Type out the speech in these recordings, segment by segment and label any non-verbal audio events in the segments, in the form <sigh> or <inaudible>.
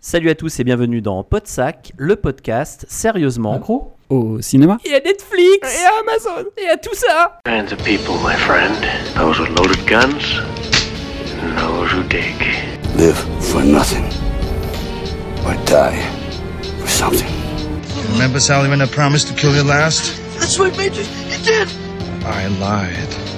Salut à tous et bienvenue dans Podsac, le podcast sérieusement Macro Au cinéma et à Netflix et à Amazon et à tout ça. kinds of people, my friend. Those with loaded guns, and those who dig. live for nothing or die for something. Remember, Sally, when I promised to kill you last? That's what made you. You did. I lied.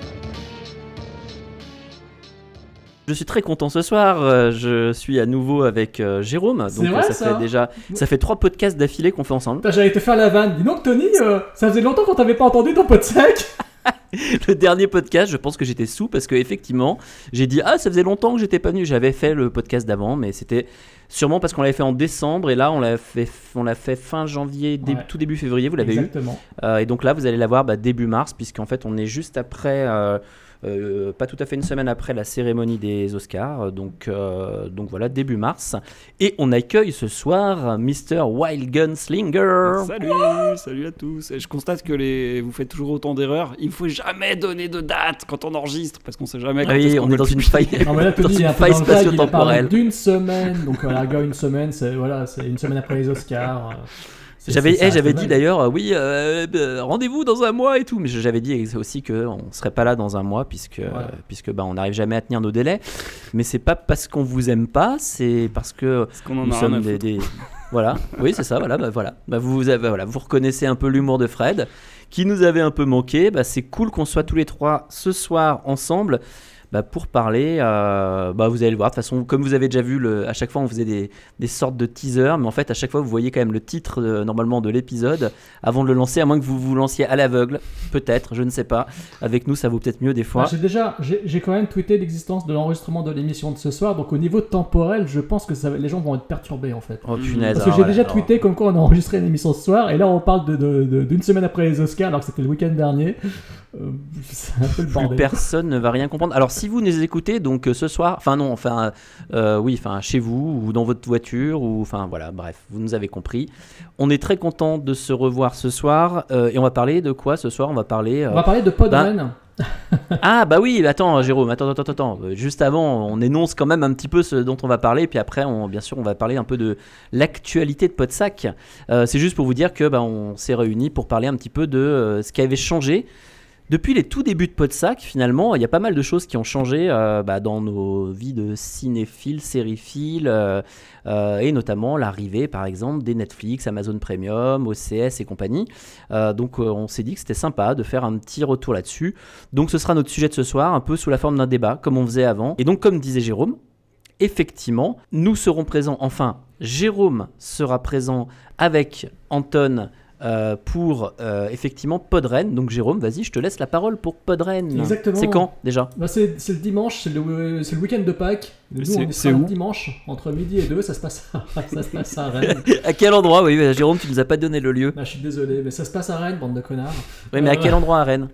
Je suis très content ce soir. euh, Je suis à nouveau avec euh, Jérôme. Donc vrai, ça, ça fait déjà ça fait trois podcasts d'affilée qu'on fait ensemble. J'allais te faire la vanne. Dis donc, Tony, euh, ça faisait longtemps qu'on t'avait pas entendu ton pot sec. <laughs> Le dernier podcast, je pense que j'étais sous parce que effectivement, j'ai dit ah ça faisait longtemps que j'étais pas venu. J'avais fait le podcast d'avant, mais c'était sûrement parce qu'on l'avait fait en décembre et là on l'a fait on l'a fait fin janvier, dé- Ouais. tout début février. Vous l'avez eu. Exactement. Euh, et donc là, vous allez la voir bah, début mars, puisqu'en fait, on est juste après, euh, euh, pas tout à fait une semaine après la cérémonie des Oscars. Donc, euh, donc voilà, début mars. Et on accueille ce soir Mr. Wild Gunslinger. Salut, salut à tous. Et je constate que les... vous faites toujours autant d'erreurs. Il faut jamais donner de date quand on enregistre parce qu'on sait jamais. quand Ah Oui, est-ce on qu'on est dans une faille. Non, mais là, <laughs> dans Tony, il est une faille spatio-temporelle. d'une semaine. Donc, voilà, gars, une semaine, c'est voilà, c'est une semaine après les Oscars. J'avais, ça eh, j'avais dit d'ailleurs, euh, oui, euh, euh, rendez-vous dans un mois et tout, mais j'avais dit aussi qu'on ne serait pas là dans un mois puisque, puisque bah, on n'arrive jamais à tenir nos délais. Mais c'est pas parce qu'on vous aime pas, c'est parce que Parce qu'on en nous sommes des- <laughs> voilà, oui c'est ça, voilà, bah, voilà. Bah, vous avez, voilà, vous reconnaissez un peu l'humour de Fred, qui nous avait un peu manqué. Bah, c'est cool qu'on soit tous les trois ce soir ensemble. Bah, pour parler, euh, bah, vous allez le voir. De toute façon, comme vous avez déjà vu, le, à chaque fois on faisait des, des sortes de teasers, mais en fait à chaque fois vous voyez quand même le titre euh, normalement de l'épisode avant de le lancer, à moins que vous vous lanciez à l'aveugle, peut-être, je ne sais pas. Avec nous ça vaut peut-être mieux des fois. Ah, J'ai déjà, j'ai quand même tweeté l'existence de l'enregistrement de l'émission de ce soir. Donc, au niveau temporel, je pense que ça, les gens vont être perturbés en fait. Oh punaise. Parce que j'ai déjà alors. tweeté comme quoi on a enregistré une émission ce soir, et là on parle de- de- de- d'une semaine après les Oscars, alors que c'était le week-end dernier. Euh, c'est un peu le Plus personne ne va rien comprendre. Alors si vous nous écoutez donc euh, ce soir, enfin non, enfin euh, oui, enfin chez vous ou dans votre voiture ou enfin voilà, bref, vous nous avez compris. On est très content de se revoir ce soir euh, et on va parler de quoi ce soir? On va parler. On va parler de Podren. <laughs> Ah bah oui, attends Jérôme, attends, attends, attends, attends. Juste avant, on énonce quand même un petit peu ce dont on va parler, puis après, on, bien sûr, on va parler un peu de l'actualité de Podsac. Euh, c'est juste pour vous dire que bah, on s'est réunis pour parler un petit peu de euh, ce qui avait changé. Depuis les tout débuts de Podsac, finalement, il y a pas mal de choses qui ont changé euh, bah, dans nos vies de cinéphiles, sériphiles, euh, euh, et notamment l'arrivée, par exemple, des Netflix, Amazon Premium, OCS et compagnie. Donc, on s'est dit que c'était sympa de faire un petit retour là-dessus. Donc, ce sera notre sujet de ce soir, un peu sous la forme d'un débat, comme on faisait avant. Et donc, comme disait Jérôme, effectivement, nous serons présents. Enfin, Jérôme sera présent avec Anton. Euh, pour euh, effectivement Podren. Donc Jérôme, vas-y, je te laisse la parole pour Podren. Exactement. C'est quand déjà? Bah, c'est le dimanche, c'est le, week-end de Pâques. Nous, C'est- on le dimanche, entre midi et deux, ça se passe à, ça se passe à Rennes. <laughs> À quel endroit? Oui, bah, Jérôme, tu nous as pas donné le lieu. Bah, je suis désolé, mais ça se passe à Rennes, bande de connards. Oui, mais à Euh, quel endroit à Rennes?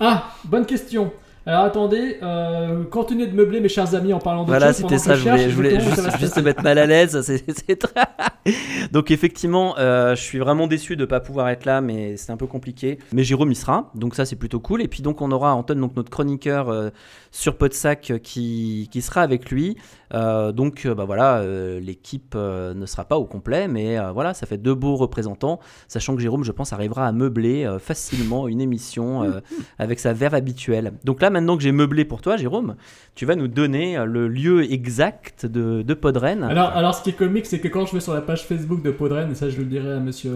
Ah, bonne question. Alors attendez, euh, continuez de meubler mes chers amis en parlant de Voilà, c'était ça. Je voulais, cherche je voulais ça juste, juste te mettre mal à l'aise. <laughs> c'est- très- <laughs> donc effectivement, euh, je suis vraiment déçu de ne pas pouvoir être là, mais c'est un peu compliqué. Mais Jérôme y sera, donc ça c'est plutôt cool. Et puis donc on aura Anton, donc notre chroniqueur euh, sur Podsac, euh, qui, qui sera avec lui. Euh, donc euh, bah voilà, euh, l'équipe euh, ne sera pas au complet, mais voilà, ça fait deux beaux représentants, sachant que Jérôme, je pense, arrivera à meubler facilement une émission <laughs> avec sa verve habituelle. Donc là, maintenant que j'ai meublé pour toi, Jérôme, tu vas nous donner le lieu exact de, de Podren. Alors, alors ce qui est comique, c'est que quand je vais sur la page Facebook de Podren, et ça je le dirai à monsieur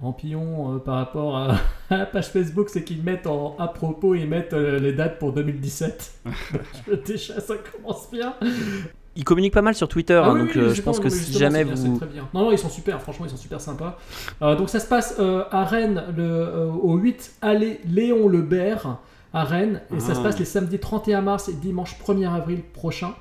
euh, Rampillon euh, par rapport à, <laughs> à la page Facebook, c'est qu'ils mettent en, à propos, ils mettent euh, les dates pour 2017. Je- <laughs> <laughs> Déjà, ça commence bien. Ils communiquent pas mal sur Twitter, Ah hein, oui, donc oui, euh, je pense que si jamais bien, vous... très bien. Non, non, ils sont super, franchement, ils sont super sympas. Euh, donc ça se passe euh, à Rennes, le, euh, au 8 allée Léon Lebert, à Rennes, et ça Ah. se passe les samedis 31 mars et dimanche 1er avril prochain.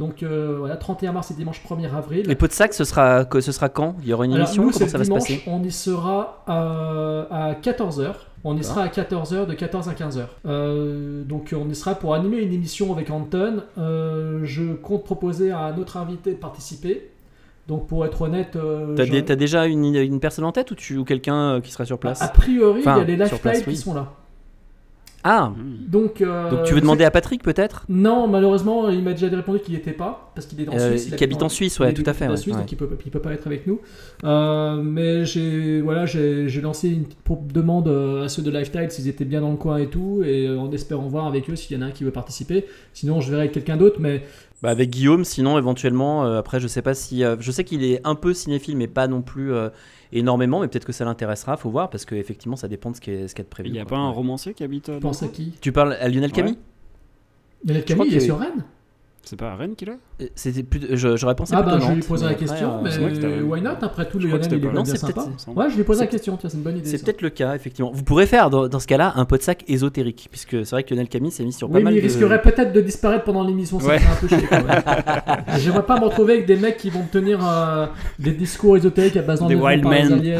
Donc euh, voilà, 31 mars et dimanche 1er avril. Les pots de sac, ce sera, que- ce sera quand? Il y aura une Alors, émission? nous, Comment ça va se passer? On y sera à 14h. On y D'accord. sera à 14h, de 14 à 15h. Euh, donc on y sera pour animer une émission avec Anton. Euh, je compte proposer à un autre invité de participer. Donc pour être honnête, T'as je- des- t'as déjà une, une personne en tête ou, tu, ou quelqu'un qui sera sur place? A priori, Enfin, il y a les live oui. qui sont là. Ah Donc, euh, Donc tu veux demander à Patrick peut-être? Non, malheureusement, il m'a déjà répondu qu'il n'y était pas, parce qu'il est en Euh, Suisse. il qui habite en Suisse, ouais, tout à fait, en ouais, Suisse, ouais. donc il peut, il peut pas être avec nous. Euh, mais j'ai voilà, j'ai j'ai lancé une petite demande à ceux de Lifetime s'ils étaient bien dans le coin et tout, et en espérant voir avec eux s'il y en a un qui veut participer. Sinon, je verrai avec quelqu'un d'autre, mais Bah, avec Guillaume, sinon éventuellement. euh, après, je sais pas si. euh, je sais qu'il est un peu cinéphile, mais pas non plus euh, énormément. Mais peut-être que ça l'intéressera. Faut voir parce qu'effectivement, ça dépend de ce qui est, ce qu'il y a de prévu. Il n'y a quoi. pas un romancier qui habite euh, pense à qui? Tu parles à Lionel Ouais. Camille? Lionel Camille, il est sur Rennes? C'est pas à Rennes qu'il est Euh, C'était plus. je- J'aurais pensé Ah plutôt bah je lui mais la question, euh, mais c'est c'était- why not Après tout, crois Lionel il est pas- Non, même bien c'est sympa. Ouais, je lui pose la c'est- question, tiens, c'est une bonne idée. C'est ça. peut-être le cas, effectivement. Vous pourrez faire dans, dans ce cas-là un pot de sac ésotérique, puisque c'est vrai que Lionel Camille s'est mis sur pas Oui, mais mal il de. risquerait peut-être de disparaître pendant l'émission, ça Ouais. un peu chier quand même. <laughs> J'aimerais pas me retrouver avec des mecs qui vont me tenir euh, des discours ésotériques à base Des wild men. aliens.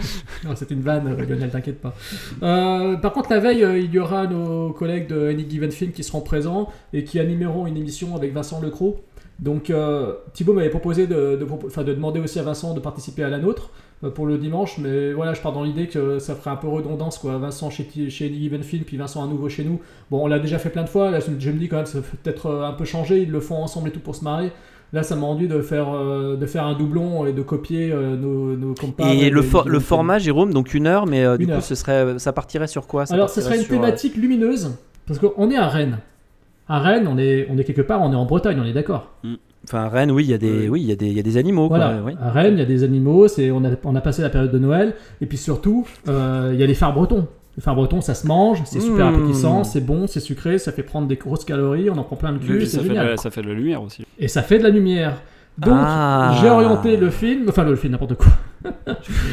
<laughs> Non, une vanne, euh, Lionel, t'inquiète pas. Euh, par contre, la veille, euh, il y aura nos collègues de Any Given Film qui seront présents et qui animeront une émission avec Vincent Lecroux. Donc, euh, Thibaut m'avait proposé de, de, demander aussi à Vincent de participer à la nôtre pour le dimanche, mais voilà, je pars dans l'idée que ça ferait un peu redondance, quoi. Vincent chez, chez Any Given Film, puis Vincent à nouveau chez nous. Bon, on l'a déjà fait plein de fois, là, je me dis quand même, ça peut euh, un peu changer, ils le font ensemble et tout pour se marrer. Là, ça m'a envie de faire, euh, de faire un doublon et de copier euh, nos, nos compas. Et le, for- format, Jérôme, donc une heure, mais euh, du Une coup, heure. ce serait, ça partirait sur quoi? Ça Alors, ce serait une sur, thématique lumineuse, parce qu'on est à Rennes. À Rennes, on est, on est quelque part, on est en Bretagne, on est d'accord. Enfin, à Rennes, oui, il y a des, Oui. il y a des, il y a des animaux. quoi, Voilà, oui. à Rennes, il y a des animaux, c'est, on, a, on a passé la période de Noël, et puis surtout, il y a les phares bretons. Les phares bretons, ça se mange, c'est super Mmh. appétissant, c'est bon, c'est sucré, ça fait prendre des grosses calories, on en prend plein le cul, c'est de génial. ça fait de la lumière aussi. Et ça fait de la lumière. Donc, Ah. j'ai orienté le film, enfin le film, n'importe quoi. <laughs>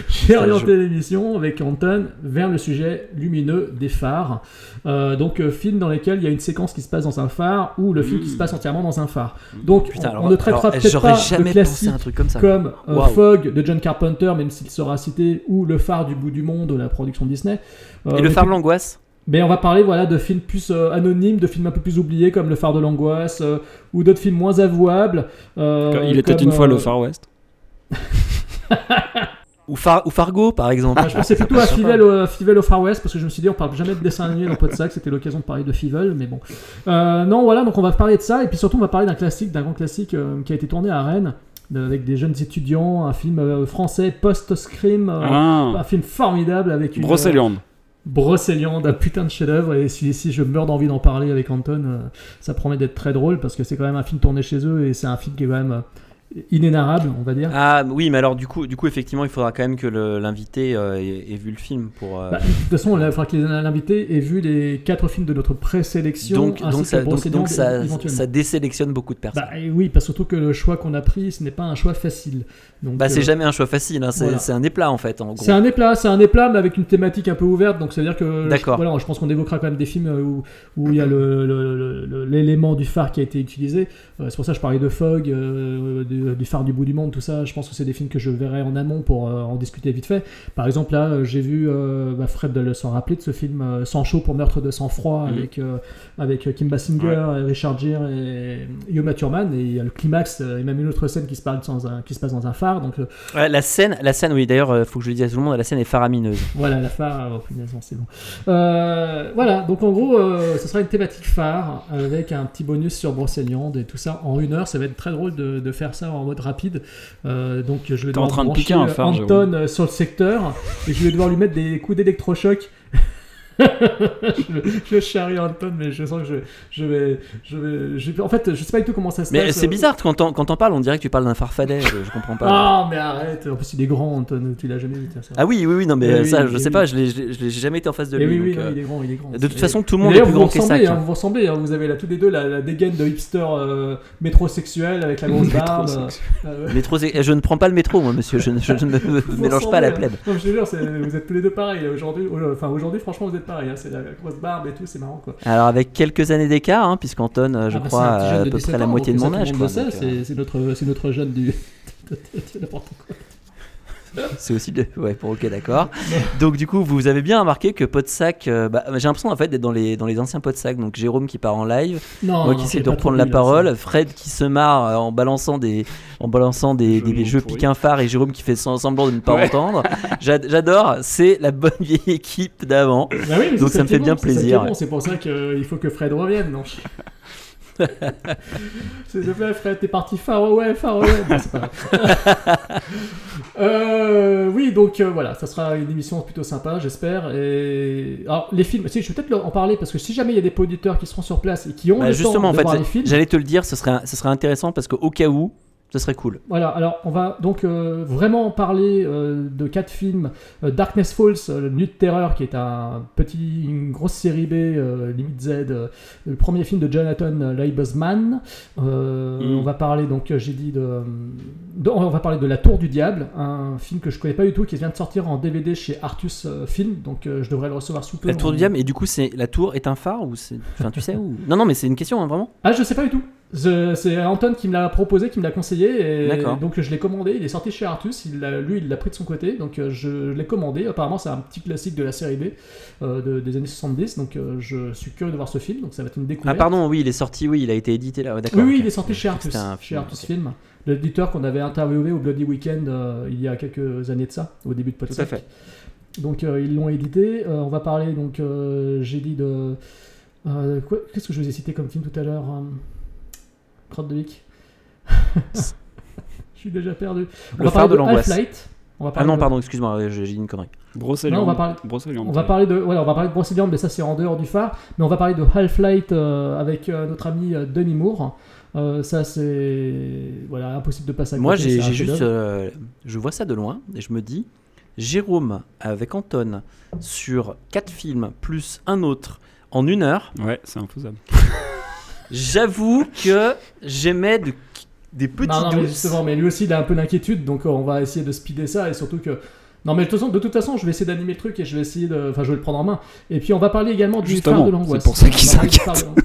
j'ai orienté l'émission avec Anton vers le sujet lumineux des phares. Euh, donc, euh, film dans lequel il y a une séquence qui se passe dans un phare ou le film qui se passe entièrement dans un phare. Donc, Putain, on, alors, on ne traitera peut-être pas jamais de à un truc comme ça. comme euh. Fog de John Carpenter, même s'il sera cité, ou Le phare du bout du monde de la production Disney. Et le phare de l'angoisse mais on va parler voilà, de films plus euh, anonymes, de films un peu plus oubliés comme Le phare de l'angoisse, euh, ou d'autres films moins avouables. euh, il était comme, une fois euh, le Far West. <laughs> ou, Far- ou Fargo, par exemple. Ah, je pensais plutôt à <laughs> Fivel, au- Fivel au Far West parce que je me suis dit on parle jamais de dessin animé dans Podsac, c'était l'occasion de parler de Fivel, mais bon. Euh, non, voilà, donc on va parler de ça et puis surtout on va parler d'un classique, d'un grand classique euh, qui a été tourné à Rennes avec des jeunes étudiants, un film euh, français post-scream, euh, un Ah, film formidable avec une Brocéliande. Brocéliande, un putain de chef-d'œuvre et si, je meurs d'envie d'en parler avec Anton, euh, ça promet d'être très drôle parce que c'est quand même un film tourné chez eux et c'est un film qui est quand même euh, inénarrable, on va dire. Ah oui, mais alors du coup, du coup, effectivement, il faudra quand même que l'invité euh, ait, ait vu le film pour. euh, Bah, de toute façon, il faudra que l'invité ait vu les quatre films de notre présélection. donc, donc, ça, donc, donc ça, ça désélectionne beaucoup de personnes. Bah, et oui, parce surtout que le choix qu'on a pris, ce n'est pas un choix facile. Donc, Bah, c'est euh, jamais un choix facile, hein, c'est voilà. un éplat en fait, en. C'est un éplat, c'est un éplat, mais avec une thématique un peu ouverte. Donc, c'est-à-dire que D'accord. je, voilà, je pense qu'on évoquera quand même des films où, où il y a le- le- le- le- l'élément du phare qui a été utilisé. C'est pour ça que je parlais de Fog, du, du phare du bout du monde, tout ça. Je pense que c'est des films que je verrai en amont pour euh, en discuter vite fait. Par exemple, là, euh, j'ai vu euh, bah, Fred de le s'en rappeler de ce film euh, Sans chaud pour meurtre de sang-froid Mhm. avec, euh, avec Kim Basinger, et Richard Gere et Yuma Thurman. Et il y a le climax euh, et même une autre scène qui se, parle dans un, qui se passe dans un phare. Donc, euh, Ouais, la scène, la scène, oui. D'ailleurs, euh, faut que je le dise à tout le monde, la scène est faramineuse. Voilà, la phare, oh, punaise, c'est bon. Euh, voilà, donc en gros, euh, ce sera une thématique phare avec un petit bonus sur Brocéliande et tout ça en une heure. Ça va être très drôle de, de faire ça en mode rapide. Euh, donc je vais T'es en devoir train de brancher piquer un phare, Anton euh, sur le secteur et je vais devoir lui mettre des coups d'électrochoc. Je, je charrie Anton, mais je sens que je, je vais, je vais, je vais- En fait, je sais pas du tout comment ça se Mais passe. c'est bizarre quand on, quand on parle, on dirait que tu parles d'un farfadet. je, je comprends pas. Ah, mais arrête. En plus, il est grand, Anton. Tu l'as jamais vu. ça. Ah oui, oui, oui, non, mais Oui, euh, oui, ça, oui, je oui, sais oui. pas, je l'ai- jamais été en face de Et lui. oui, oui, donc, non, euh, il est grand, il est grand. de toute façon, tout le monde est plus grand que Sac. hein, vous ressemblez, hein, vous avez là tous les deux la, la dégaine de hipster euh, métrosexuel avec la grosse barbe. euh, Métro, c'est- je ne prends pas le métro, moi, monsieur. Je, ne- je ne me vous mélange pas à la ressemblez, plèbe. hein. Non, je te jure, vous êtes tous les deux pareils. Aujourd'hui, enfin, aujourd'hui, franchement, vous êtes pareil, hein, c'est la grosse barbe et tout, c'est marrant quoi. Alors avec quelques années d'écart, hein, puisqu'Anton, euh, je Ah bah, crois, à peu 17 près la moitié de mon âge. euh, c'est- notre, notre jeune du. <laughs> n'importe quoi. <laughs> C'est aussi de... Ouais, pour ok, d'accord. donc du coup, vous avez bien remarqué que Podsac, euh, bah, j'ai l'impression en fait d'être dans les, dans les anciens Podsac. Donc Jérôme qui part en live, Non, moi qui essaie de reprendre la là, parole, Fred qui se marre euh, en balançant des, en balançant des, Jeux des pourris. piquins et Jérôme qui fait sem- semblant de ne pas Ouais. entendre. J'a- J'adore, c'est la bonne vieille équipe d'avant. Bah oui, Donc ça me fait bien c'est plaisir. bon, C'est pour ça qu'il faut que Fred revienne. Non <laughs> S'il te plaît, Fred, t'es parti Far Away, Far Away. Non, c'est pas grave. <laughs> Euh, oui, donc euh, voilà, ça sera une émission plutôt sympa, j'espère. Et alors, les films, si, je vais peut-être en parler parce que si jamais il y a des auditeurs qui seront sur place et qui ont Bah, le justement, temps en de fait, voir les films, j'allais te le dire, ce serait, ce serait intéressant parce qu'au cas où, ce serait cool. Voilà, alors on va donc euh, vraiment parler euh, de quatre films. Euh, Darkness Falls, le Nuit de Terreur, qui est un petit, une grosse série B, limite Z, le premier film de Jonathan Liebesman. Euh, Mm. On va parler donc, j'ai dit de, de- on va parler de La Tour du Diable, un film que je connais pas du tout, qui vient de sortir en DVD chez Artus Film, donc je devrais le recevoir sous peu. La tour du diable, et du coup, c'est la tour est un phare ou c'est. Enfin, tu sais ou. Non, non, mais c'est une question, hein, vraiment. Ah, je sais pas du tout. C'est Anton qui me l'a proposé, qui me l'a conseillé, et donc je l'ai commandé. Il est sorti chez Artus, il lui il l'a pris de son côté, donc euh, je l'ai commandé. Apparemment, c'est un petit classique de la série B euh, de- des années 70, donc euh, je suis curieux de voir ce film, donc ça va être une Ah, découverte. pardon, oui, il est sorti, oui, il a été édité là. ouais, d'accord. Oui, oui, ok. il est sorti chez Artus, un chez film, Artus. Film, l'éditeur qu'on avait interviewé au Bloody Weekend euh, il y a quelques années de ça, au début de Tout à podcast. fait. Donc ils l'ont édité. On va parler donc j'ai dit de qu'est-ce que je vous ai cité comme film tout à l'heure Crotte de Vic. <laughs> je suis déjà perdu. On Le va phare parler de l'angoisse. Half-Light. On va Ah parler non, de- pardon, excuse-moi, ouais, j'ai une connerie. Brocéliande. Non, on va parler-. On va parler de voilà, on va parler de Brocéliande, mais ça c'est en dehors du phare. Mais on va parler de Half-Light euh, avec euh, notre ami euh, Demi Moore. Euh, ça c'est voilà impossible de passer à Moi, côté, un j'ai juste. euh, je vois ça de loin et je me dis Jérôme avec Anton sur 4 films plus un autre en une heure. Ouais, c'est infaisable. <laughs> J'avoue que j'émets de- des petits Non, non, mais justement, mais lui aussi il a un peu d'inquiétude, donc euh, on va essayer de speeder ça et surtout que. Non, mais de toute façon, de toute façon, je vais essayer d'animer le truc et je vais essayer de. Enfin, je vais le prendre en main. Et puis, on va parler également du Justement, phare de l'angoisse. c'est pour ça qu'il s'inquiète. <laughs>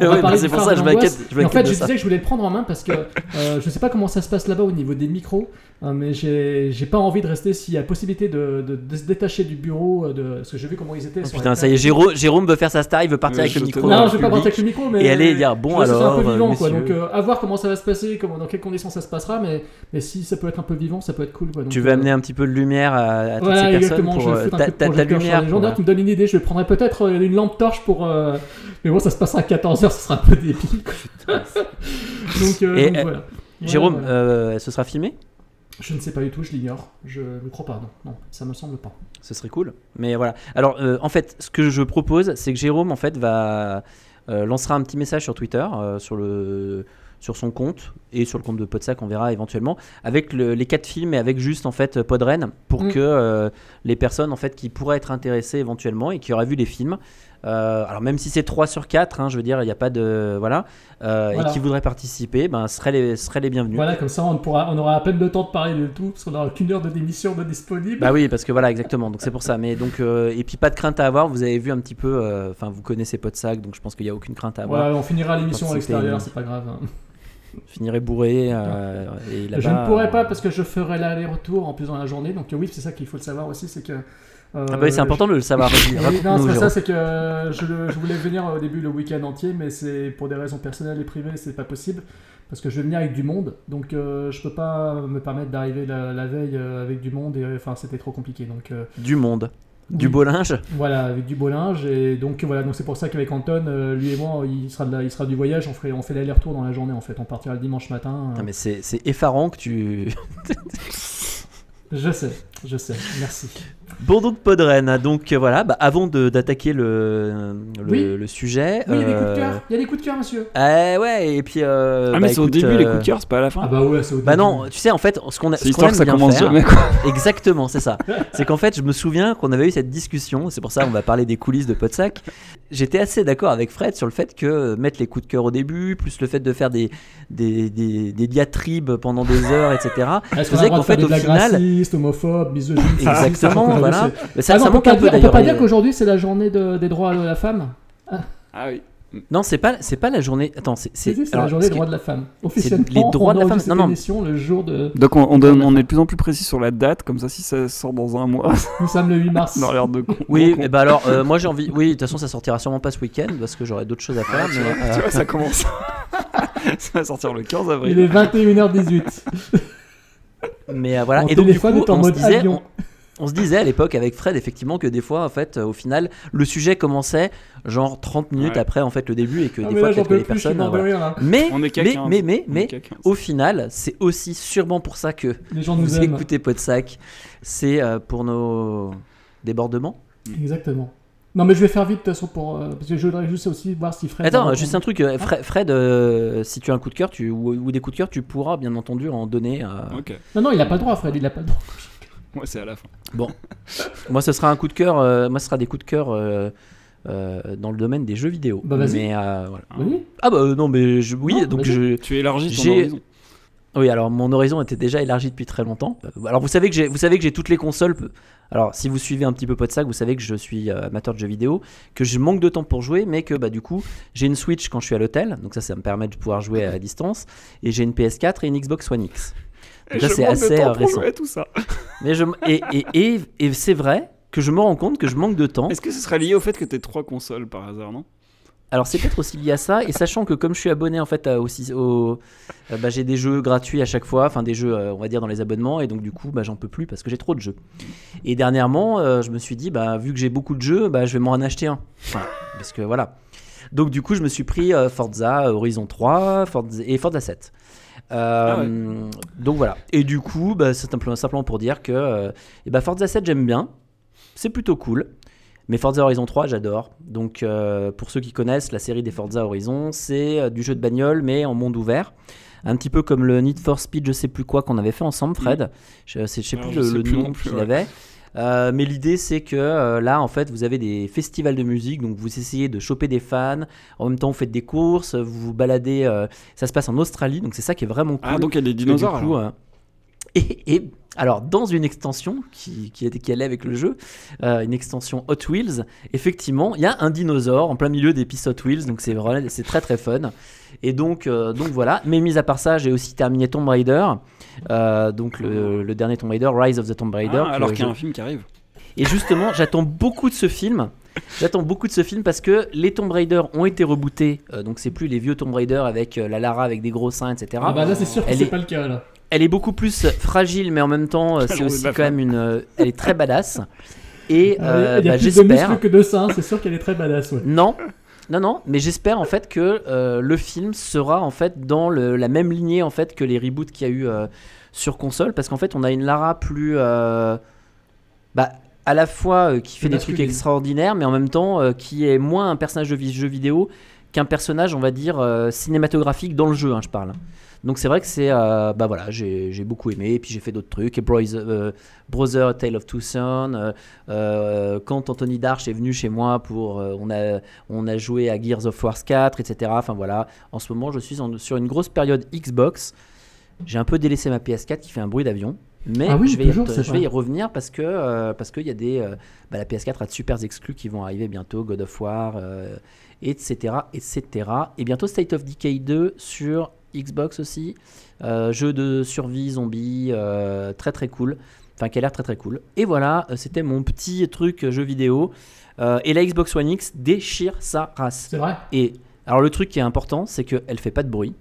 Ouais, bah, c'est pour ça, de je m'inquiète- en fait, de je ça. disais que je voulais le prendre en main parce que euh, je sais pas comment ça se passe là-bas au niveau des micros, euh, mais j'ai pas envie de rester s'il y a possibilité de, de- de se détacher du bureau, euh, de... parce que j'ai vu comment ils étaient. Oh, putain, ça y est. Jérôme, Jérôme veut faire sa star, il veut partir Ouais, avec le micro. Non, je vais pas partir avec le micro, mais. Et aller dire bon alors, un peu vivant, euh, quoi. messieurs. Donc, euh, à voir comment ça va se passer, comment, dans quelles conditions ça se passera, mais, mais si ça peut être un peu vivant, ça peut être cool, quoi. Donc, tu veux euh, amener un petit peu de lumière à, à toutes Voilà, ces personnes pour je euh, ta, lumière. gens. tu me donnes une idée. Je prendrais peut-être euh, une lampe torche pour. euh, <laughs> Mais bon, ça se passera à 14h, ça sera un peu débile. donc, euh, Et, donc voilà. Jérôme, voilà. ce sera filmé? Je ne sais pas du tout, je l'ignore. Je ne crois pas, non. Non, ça me semble pas. Ce serait cool. Mais voilà. Alors, euh, en fait, ce que je propose, c'est que Jérôme, en fait, va euh, lancera un petit message sur Twitter, euh, sur le sur son compte et sur le compte de Podsac, on verra éventuellement, avec le- les quatre films et avec juste en fait Podren pour Mm. que euh, les personnes en fait qui pourraient être intéressées éventuellement et qui auraient vu les films, euh, alors même si c'est 3 sur 4, je veux dire, il n'y a pas de voilà, euh, Voilà. et qui voudraient participer, ben seraient les seraient les bienvenus. Voilà, comme ça, on, pourra, on aura à peine le temps de parler de tout, parce qu'on aura qu'une heure de démission de disponible. Bah oui, parce que voilà, exactement. Donc c'est pour ça. Mais donc euh, et puis pas de crainte à avoir. Vous avez vu un petit peu. euh, Enfin, vous connaissez Podsac, donc je pense qu'il n'y a aucune crainte à avoir. Voilà, on finira l'émission à l'extérieur, euh, c'est pas grave. hein. Finirez bourré. euh, et Je ne pourrai pas euh, parce que je ferai l'aller-retour en plus dans la journée. Donc, oui, c'est ça qu'il faut le savoir aussi, c'est que. euh, Ah bah oui, c'est important de le savoir. Raconte-nous, non, c'est ça, c'est que je, le- je voulais venir au début le week-end entier, mais c'est pour des raisons personnelles et privées, c'est pas possible. Parce que je vais venir avec du monde, donc euh, je peux pas me permettre d'arriver la, la veille avec du monde, et enfin c'était trop compliqué. Donc Du monde. Du Oui. beau linge. voilà, avec du beau linge, et donc voilà, donc c'est pour ça qu'avec Anton, euh, lui et moi, il sera, de la- il sera du voyage, on, ferait, on fait l'aller-retour dans la journée en fait, on partira le dimanche matin. euh, Non, mais c'est c'est effarant que tu. Je sais, je sais, merci. Bon donc Podren. Donc euh, voilà. Bah, avant d'attaquer le le, Oui. le sujet. Oui, il y a des coups de euh, cœur, il y a des coups de cœur, monsieur. eh ouais. Et puis. euh, ah, mais bah, c'est au début les euh, coups de cœur, c'est pas à la fin. Ah bah ouais, c'est au Bah début. non, tu sais en fait ce qu'on a c'est histoire que ça commence jamais quoi. <laughs> Exactement, c'est ça. C'est qu'en fait, je me souviens qu'on avait eu cette discussion, c'est pour ça qu'on va parler des coulisses de Podsac. J'étais assez d'accord avec Fred sur le fait que euh, mettre les coups de cœur au début, plus le fait de faire des, des, des, des diatribes pendant des heures, etc. Est-ce qu'on qu'en fait, des au final, racistes sexiste, homophobe, misogyne. <laughs> Exactement, voilà. Mais ça, Ah non, ça on peut manque pas un peu dire- on peut pas dire qu'aujourd'hui c'est la journée de- des droits de la femme. Ah oui. Non, c'est pas, c'est pas la journée. Attends, c'est, C'est la journée des droits de la femme. Officiellement, les droits de la femme. Non, non. émission le jour de. Donc on, on donne- on est de plus en plus précis sur la date, comme ça si ça sort dans un mois, <laughs> Nous sommes le 8 mars. a l'air de con. Oui, et bah alors, euh, moi j'ai envie. Oui, de toute façon, ça sortira sûrement pas ce week-end parce que j'aurai d'autres choses à faire. tu, mais, vois, euh, tu vois, ça commence. <laughs> ça va sortir le 15 Il avril. est 21h18. Mais, euh, voilà. Mon et donc, du coup, on se mode disait. avion. On, on se disait à l'époque avec Fred, effectivement, que des fois, en fait, euh, au final, le sujet commençait genre 30 minutes Ouais. après en fait le début et que Ah, des fois là, que les plus, personnes. de voilà. rire. Mais, On est qu'à mais, 15. mais, mais, mais, qu'à 15. au final, c'est aussi sûrement pour ça que Les gens nous vous aiment. écoutez Podsac. C'est euh, pour nos débordements. Exactement. Non, mais je vais faire vite de toute façon pour. euh, parce que je voudrais juste aussi voir si Fred. Attends, juste un truc, euh, Fred, Fred, euh, si tu as un coup de cœur tu, ou, ou des coups de cœur, tu pourras bien entendu en donner. euh. Non, non, il a pas le droit, Fred, il a pas le droit. Moi c'est à la fin. <laughs> Moi, ce sera un coup de cœur. euh, moi, ce sera des coups de cœur euh, euh, dans le domaine des jeux vidéo. Bah, vas-y. Mais, euh, voilà. Oui. Ah bah non, mais je- oui, Non, donc je. Tu élargis ton horizon. Oui, alors mon horizon était déjà élargi depuis très longtemps. Euh, Alors vous savez que j'ai, vous savez que j'ai toutes les consoles. Alors si vous suivez un petit peu Podsac, vous savez que je suis euh, amateur de jeux vidéo, que je manque de temps pour jouer, mais que bah du coup j'ai une Switch quand je suis à l'hôtel, donc ça ça me permet de pouvoir jouer à distance, et j'ai une PS4 et une Xbox One X. Donc Et je c'est de assez temps euh, pour récent. jouer à tout ça. <laughs> Mais je, et, et, et, et c'est vrai que je me rends compte que je manque de temps. Est-ce que ce serait lié au fait que t'aies trois consoles par hasard, non? Alors c'est peut-être aussi lié à ça, et sachant que comme je suis abonné en fait à- aussi au, euh, bah, j'ai des jeux gratuits à chaque fois, enfin des jeux euh, on va dire dans les abonnements, et donc du coup bah, j'en peux plus parce que j'ai trop de jeux. Et dernièrement euh, je me suis dit bah vu que j'ai beaucoup de jeux, bah, je vais m'en en acheter un, Enfin, parce que voilà. Donc du coup je me suis pris Forza Horizon 3 Forza, et Forza 7. Euh, Ah Donc voilà. Et du coup, bah, c'est simplement, simplement pour dire que eh bah, Forza 7 j'aime bien, c'est plutôt cool. Mais Forza Horizon 3, j'adore. Donc, euh, pour ceux qui connaissent, la série des Forza Horizon, c'est euh, du jeu de bagnole, mais en monde ouvert. Un petit peu comme le Need for Speed, je sais plus quoi, qu'on avait fait ensemble, Fred. Je, sais- je sais Alors, plus je le, sais le plus nom qu'il ouais. avait. Euh, mais l'idée, c'est que euh, là, en fait, vous avez des festivals de musique, donc vous essayez de choper des fans. En même temps, vous faites des courses, vous vous baladez. euh, ça se passe en Australie, donc c'est ça qui est vraiment cool. Ah, donc il y a des dinosaures du coup, alors. Et, et alors, dans une extension qui, qui, est- qui allait avec le jeu, euh, une extension Hot Wheels, effectivement, il y a un dinosaure en plein milieu des pistes Hot Wheels, donc c'est c'est très très fun. Et donc, euh, donc voilà. Mais mis à part ça, j'ai aussi terminé Tomb Raider, euh, donc le, le dernier Tomb Raider, Rise of the Tomb Raider. Ah, alors qu'il y a un film qui arrive. et justement, j'attends beaucoup de ce film. J'attends beaucoup de ce film parce que les Tomb Raider ont été rebootés. euh, donc c'est plus les vieux Tomb Raider avec euh, la Lara avec des gros seins, etc. Ah bah là, c'est sûr que c'est est- pas le cas là. Elle est beaucoup plus fragile, mais en même temps, euh, c'est aussi quand même une. euh, Elle est très badass. <laughs> Et Ah, euh, il y a bah, plus de muscles que de seins, c'est sûr qu'elle est très badass, ouais. Non, non, non, mais j'espère en fait que euh, le film sera en fait dans le- la même lignée en fait que les reboots qu'il y a eu euh, sur console, parce qu'en fait on a une Lara plus, euh, bah, à la fois euh, qui fait des trucs extraordinaires, mais en même temps euh, qui est moins un personnage de jeu vidéo qu'un personnage, on va dire euh, cinématographique dans le jeu, hein, je parle. Donc c'est vrai que c'est, euh, bah voilà, j'ai beaucoup aimé, et puis j'ai fait d'autres trucs, et euh, Brother, Tale of Two Sons, euh, euh, quand Anthony Darche est venu chez moi pour, on a on a joué à Gears of War 4, etc. Enfin voilà, en ce moment je suis en- sur une grosse période Xbox. J'ai un peu délaissé ma PS4 qui fait un bruit d'avion. Mais Ah oui, je, vais y, toujours, re- c'est je vais y vrai. revenir parce que euh, parce qu'il y a des euh, bah, la PS4 a de super exclus qui vont arriver bientôt God of War euh, etc etc et bientôt State of Decay 2 sur Xbox aussi. Euh, jeu de survie zombie euh, très très cool. Enfin qui a l'air très très cool. Et voilà euh, c'était mon petit truc jeu vidéo. Et la Xbox One X déchire sa race. C'est vrai? et alors le truc qui est important, c'est qu'elle fait pas de bruit,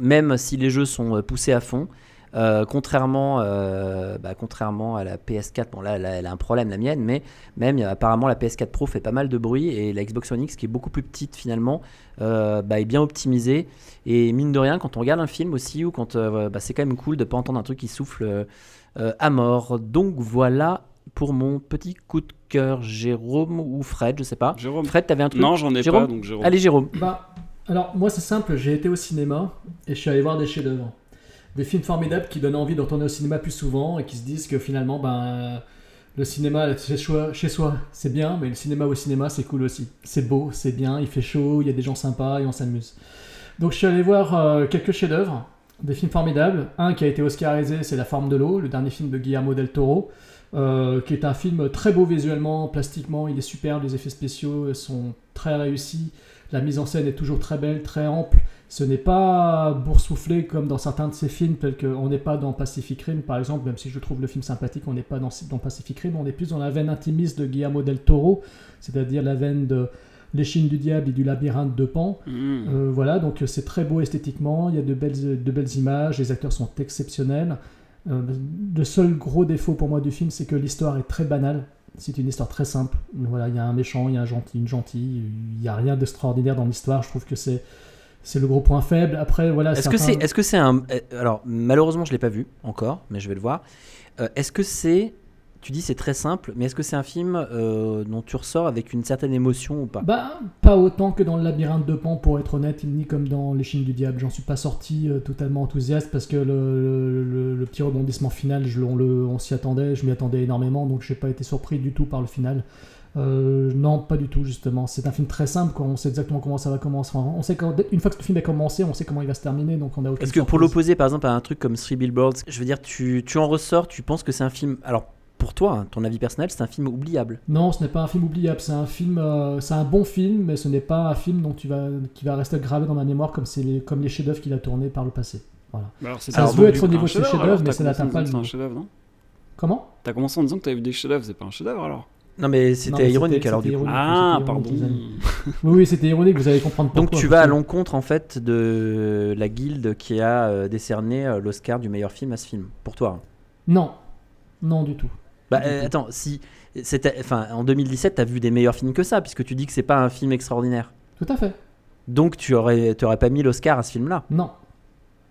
même si les jeux sont poussés à fond. Euh, contrairement, euh, bah, contrairement à la PS4, bon là elle a, elle a un problème la mienne, mais même apparemment la PS4 Pro fait pas mal de bruit et la Xbox One X qui est beaucoup plus petite finalement euh, bah, est bien optimisée et mine de rien quand on regarde un film aussi ou quand euh, bah, c'est quand même cool de pas entendre un truc qui souffle à mort. Donc voilà pour mon petit coup de cœur, Jérôme ou Fred, je sais pas. Jérôme. Fred, t'avais un truc Non, j'en ai Jérôme pas, donc Jérôme. Allez Jérôme. Bah, alors moi c'est simple, j'ai été au cinéma et je suis allé voir des chefs-d'œuvre. Des films formidables qui donnent envie de retourner au cinéma plus souvent et qui se disent que finalement, ben, le cinéma chez soi, chez soi c'est bien, mais le cinéma au cinéma c'est cool aussi. C'est beau, c'est bien, il fait chaud, il y a des gens sympas et on s'amuse. Donc je suis allé voir euh, quelques chefs-d'œuvre Des films formidables. Un qui a été oscarisé, c'est La forme de l'eau, le dernier film de Guillermo del Toro, euh, qui est un film très beau visuellement, plastiquement, il est superbe, les effets spéciaux sont très réussis, la mise en scène est toujours très belle, très ample. Ce n'est pas boursouflé comme dans certains de ses films, tels que on n'est pas dans Pacific Rim par exemple, même si je trouve le film sympathique, on n'est pas dans, dans Pacific Rim, on est plus dans la veine intimiste de Guillermo del Toro, c'est-à-dire la veine de L'échine du diable et du labyrinthe de Pan. Mmh. Euh, voilà, donc euh, c'est très beau esthétiquement, il y a de belles, de belles images, les acteurs sont exceptionnels. Euh, le seul gros défaut pour moi du film, c'est que l'histoire est très banale. C'est une histoire très simple. Voilà, il y a un méchant, il y a un gentil, une gentille, il n'y a rien d'extraordinaire dans l'histoire. Je trouve que c'est c'est le gros point faible. Après, voilà. Est-ce que c'est est -ce c'est un. euh, Alors, malheureusement, je l'ai pas vu encore, mais je vais le voir. Euh, est-ce que c'est. Tu dis c'est très simple, mais est-ce que c'est un film euh, dont tu ressors avec une certaine émotion ou pas? Bah, pas autant que dans le labyrinthe de Pan, pour être honnête, ni comme dans Les Chines du Diable. J'en suis pas sorti euh, totalement enthousiaste parce que le, le- le- le petit rebondissement final, je, on, s'y attendait, je m'y attendais énormément, donc j'ai pas été surpris du tout par le final. Euh, non, pas du tout, justement. C'est un film très simple, quoi. on sait exactement comment ça va commencer. Enfin, on sait quand, une fois que le film est commencé, on sait comment il va se terminer, donc on a Est-ce que pour l'opposer par exemple à un truc comme Three Billboards, je veux dire, tu, tu en ressors, tu penses que c'est un film. Alors, pour toi, hein, ton avis personnel, c'est un film oubliable. Non, ce n'est pas un film oubliable. C'est un film, euh, c'est un bon film, mais ce n'est pas un film dont tu vas, qui va rester gravé dans ma mémoire comme c'est les, comme les chefs-d'œuvre qu'il a tournés par le passé. Voilà. Bah alors, c'est Ça se non veut être au niveau de ses chefs-d'œuvre, mais ça n'atteint pas le. C'est un chef-d'œuvre, non? Comment? T'as commencé en disant que t'avais vu des chefs-d'œuvre, c'est pas un chef-d'œuvre alors? Non, mais c'était ironique c'était- alors du coup. ironique. Ah, c'était pardon. <laughs> Oui, oui, c'était ironique, vous allez comprendre pourquoi. Donc tu vas à l'encontre en fait de la guilde qui a euh, décerné euh, l'Oscar du meilleur film à ce film. Pour toi. hein. Non, non du tout. Bah euh, attends, si c'était, enfin en 2017, t'as vu des meilleurs films que ça, puisque tu dis que c'est pas un film extraordinaire. Tout à fait. Donc tu aurais, tu aurais pas mis l'Oscar à ce film-là. Non.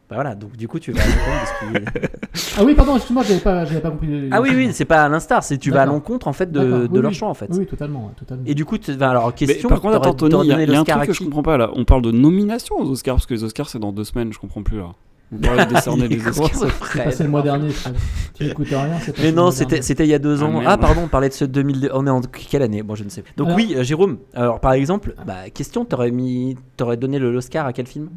Bah voilà, donc du coup tu vas à l'encontre de ce qui- Ah oui, pardon, excuse-moi, j'avais pas, j'avais pas compris. Ah oui oui, c'est pas à l'instar, c'est tu vas à l'encontre en fait de, de oui, leur oui. choix en fait. Oui, totalement, totalement. Et du coup, tu alors Mais question. par contre, attends, t'aurais- Tony, t'aurais il y a, y a un l'Oscar truc que je comprends pas là. On parle de nomination aux Oscars parce que les Oscars c'est dans deux semaines, je comprends plus là. On décerner les Oscars. C'est Fred. passé le mois dernier, Fred. Tu n'écoutes rien, Mais non, c'était il y a deux Ah, ans. Ah, pardon, on parlait de ce 2000. On est en quelle année? Bon, je ne sais. Donc Alors- oui, euh, Jérôme. Alors par exemple, bah, question, t'aurais mis, t'aurais donné le- l'Oscar à quel film?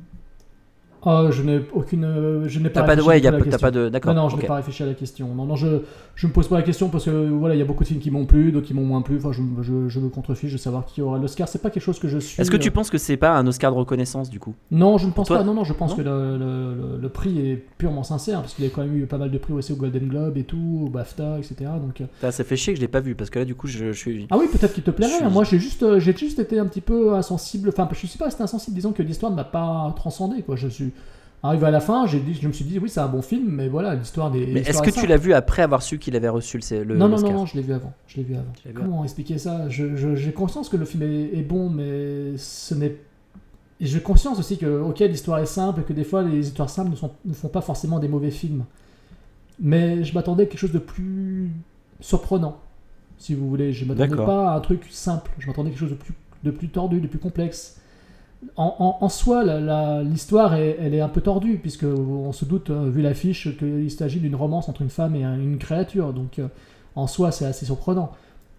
Ah, je n'ai aucune. Je n'ai pas. T'as pas de, ouais, y a pas- t'as question. pas de, d'accord. Non, non, je n'ai pas réfléchi à la question. Non, non, je, je me pose pas la question parce que voilà, il y a beaucoup de films qui m'ont plu, d'autres qui m'ont moins plu. Enfin, je, je, je me contrefiche de savoir qui aura l'Oscar. C'est pas quelque chose que je suis. Est-ce que tu euh, penses que c'est pas un Oscar de reconnaissance du coup? Non, je ne pense Toi? pas. Non, non, je pense Non que le, le, le- le prix est purement sincère parce qu'il y a quand même eu pas mal de prix aussi au Golden Globe et tout, au BAFTA, etc. Donc, euh, Ça, ça fait chier que je l'ai pas vu parce que là du coup je, je suis. ah oui, peut-être qu'il te plairait. Suis- Moi, j'ai juste, euh, j'ai juste été un petit peu insensible. Enfin, je sais pas, c'était insensible. Disons que l'histoire ne m'a pas transcendé. Quoi. Je suis arrivé à la fin, j'ai dit, je me suis dit, oui, c'est un bon film, mais voilà, l'histoire des. Mais est-ce que tu l'as vu après avoir su qu'il avait reçu le, le Non, non, non, non, je l'ai vu avant. Je l'ai vu avant. Vu Comment expliquer ça? Je- je- J'ai conscience que le film est, est bon, mais ce n'est. et J'ai conscience aussi que, ok, l'histoire est simple et que des fois les histoires simples ne, sont- ne font pas forcément des mauvais films. Mais je m'attendais à quelque chose de plus surprenant, si vous voulez. Je m'attendais D'accord. pas à un truc simple. Je m'attendais à quelque chose de plus, de plus tordu, de plus complexe. En, en- en soi, l'histoire est, elle est un peu tordue, puisque on se doute, euh, vu l'affiche, qu'il s'agit d'une romance entre une femme et un- une créature. Donc, euh, en soi, c'est assez surprenant.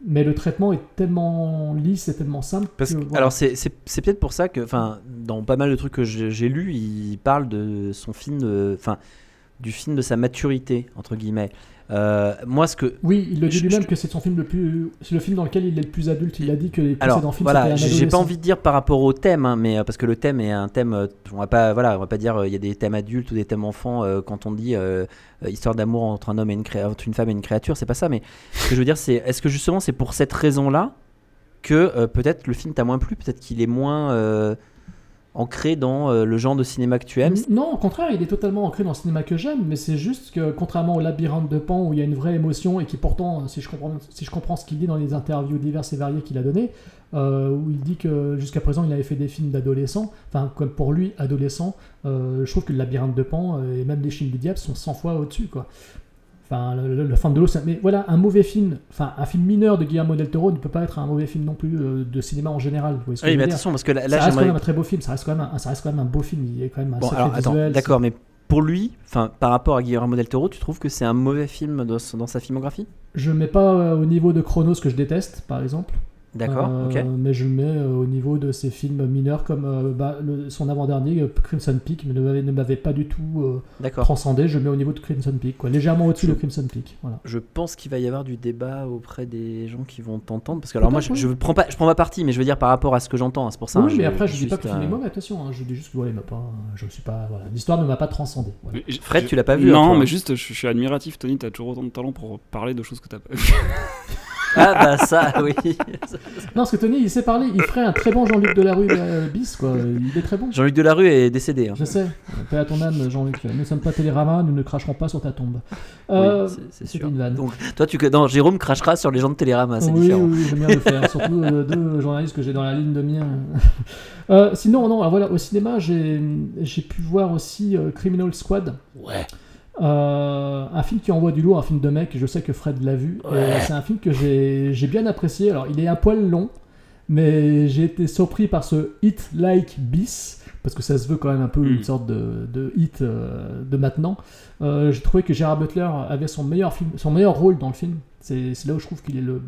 Mais le traitement est tellement lisse et tellement simple. Parce que, voilà. alors c'est peut-être pour ça que, enfin, dans pas mal de trucs que j'ai lus, il parle de son film, enfin, du film de sa maturité entre guillemets. Euh, moi, ce que Oui, il le dit lui-même que c'est son film le plus, c'est le film dans lequel il est le plus adulte. Il a dit que les Alors précédents films voilà, j'ai j'ai pas envie de dire par rapport au thème, hein, mais euh, parce que le thème est un thème, euh, on va pas, voilà, on va pas dire il y a des thèmes adultes ou des thèmes enfants euh, quand on dit euh, histoire d'amour entre un homme et une créa- entre une femme et une créature, c'est pas ça. Mais ce que je veux dire, c'est est-ce que justement c'est pour cette raison-là que peut-être le film t'a moins plu, peut-être qu'il est moins ancré dans euh, le genre de cinéma que tu aimes. Non, au contraire, il est totalement ancré dans le cinéma que j'aime, mais c'est juste que contrairement au labyrinthe de Pan où il y a une vraie émotion et qui pourtant, si je comprends, si je comprends ce qu'il dit dans les interviews diverses et variées qu'il a données, euh, où il dit que jusqu'à présent il avait fait des films d'adolescents, enfin comme pour lui adolescent, euh, je trouve que le labyrinthe de Pan euh, et même les films du diable sont 100 fois au-dessus quoi. Enfin, le, le, le de l'eau, ça- mais voilà, un mauvais film, enfin un film mineur de Guillermo del Toro ne peut pas être un mauvais film non plus euh, de cinéma en général. Vous voyez ce que Oui, je mais veux dire attention, parce que là, ça là, reste quand même un très beau film, ça reste quand même un, ça reste quand même un beau film, il y a quand même un Bon, alors attends, d'accord, mais pour lui, enfin, par rapport à Guillermo del Toro, tu trouves que c'est un mauvais film dans, dans sa filmographie? Je mets pas euh, au niveau de Chronos que je déteste, par exemple. D'accord, Euh, ok. Mais je le mets euh, au niveau de ces films mineurs comme euh, bah, le- son avant-dernier, euh, Crimson Peak, mais ne m'avait- ne m'avait pas du tout euh, transcendé. Je le mets au niveau de Crimson Peak, quoi. légèrement au-dessus de Crimson Peak. Voilà. Je pense qu'il va y avoir du débat auprès des gens qui vont t'entendre parce que alors moi je, prends pas je prends pas parti mais je veux dire par rapport à ce que j'entends hein, c'est pour ça. oui, hein, mais après, je dis pas que le film euh, est mauvais, attention. hein, je dis juste que voilà, il m'a pas, je suis pas, voilà, l'histoire ne m'a pas transcendé. voilà. Mais je- Fred, je- tu l'as pas vu, Non, toi, hein. mais juste, je, je suis admiratif, Tony. T'as toujours autant de talent pour parler de choses que t'as pas vu. <laughs> Ah bah ça <laughs> oui. Non, parce que Tony, il sait parler. Il ferait un très bon Jean-Luc Delarue euh, bis, quoi. Il est très bon. Jean-Luc Delarue est décédé. hein. Je sais. Paix à ton âme, Jean-Luc. Nous ne sommes pas Télérama, nous ne cracherons pas sur ta tombe. Euh, Oui, c'est- sûr. une vanne. Donc toi tu non Jérôme crachera sur les gens de Télérama c'est oui, différent. oui, oui, j'aime bien le faire. <laughs> Surtout euh, deux journalistes que j'ai dans la ligne de mien. Euh, sinon, non, alors voilà, au cinéma, j'ai j'ai pu voir aussi Criminal Squad. Ouais. Euh, un film qui envoie du lourd, un film de mec, je sais que Fred l'a vu. Ouais. C'est un film que j'ai j'ai bien apprécié. Alors, il est un poil long, mais j'ai été surpris par ce hit like bis, parce que ça se veut quand même un peu Mm. une sorte de, de hit euh, de maintenant. Euh, j'ai trouvé que Gérard Butler avait son meilleur, film, son meilleur rôle dans le film. C'est là où je trouve qu'il est le,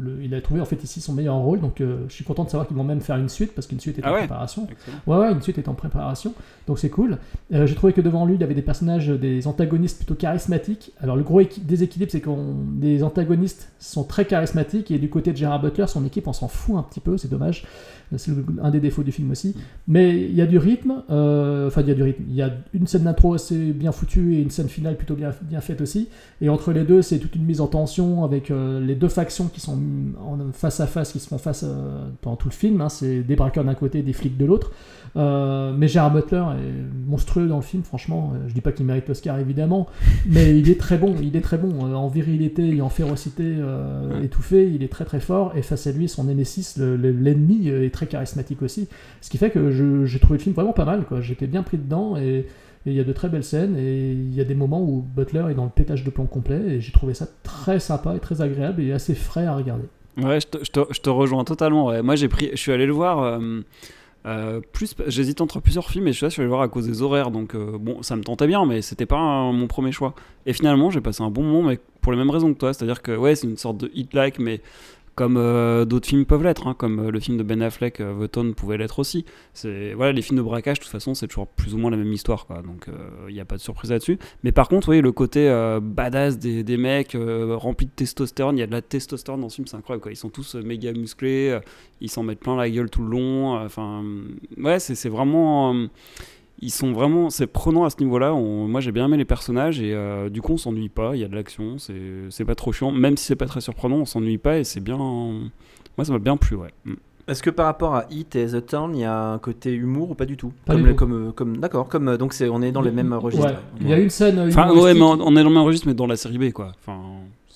le- il a trouvé en fait ici son meilleur rôle. Donc euh, je suis content de savoir qu'ils vont même faire une suite parce qu'une suite est Ah en ouais préparation. Excellent. Ouais, ouais, une suite est en préparation, donc c'est cool. Euh, J'ai trouvé que devant lui, il avait des personnages, des antagonistes plutôt charismatiques. Alors le gros équi- déséquilibre, c'est que les antagonistes sont très charismatiques et du côté de Gerard Butler, son équipe, on s'en fout un petit peu, c'est dommage. C'est un des défauts du film aussi. Mais il y a du rythme, euh, enfin il y a du rythme. Il y a une scène d'intro assez bien foutue et une scène finale plutôt bien, bien faite aussi. Et entre les deux, c'est toute une mise en tension avec euh, les deux factions qui sont en face à face, qui se font face euh, pendant tout le film. hein. C'est des braqueurs d'un côté, des flics de l'autre. Euh, mais Gérard Butler est monstrueux dans le film, franchement. Je dis pas qu'il mérite l'Oscar évidemment, <laughs> mais il est très bon. Il est très bon en virilité et en férocité étouffée. Il est très très fort. Et face à lui, son le- le- l'ennemi, est très charismatique aussi. Ce qui fait que j'ai trouvé le film vraiment pas mal. J'étais bien pris dedans et il y a de très belles scènes et il y a des moments où Butler est dans le pétage de plomb complet et j'ai trouvé ça très sympa et très agréable et assez frais à regarder. Ouais, je te, rejoins totalement. Moi, j'ai pris, je suis allé le voir. euh, euh, plus, j'hésite entre plusieurs films et je je suis allé voir à cause des horaires. Donc, euh, bon, ça me tentait bien, mais c'était pas mon premier choix. Et finalement, j'ai passé un bon moment, mais pour les mêmes raisons que toi. C'est-à-dire que, ouais, c'est une sorte de hit-like, mais comme euh, d'autres films peuvent l'être, hein, comme euh, le film de Ben Affleck, euh, The Town pouvait l'être aussi. Voilà, les films de braquage, de toute façon, c'est toujours plus ou moins la même histoire. Donc il n'y a pas de surprise là-dessus. Mais par contre, oui, le côté euh, badass des, mecs euh, remplis de testostérone, il y a de la testostérone dans ce film, c'est incroyable. Ils sont tous euh, méga musclés, euh, ils s'en mettent plein la gueule tout le long. euh, Enfin, ouais, c'est vraiment. Ils sont vraiment, c'est prenant à ce niveau-là. On- Moi, j'ai bien aimé les personnages et euh, du coup, on s'ennuie pas. Il y a de l'action, c'est c'est pas trop chiant. Même si c'est pas très surprenant, on s'ennuie pas et c'est bien. Moi, ça m'a bien plu, ouais. Mm. Est-ce que par rapport à Hit et The Town, il y a un côté humour ou pas du tout Pas Comme du le- tout. comme, euh, comme d'accord, comme euh, donc c'est on est dans les mêmes registres. Ouais. Il y a une scène. Enfin, ouais, mais on, on est dans le même registre, mais dans la série B, quoi. Enfin,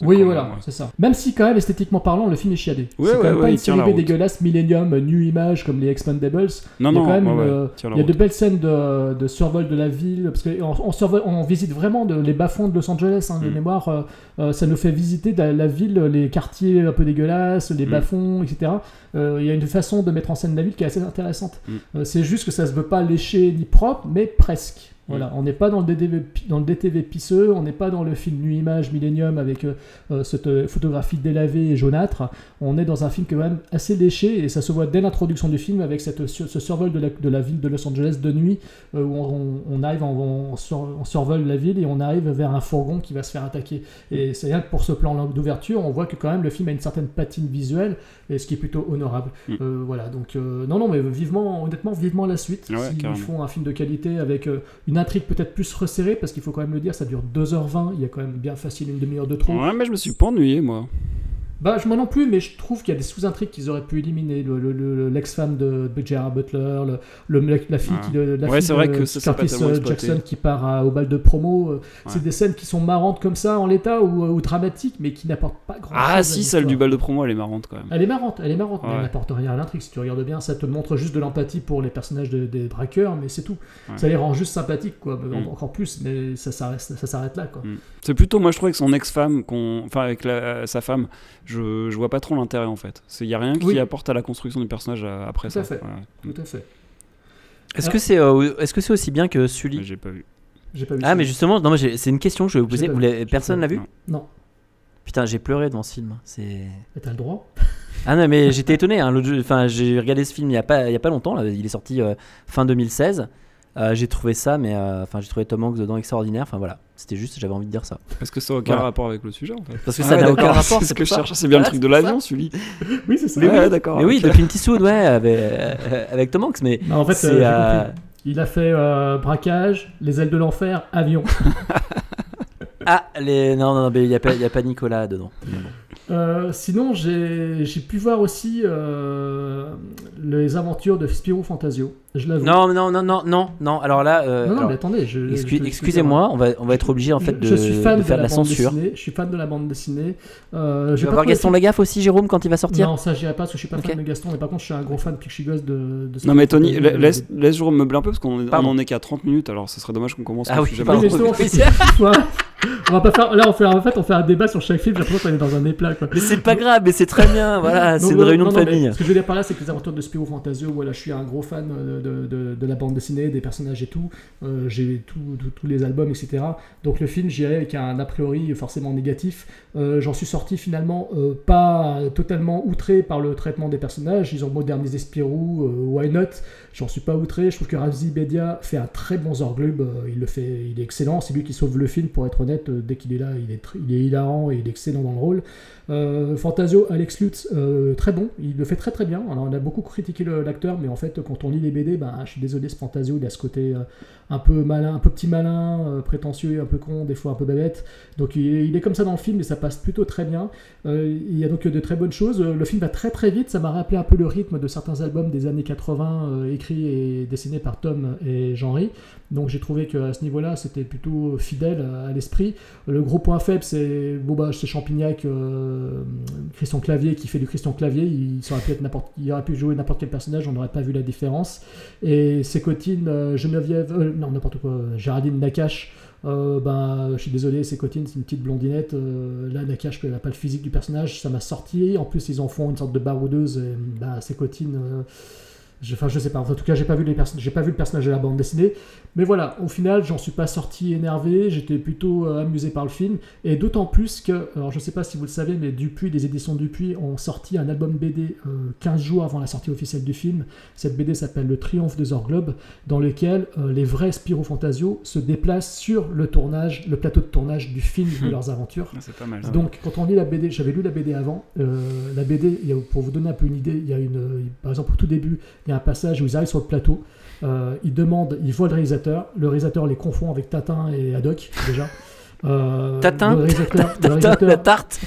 Oui, voilà, ouais. c'est ça. Même si, quand même, esthétiquement parlant, le film est chiadé. Ouais, c'est quand même pas une série B dégueulasse, Millennium, New Image, comme les Expendables. Non, il y a non, quand même euh, il y a de belles scènes de, de survol de la ville, parce qu'on on, on visite vraiment de- les bas-fonds de Los Angeles, hein, de Mm. mémoire. euh, euh, ça nous fait visiter la, la ville, les quartiers un peu dégueulasses, les Mm. bas-fonds, etc. Il y a une façon de mettre en scène la ville qui est assez intéressante. Mm. C'est juste que ça se veut pas léché ni propre, mais presque. Voilà, Mm. on n'est pas dans le, DTV, pi- dans le DTV pisseux, on n'est pas dans le film Nuit Image Millennium avec euh, euh, cette euh, photographie délavée et jaunâtre. On est dans un film quand même assez léché et ça se voit dès l'introduction du film avec cette, ce survol de la, de la ville de Los Angeles de nuit euh, où on, arrive, on, on sur- on survole la ville et on arrive vers un fourgon qui va se faire attaquer. Et c'est rien que pour ce plan d'ouverture, on voit que quand même le film a une certaine patine visuelle et ce qui est plutôt honorable. Mm. Voilà, donc non, non, mais vivement, honnêtement, vivement la suite. Ouais, S'ils font un film de qualité avec une intrigue peut-être plus resserrée, parce qu'il faut quand même le dire, ça dure 2h20, il y a quand même bien facile une demi-heure de trop. Ouais, mais je me suis pas ennuyé, moi. Bah, je m'en non plus, mais je trouve qu'il y a des sous-intrigues qu'ils auraient pu éliminer. Le- le- le- L'ex-femme de Gerard Butler, le, le- la, fille, Ah. qui, la Ouais, fille vrai de que ça, Curtis euh. Jackson qui part à- au bal de promo. euh, C'est des scènes qui sont marrantes comme ça en l'état ou, ou dramatiques, mais qui n'apportent pas grand-chose. Ah, si, celle du bal de promo, elle est marrante quand même. Elle est marrante, elle est marrante, mais elle n'apporte rien à l'intrigue. Si tu regardes bien, ça te montre juste de l'empathie pour les personnages de- des braqueurs, mais c'est tout. Ça les rend juste sympathiques, quoi. Mm. Encore plus, mais ça s'arrête, ça s'arrête là, quoi. Mm. C'est plutôt, moi je trouvais que son ex-femme, enfin avec la- sa femme, je, je vois pas trop l'intérêt en fait. Il y a rien qui Oui. apporte à la construction du personnage euh, après Tout ça. à fait. Ouais. Tout à fait. Est-ce Alors- que c'est euh, est-ce que c'est aussi bien que Sully j'ai pas vu. J'ai pas vu Ah mais justement, non, mais j'ai- c'est une question que je vais vous poser. Vous vu. personne l'a vu. Non. Non, Putain, j'ai pleuré devant ce film. C'est mais t'as le droit. <laughs> Ah non, mais j'étais étonné. Hein, j'ai regardé ce film il y a pas, il y a pas longtemps. là, il est sorti euh, fin 2016. Euh, j'ai trouvé ça, mais euh, enfin, j'ai trouvé Tom Hanks dedans extraordinaire. Enfin voilà, c'était juste, j'avais envie de dire ça. Parce que ça n'a aucun Voilà. rapport avec le sujet en fait. Parce que Ah ça ouais, n'a aucun rapport. C'est ce que je c'est bien Voilà, le truc de l'avion, celui. <laughs> Oui, c'est ça. Mais Oui, ouais, oui. d'accord. Mais oui, de Clint Eastwood, ouais, avec, euh, avec Tom Hanks, mais Non, en fait, c'est. euh, euh. Il a fait euh, braquage, les ailes de l'enfer, avion. <laughs> Ah, les... non, non, non, mais il n'y a, pas- il y a pas Nicolas dedans. Euh, sinon, j'ai j'ai pu voir aussi euh, les aventures de Spirou Fantasio. Je l'avoue. Non, non, non, non, non, non. Alors là, euh, non, non, alors, mais attendez, je, excu- je- excusez-moi, on va, on va être obligé en fait de, je suis fan de de, faire de la, censure. dessinée. Je suis fan de la bande dessinée. Euh, vas pas voir Gaston Lagaffe aussi, Jérôme, quand il va sortir Non, ça j'irai pas parce que je suis pas Ok. fan de Gaston. Mais par contre, je suis un gros fan je suis gosse de. de Non mais Tony, la- laisse, laisse Jérôme meubler un peu parce qu'on est- on Pardon. en est qu'à 30 minutes alors ce serait dommage qu'on commence Ah oui, sujet pardon. Oui, maintenant. mais justement, c'est- Voilà. on va pas faire. Là, on fait, en fait, on fait un débat sur chaque film. J'ai l'impression qu'on est dans un éplat. Quoi. Mais c'est pas grave, mais c'est très bien, voilà, c'est une réunion non, de mais famille. Ce que je veux dire par là, c'est que les aventures de Spirou Fantasio, voilà, je suis un gros fan euh, de, la bande dessinée, des personnages et tout. Euh, J'ai tous les albums, etc. Donc le film, j'irai avec un a priori forcément négatif. Euh, J'en suis sorti finalement euh, pas totalement outré par le traitement des personnages. Ils ont modernisé Spirou, why not? J'en suis pas outré. Je trouve que Ramzi Bedia fait un très bon Zorglub. Euh, il le fait, il est excellent. C'est lui qui sauve le film, pour être honnête. Euh, Dès qu'il est là, il est, il hilarant et il est excellent dans le rôle. Euh, Fantasio, Alex Lutz, très bon, il le fait très très bien. Alors, on a beaucoup critiqué l'acteur, mais en fait, quand on lit les BD, ben, je suis désolé, ce Fantasio, il a ce côté un peu malin, un peu petit malin, prétentieux, un peu con, des fois un peu bébête. Donc, il est, il est comme ça dans le film, et ça passe plutôt très bien. Euh, il y a donc de très bonnes choses. Euh, Le film va très très vite, ça m'a rappelé un peu le rythme de certains albums des années 80, euh, écrits et dessinés par Tom et Jean-Ry. Donc, j'ai trouvé qu'à ce niveau-là, c'était plutôt fidèle à l'esprit. Le gros point faible, c'est bon, bah, Champignac, Christian Clavier qui fait du Christian Clavier. Il, aurait pu jouer n'importe quel personnage, on n'aurait pas vu la différence. Et euh, Geneviève, non, n'importe quoi, Géraldine Nakache. Euh, ben, je suis désolé, ses cotines, c'est une petite blondinette. euh, là, Nakache, elle n'a pas le physique du personnage, ça m'a sorti. En plus, ils en font une sorte de baroudeuse. Et, ben, ses cotines, euh, Enfin, je sais pas. En tout cas, j'ai pas vu les j'ai pas vu le personnage de la bande dessinée. Mais voilà, au final, j'en suis pas sorti énervé. J'étais plutôt euh, amusé par le film, et d'autant plus que, alors je sais pas si vous le savez, mais Dupuis, les éditions Dupuis ont sorti un album BD euh, 15 jours avant la sortie officielle du film. Cette BD s'appelle Le Triomphe des Orglobes, dans lequel euh, les vrais Spiro Fantasio se déplacent sur le tournage, le plateau de tournage du film de leurs <laughs> aventures. Ah, C'est pas mal. ça. Donc, quand on lit la BD, j'avais lu la BD avant. euh, la BD, pour vous donner un peu une idée, il y a une, par exemple, au tout début, il y a un passage où ils arrivent sur le plateau. euh, ils demandent, ils voient le réalisateur. Le réalisateur les confond avec Tatin et Haddock déjà. Euh, Tatin le réalisateur, le réalisateur- la tarte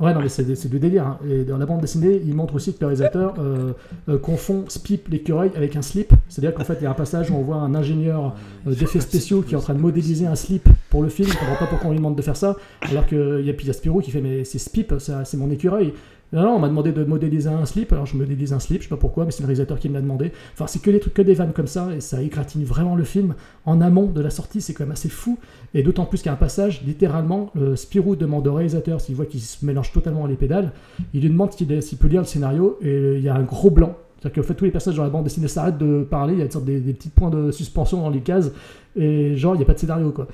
Ouais, non, mais c'est c'est du délire. hein. Et dans la bande dessinée, il montre aussi que le réalisateur euh, euh, confond Spip l'écureuil avec un slip. C'est-à-dire qu'en fait, il y a un passage où on voit un ingénieur euh, d'effets spéciaux qui est en train de modéliser un slip pour le film. Je comprends pas pourquoi on lui demande de faire ça. Alors qu'il y a puis il y a Spirou qui fait Mais c'est Spip, c'est mon écureuil. Non, non, on m'a demandé de modéliser un slip, alors je modélise un slip, je sais pas pourquoi, mais c'est le réalisateur qui me l'a demandé. Enfin, c'est que des trucs, que des vannes comme ça, et ça égratigne vraiment le film. En amont de la sortie, c'est quand même assez fou. Et d'autant plus qu'il y a un passage, littéralement, le Spirou demande au réalisateur s'il voit qu'il se mélange totalement les pédales. Il lui demande s'il s'il peut lire le scénario, et il y a un gros blanc. C'est-à-dire qu'en fait, tous les personnages dans la bande dessinée s'arrêtent de parler, il y a une sorte des, des petits points de suspension dans les cases, et genre, il n'y a pas de scénario, quoi.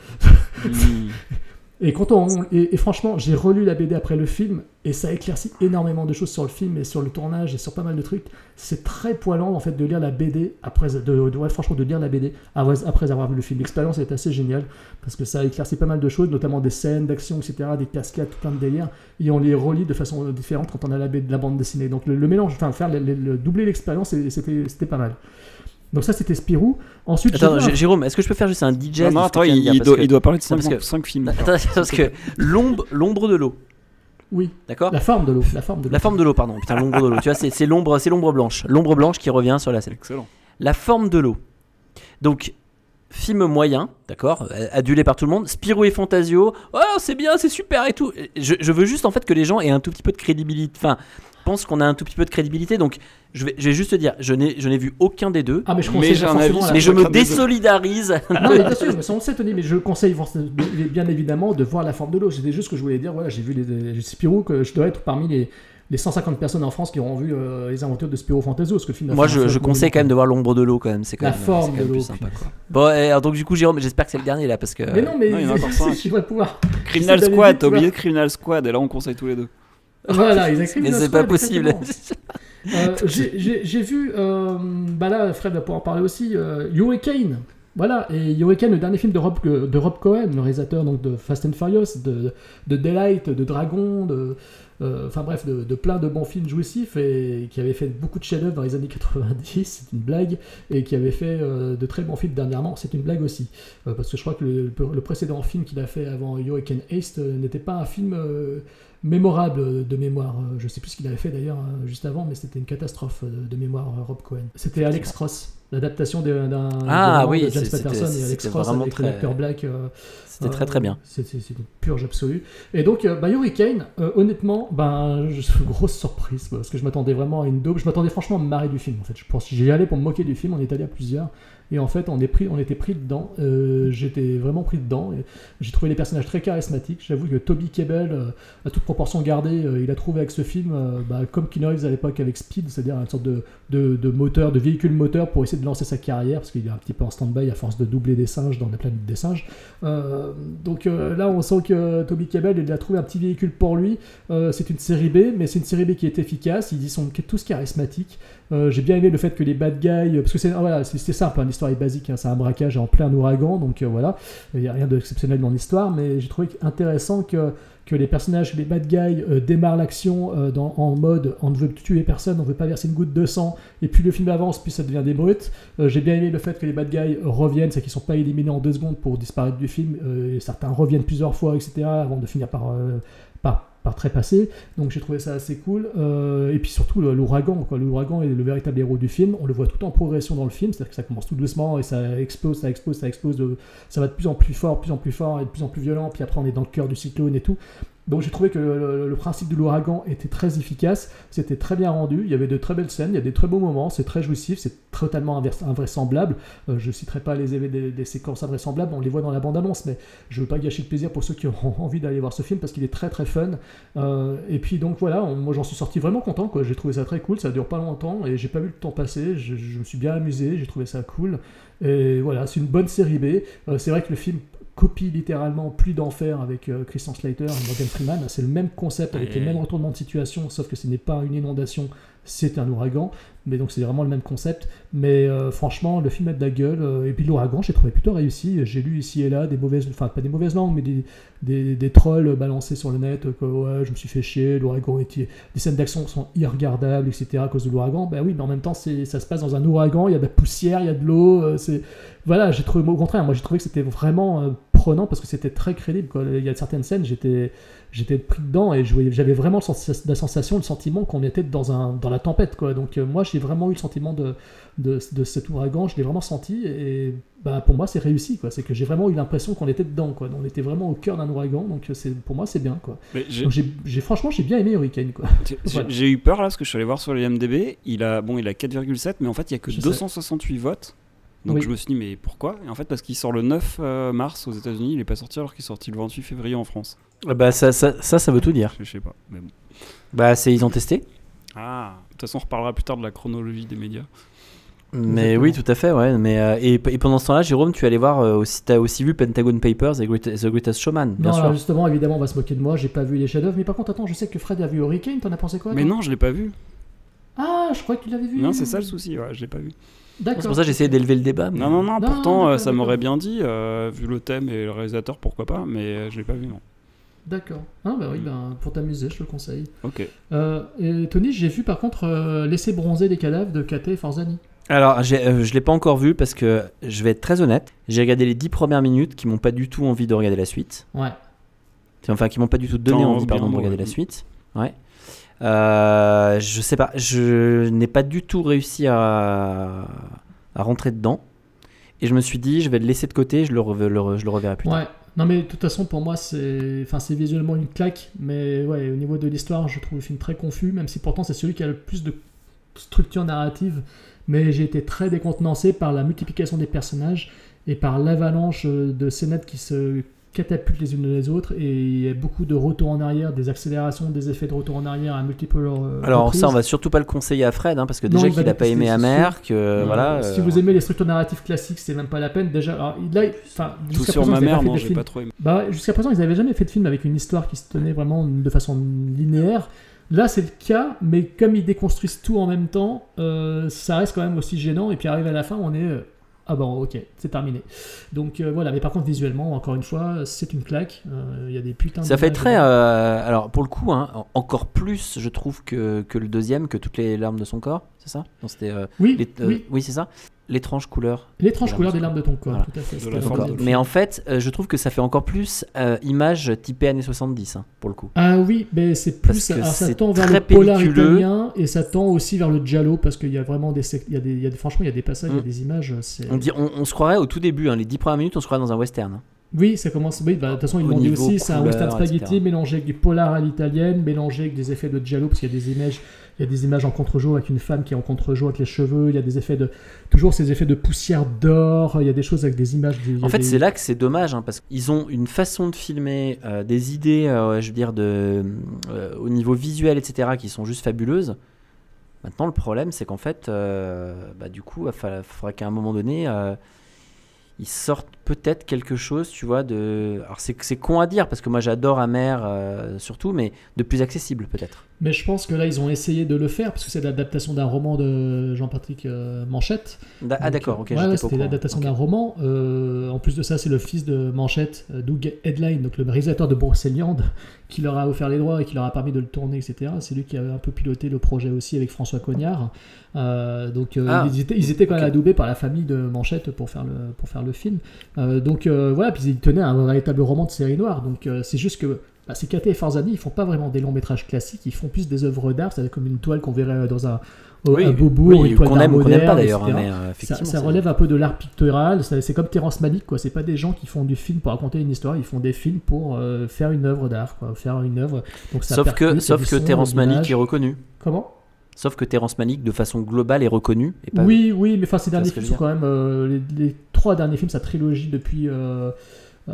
Hmm. <laughs> Et, quand on, et, franchement, j'ai relu la BD après le film et ça éclaircit énormément de choses sur le film et sur le tournage et sur pas mal de trucs. C'est très poilant en fait de lire la BD après, de, franchement, de lire la BD après avoir vu le film. L'expérience est assez géniale parce que ça éclaircit pas mal de choses, notamment des scènes d'action, etc., des cascades, plein de délires. Et on les relit de façon différente quand on a la, BD, la bande dessinée. Donc le, mélange, enfin faire le, le- le- doubler l'expérience, c'était pas mal. Donc ça c'était Spirou. Ensuite, j'ai Attends, Jérôme, est-ce que je peux faire juste un DJ Non, non, attends, il, il doit, il doit parler de Non, parce 5, que- films. <laughs> Attends, parce que l'ombre de l'eau, oui, d'accord la forme de l'eau, la forme de l'eau. La forme de l'eau, pardon. Putain, l'ombre de l'eau. Tu vois, c'est c'est l'ombre, c'est l'ombre blanche. L'ombre blanche qui revient sur la scène. Excellent. La forme de l'eau. Donc, film moyen, d'accord, adulé par tout le monde. Spirou et Fantasio. Oh, c'est bien, c'est super et tout. Je, je veux juste en fait que les gens aient un tout petit peu de crédibilité. Enfin, pensent qu'on a un tout petit peu de crédibilité. Donc, je vais, je vais juste te dire, je n'ai, je n'ai vu aucun des deux. Ah mais je Mais conseille j'ai un avis mais je me désolidarise. Non, mais bien sûr, mais on sait, Tony, mais je conseille bien évidemment de voir la forme de l'eau. C'était juste ce que je voulais dire. Voilà, j'ai vu les, les Spirou, que je dois être parmi les, les 150 personnes en France qui auront vu euh, les aventures de Spirou Fantasio. Parce que le film Moi, je, conseille quand même de voir l'ombre de l'eau quand même. C'est quand La même, forme c'est quand même de plus l'eau, sympa. Quoi. Bon, et alors, donc du coup, Jérôme, j'espère que c'est le dernier là parce que. Mais non, mais Non, il y en a encore <laughs> cinq. je devrais pouvoir. Criminal Squad, t'as oublié Criminal Squad, et là on conseille tous les deux. Voilà, ils écrivent <laughs> Mais c'est pas possible. exactement. Euh, j'ai- vu, euh, bah là, Fred va pouvoir en parler aussi, euh, Hurricane. Voilà, et Hurricane, le dernier film de Rob, de Rob Cohen, le réalisateur donc, de Fast and Furious, de, de Daylight, de Dragon, de, euh, enfin bref, de, de plein de bons films jouissifs et qui avait fait beaucoup de chefs-d'œuvre dans les années <laughs> 90, c'est une blague, et qui avait fait euh, de très bons films dernièrement, c'est une blague aussi. Euh, parce que je crois que le, le précédent film qu'il a fait avant Hurricane Haste euh, n'était pas un film euh, mémorable euh, de mémoire. Euh, Je sais plus ce qu'il avait fait d'ailleurs euh, juste avant, mais c'était une catastrophe euh, de mémoire, euh, Rob Cohen. C'était Alex Cross, l'adaptation d'un Ah oui, de James Patterson et Alex vraiment avec très- l'acteur Black. euh, C'était très très bien. c'est une purge absolue. Et donc, euh, bah, Hurricane, euh, honnêtement, ben, je, <laughs> grosse surprise, parce que je m'attendais vraiment à une daube. Je m'attendais franchement à me marrer du film, en fait. Je pense j'y allais pour me moquer du film, on est allé à plusieurs. Et en fait, on, est pris, on était pris dedans. Euh, J'étais vraiment pris dedans. J'ai trouvé les personnages très charismatiques. J'avoue que Toby Kebbell, euh, à toute proportion gardée, euh, il a trouvé avec ce film, bah, comme Keanu à l'époque avec Speed, c'est-à-dire une sorte de, moteur, de véhicule moteur pour essayer de lancer sa carrière, parce qu'il est un petit peu en stand-by à force de doubler des singes dans la planète des singes. Donc là, on sent que Toby Kebbell, il a trouvé un petit véhicule pour lui. C'est une série B, mais c'est une série B qui est efficace. Ils y sont tous charismatiques. Euh, J'ai bien aimé le fait que les bad guys, parce que c'est ah, simple, hein, l'histoire est basique, hein, c'est un braquage en plein ouragan, donc euh, voilà, il n'y a rien d'exceptionnel dans l'histoire, mais j'ai trouvé intéressant que que les personnages, les bad guys euh, démarrent l'action en mode on ne veut tuer personne, on ne veut pas verser une goutte de sang, et puis le film avance, puis ça devient des brutes. J'ai bien aimé le fait que les bad guys reviennent, c'est qu'ils sont pas éliminés en deux secondes pour disparaître du film, et certains reviennent plusieurs fois, etc., avant de finir par, par, par trépasser. Donc j'ai trouvé ça assez cool. Euh, et puis surtout l'ouragan, quoi. L'ouragan est le véritable héros du film. On le voit tout en progression dans le film, c'est-à-dire que ça commence tout doucement et ça explose, ça explose, ça explose. Ça va de plus en plus fort, plus en plus fort et de plus en plus violent. Puis après on est dans le cœur du cyclone et tout. Donc j'ai trouvé que le, principe de l'ouragan était très efficace, c'était très bien rendu, il y avait de très belles scènes, il y a des très beaux moments, c'est très jouissif, c'est totalement invraisemblable. Euh, je citerai pas les, des, des séquences invraisemblables, on les voit dans la bande-annonce, mais je veux pas gâcher le plaisir pour ceux qui auront <laughs> envie d'aller voir ce film parce qu'il est très très fun. Euh, et puis donc voilà, moi j'en suis sorti vraiment content, j'ai trouvé ça très cool, ça dure pas longtemps et j'ai pas vu le temps passer, je, je me suis bien amusé, j'ai trouvé ça cool. Et voilà, c'est une bonne série B. Euh, c'est vrai que le film copie littéralement Plus d'enfer avec euh, Christian Slater et Morgan Freeman. C'est le même concept avec les mêmes retournements de situation, sauf que ce n'est pas une inondation, c'est un ouragan. Mais donc c'est vraiment le même concept. Mais euh, franchement, le film a de la gueule. euh, et puis l'ouragan, j'ai trouvé plutôt réussi. J'ai lu ici et là des mauvaises, enfin pas des mauvaises langues, mais des, des, des trolls balancés sur le net. Que ouais, je me suis fait chier, l'ouragan était. Les scènes d'action sont irregardables, etc. à cause de l'ouragan. Ben oui, mais en même temps, ça se passe dans un ouragan. Il y a de la poussière, il y a de l'eau. c'est voilà, j'ai trouvé au contraire. Moi, j'ai trouvé que c'était vraiment euh, prenant parce que c'était très crédible. Quoi. Il y a certaines scènes, j'étais j'étais pris dedans et j'avais vraiment le la sensation, le sentiment qu'on était dans, un, dans la tempête. Quoi. Donc euh, moi, j'ai vraiment eu le sentiment de, de, de cet ouragan, je l'ai vraiment senti et bah, pour moi, c'est réussi. Quoi. C'est que j'ai vraiment eu l'impression qu'on était dedans. Quoi. On était vraiment au cœur d'un ouragan, donc euh, c'est, pour moi, c'est bien. Quoi. Mais j'ai- Donc, j'ai, j'ai- franchement, j'ai bien aimé Hurricane. Quoi. j'ai- <laughs> Voilà. J'ai eu peur là parce que je suis allé voir sur les MDB. Il a, bon, il a 4,7, mais en fait, il y a que Je sais. 268 votes. Donc Oui. je me suis dit, mais pourquoi? Et en fait, parce qu'il sort le 9 euh, mars aux États-Unis, il est pas sorti alors qu'il est sorti le 28 février en France. Bah ça, ça, ça, ça veut tout dire. Je, je sais pas. Mais bon. Bah c'est ils ont testé. Ah, de toute façon, on reparlera plus tard de la chronologie des médias. Mais Exactement. oui, tout à fait, ouais. Mais euh, et, et pendant ce temps-là, Jérôme, tu es allé voir euh, aussi, t'as aussi vu Pentagon Papers et Great- The Greatest Showman, bien Non, sûr. alors, justement, évidemment, on va se moquer de moi. J'ai pas vu les chefs-d'œuvre, mais par contre, attends, je sais que Fred a vu Hurricane. T'en as pensé quoi mais non, je l'ai pas vu. Ah, je crois que tu l'avais vu. Non, c'est ça le souci, ouais, je l'ai pas vu. D'accord. C'est pour ça que j'ai essayé d'élever le débat. mais- Non, non, non, Non, pourtant, non, euh, ça m'aurait bien dit, euh, vu le thème et le réalisateur, pourquoi pas, mais euh, je l'ai pas vu, non. D'accord. Ah, bah oui, ben, pour t'amuser, je te le conseille. Ok. Euh, et Tony, j'ai vu par contre euh, Laisser bronzer les cadavres de Kate Forzani. Alors, j'ai- euh, je l'ai pas encore vu parce que je vais être très honnête. J'ai regardé les 10 premières minutes qui m'ont pas du tout envie de regarder la suite. Ouais. Enfin, qui m'ont pas du tout donné Tant envie pardon, de regarder ouais. la suite. Ouais. Euh, je sais pas, je n'ai pas du tout réussi à, à rentrer dedans. Et je me suis dit, je vais le laisser de côté, je le, re- je le reverrai plus tard. Ouais. Non, mais de toute façon, pour moi, c'est enfin, c'est visuellement une claque. Mais ouais, au niveau de l'histoire, je trouve le film très confus, même si pourtant c'est celui qui a le plus de structure narrative. Mais j'ai été très décontenancé par la multiplication des personnages et par l'avalanche de scénettes qui se catapultent les unes les autres et il y a beaucoup de retours en arrière, des accélérations, des effets de retour en arrière à multiples euh, Alors reprises. ça, on va surtout pas le conseiller à Fred, hein, parce que déjà qu'il a pas aimé Amer, que Euh, voilà. Si euh, vous aimez les structures narratives classiques, c'est même pas la peine. Déjà, alors, là, il- enfin, Tout jusqu'à sur présent, ma ils mère, pas fait non, film. pas trop aimé. Bah, jusqu'à présent, ils n'avaient jamais fait de film avec une histoire qui se tenait vraiment de façon linéaire. Là, c'est le cas, mais comme ils déconstruisent tout en même temps, euh, ça reste quand même aussi gênant. Et puis, arrivé à la fin, on est. ah bon, ok, c'est terminé. Donc euh, voilà, mais par contre, visuellement, encore une fois, c'est une claque. Euh, Il y a des putains Ça fait très. euh, alors pour le coup, hein, en- encore plus, je trouve que, que le deuxième, que toutes les larmes de son corps, c'est ça? Non, c'était. Oui, les- oui. c'est ça? L'étrange couleur. L'étrange Des couleur larmes des larmes de ton corps, Voilà. tout à fait. De Mais en fait, euh, je trouve que ça fait encore plus euh, image typée années 70, hein, pour le coup. Ah oui, mais c'est Parce plus. que Alors ça tend vers très le polar pelliculeux. italien et ça tend aussi vers le giallo parce qu'il y a vraiment des, sec- il y a des, il y a des- franchement, il y a des passages, il y a Mm. des images. c'est- On, dit, on, on se croirait au tout début, hein, les 10 premières minutes, on se croirait dans un western. hein. Oui, ça commence. Oui, bah, de toute façon, ils l'ont dit aussi. C'est un western spaghetti etc. mélangé avec du polar à l'italienne, mélangé avec des effets de giallo parce qu'il y a des images. Il y a des images en contre-jour avec une femme qui est en contre-jour avec les cheveux. Il y a des effets de toujours ces effets de poussière d'or. Il y a des choses avec des images. En fait, des- c'est là que c'est dommage, hein, parce qu'ils ont une façon de filmer, euh, des idées, euh, je veux dire, de, euh, au niveau visuel, etc., qui sont juste fabuleuses. Maintenant, le problème, c'est qu'en fait, bah, du coup, il fa- faudra qu'à un moment donné, ils sortent peut-être quelque chose, tu vois, de. Alors, c'est c'est con à dire, parce que moi, j'adore Amer, euh, surtout, mais de plus accessible, peut-être. Mais je pense que là, ils ont essayé de le faire parce que c'est l'adaptation d'un roman de Jean-Patrick euh, Manchette. Da- ah, d'accord, ok, ouais, c'était l'adaptation d'un roman. Euh, en plus de ça, c'est le fils de Manchette, Doug Headline, donc le réalisateur de Brocéliande, qui leur a offert les droits et qui leur a permis de le tourner, etc. C'est lui qui a un peu piloté le projet aussi avec François Cognard. Euh, donc euh, Ah, ils, étaient, ils étaient quand même adoubés par la famille de Manchette pour faire le, pour faire le film. Euh, donc euh, voilà, puis ils tenaient un véritable roman de série noire. Donc c'est juste que bah, c'est Kate et Farzani, ils font pas vraiment des longs métrages classiques, ils font plus des œuvres d'art, c'est comme une toile qu'on verrait dans un, Oui, un Beaubourg, oui, qu'on aime ou qu'on n'aime pas d'ailleurs, hein, euh, Ça, relève un peu de l'art pictural, c'est comme Terrence Malick, quoi. C'est pas des gens qui font du film pour raconter une histoire, ils font des films pour euh, faire une œuvre d'art. Faire une œuvre. Donc ça Sauf que, sauf que son, de Malick est reconnu. Comment? Sauf que Terrence Malick, de façon globale, est reconnu. Et pas Oui, oui, mais enfin, ces derniers films sont quand même. euh, les, les trois derniers films, sa trilogie depuis. euh,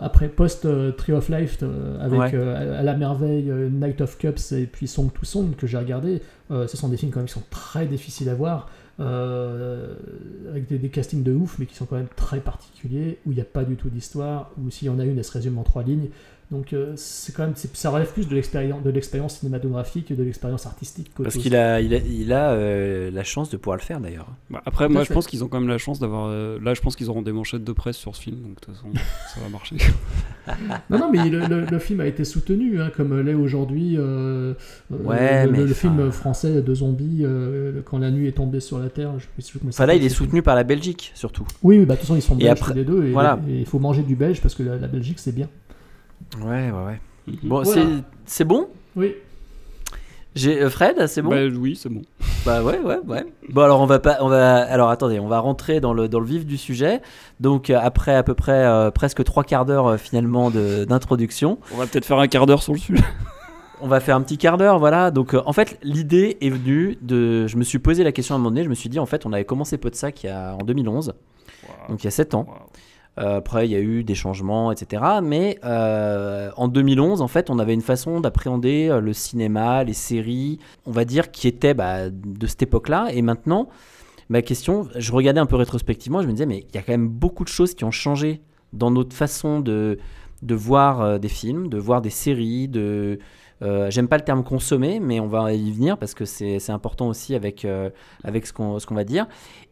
après post euh, Tree of Life avec Ouais. à, à la merveille Night of Cups et puis Song to Song que j'ai regardé euh, ce sont des films quand même qui sont très difficiles à voir euh, avec des, castings de ouf mais qui sont quand même très particuliers où il n'y a pas du tout d'histoire ou s'il y en a une elle se résume en trois lignes donc euh, c'est quand même ça relève plus de l'expérience de l'expérience cinématographique que de l'expérience artistique Parce qu'il a, il a, il a euh, la chance de pouvoir le faire d'ailleurs. Bah, après, Tout moi, je fait. pense qu'ils ont quand même la chance d'avoir. euh, là, je pense qu'ils auront des manchettes de presse sur ce film, donc de toute façon, <laughs> ça va marcher. <laughs> Non, non, mais le, le- le film a été soutenu, hein, comme l'est aujourd'hui euh, euh, Ouais, le, mais le film français de zombies, euh, quand la nuit est tombée sur la Terre. Je sais plus comment Enfin là, il est soutenu par la Belgique surtout. Oui, oui, bah, de toute façon, ils sont belges après- les deux, et voilà. et il faut manger du belge parce que la, la Belgique, c'est bien. Ouais, ouais, ouais. Bon, Voilà. c'est, c'est bon? Oui. J'ai euh, Fred, c'est bon? Bah, oui, c'est bon. Bah ouais, ouais, ouais. Bon alors on va pas, on va, alors attendez, on va rentrer dans le dans le vif du sujet. Donc euh, après à peu près euh, presque trois quarts d'heure euh, finalement de- d'introduction, On va peut-être faire un quart d'heure sur le sujet. <laughs> on va faire un petit quart d'heure, voilà. Donc euh, en fait l'idée est venue de, je me suis posé la question à un moment donné, je me suis dit en fait on avait commencé Podsac il y a, en 2011, donc il y a 7 ans. Après, il y a eu des changements, etc. Mais euh, en 2011, en fait, on avait une façon d'appréhender euh, le cinéma, les séries, on va dire, qui était bah, de cette époque-là. Et maintenant, ma question, je regardais un peu rétrospectivement, je me disais, mais il y a quand même beaucoup de choses qui ont changé dans notre façon de, de voir euh, des films, de voir des séries, de... euh, J'aime pas le terme consommer, mais on va y venir parce que c'est important aussi avec, euh, avec ce qu'on qu'on va dire.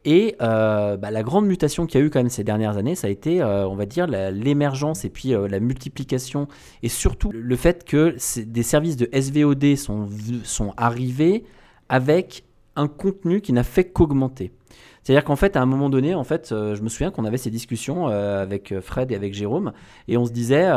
Et euh, bah, la grande mutation qu'il y a eu quand même ces dernières années, ça a été, on va dire, l'émergence et puis la multiplication et surtout le fait que des services de SVOD sont, sont arrivés avec un contenu qui n'a fait qu'augmenter. C'est-à-dire qu'en fait, à un moment donné, en fait, je me souviens qu'on avait ces discussions avec Fred et avec Jérôme, et on se disait,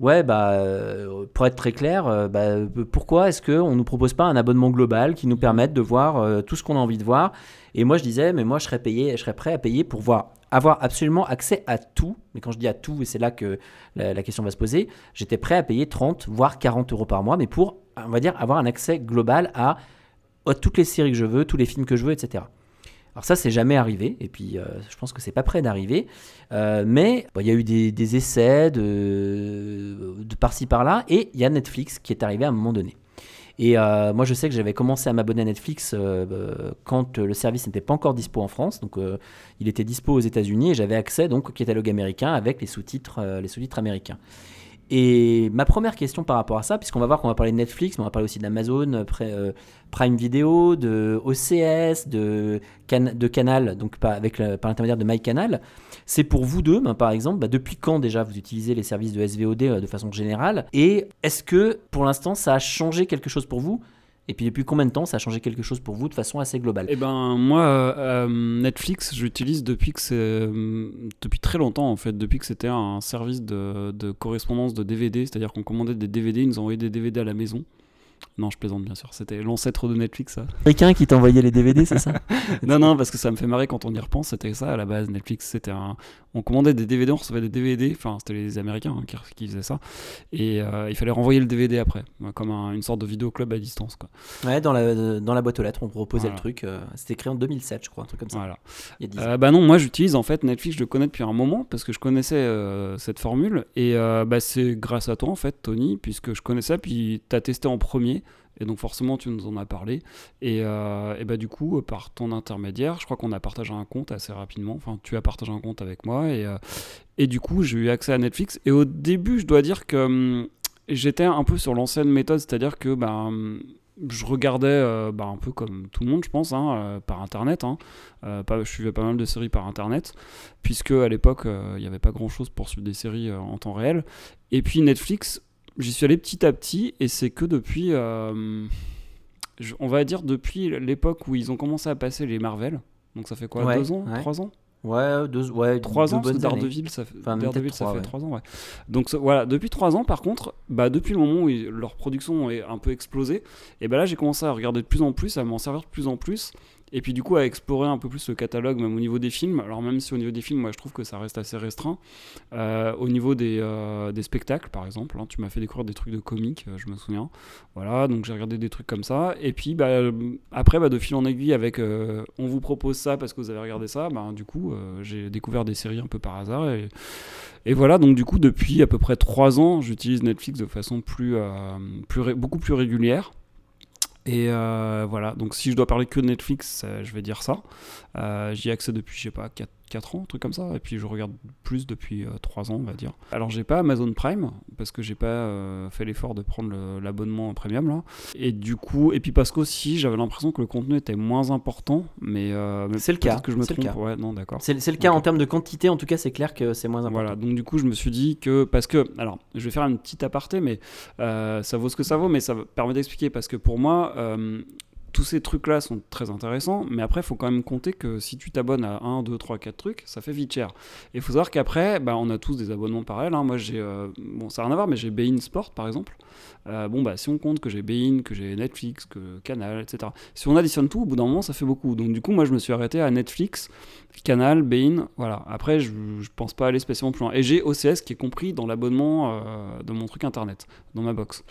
ouais, bah, euh, pour être très clair, euh, bah, pourquoi est-ce qu'on ne nous propose pas un abonnement global qui nous permette de voir euh, tout ce qu'on a envie de voir? Et moi, je disais, mais moi, je serais payé, je serais prêt à payer pour voir, avoir absolument accès à tout. Mais quand je dis à tout, et c'est là que la, question va se poser, j'étais prêt à payer 30, voire 40 euros par mois, mais pour, on va dire, avoir un accès global à toutes les séries que je veux, tous les films que je veux, etc. Alors ça, c'est jamais arrivé, et puis euh, je pense que c'est pas prêt d'arriver. Euh, mais bon, il y a eu des, essais de, de par-ci par-là, et il y a Netflix qui est arrivé à un moment donné. Et euh, moi, je sais que j'avais commencé à m'abonner à Netflix euh, quand le service n'était pas encore dispo en France. Donc, il était dispo aux États-Unis et j'avais accès donc au catalogue américain avec les sous-titres, les sous-titres américains. Et ma première question par rapport à ça, puisqu'on va voir qu'on va parler de Netflix, mais on va parler aussi d'Amazon, euh, euh, Prime Video, de OCS, de, Can- de Canal, donc par, avec le- par l'intermédiaire de MyCanal, c'est pour vous deux, ben, par exemple, bah, depuis quand déjà vous utilisez les services de SVOD euh, de façon générale? Et est-ce que pour l'instant ça a changé quelque chose pour vous? Et puis depuis combien de temps ça a changé quelque chose pour vous de façon assez globale Eh ben moi euh, Netflix j'utilise euh, depuis très longtemps en fait. Depuis que c'était un service de, de correspondance de DVD c'est-à-dire qu'on commandait des DVD ils nous envoyaient des DVD à la maison non je plaisante bien sûr c'était l'ancêtre de Netflix ça Quelqu'un qui t'envoyait les DVD, c'est ça <laughs> non non parce que ça me fait marrer quand on y repense c'était ça à la base Netflix c'était un on commandait des DVD on recevait des DVD enfin c'était les Américains hein, qui, qui faisaient ça et euh, il fallait renvoyer le DVD après comme un- une sorte de vidéo club à distance quoi Ouais, dans la, dans la boîte aux lettres, on proposait Voilà. le truc. euh, C'était créé en 2007, je crois, un truc comme ça. voilà Il y a 10 ans. Euh, bah non, moi j'utilise en fait Netflix, je le connais depuis un moment parce que je connaissais euh, cette formule et euh, bah, c'est grâce à toi en fait, Tony, puisque je connaissais, puis tu as testé en premier et donc forcément tu nous en as parlé et, euh, bah du coup par ton intermédiaire, je crois qu'on a partagé un compte assez rapidement, enfin tu as partagé un compte avec moi et, euh, et du coup j'ai eu accès à Netflix et au début je dois dire que hum, j'étais un peu sur l'ancienne méthode, c'est-à-dire que bah, hum, je regardais euh, bah, un peu comme tout le monde, je pense, hein, euh, par internet. hein. Euh, je suivais pas mal de séries par internet, puisque à l'époque, euh, il n'y avait pas grand chose pour suivre des séries euh, en temps réel. Et puis Netflix, j'y suis allé petit à petit, et c'est que depuis, euh, je- on va dire depuis l'époque où ils ont commencé à passer les Marvel. Donc ça fait quoi Ouais, Deux ans ouais. Trois ans Ouais, deux, ouais, Trois deux ans, parce que. Daredevil, ça fait, Enfin, Daredevil, ça fait trois ans. Donc ça- voilà, depuis trois ans, par contre, bah, depuis le moment où ils- leur production est un peu explosé, et ben là j'ai commencé à regarder de plus en plus, à m'en servir de plus en plus, et puis du coup à explorer un peu plus le catalogue, même au niveau des films. Alors même si au niveau des films, moi je trouve que ça reste assez restreint. Euh, au niveau des, euh, des spectacles, par exemple, hein, tu m'as fait découvrir des trucs de comiques, euh, je me souviens. Voilà, donc j'ai regardé des trucs comme ça. Et puis bah, après, bah, de fil en aiguille, avec on vous propose ça parce que vous avez regardé ça, bah, du coup j'ai découvert des séries un peu par hasard. Et, voilà, donc du coup depuis à peu près trois ans, j'utilise Netflix de façon plus, plus beaucoup plus régulière. Et euh, voilà, donc si je dois parler que de Netflix, euh, je vais dire ça. Euh, J'y ai accès depuis, je sais pas, 4, ans, un truc comme ça. Et puis je regarde plus depuis 3 ans, on va dire. Alors j'ai pas Amazon Prime, parce que j'ai pas euh, fait l'effort de prendre l'abonnement premium là. Et du coup, et puis parce qu'aussi j'avais l'impression que le contenu était moins important, mais, euh, mais C'est le cas, que je me c'est le trompe. cas. Ouais, non, d'accord. C'est le cas en termes de quantité, en tout cas, c'est clair que c'est moins important. Voilà, donc du coup, je me suis dit que. Parce que. Alors, je vais faire une petite aparté, mais euh, ça vaut ce que ça vaut, mais ça permet d'expliquer. Parce que pour moi, euh, tous ces trucs-là sont très intéressants, mais après, il faut quand même compter que si tu t'abonnes à 1, 2, 3, 4 trucs, ça fait vite cher. Et il faut savoir qu'après, bah, on a tous des abonnements pareils. hein. Moi, j'ai. euh, bon, ça n'a rien à voir, mais j'ai Bein Sport, par exemple. Euh, bon, bah, si on compte que j'ai Bein, que j'ai Netflix, que Canal, etc. Si on additionne tout, au bout d'un moment, ça fait beaucoup. Donc, du coup, moi, je me suis arrêté à Netflix, Canal, Bein, voilà. Après, je, je pense pas aller spécialement plus loin. Et j'ai OCS qui est compris dans l'abonnement euh, de mon truc internet, dans ma box.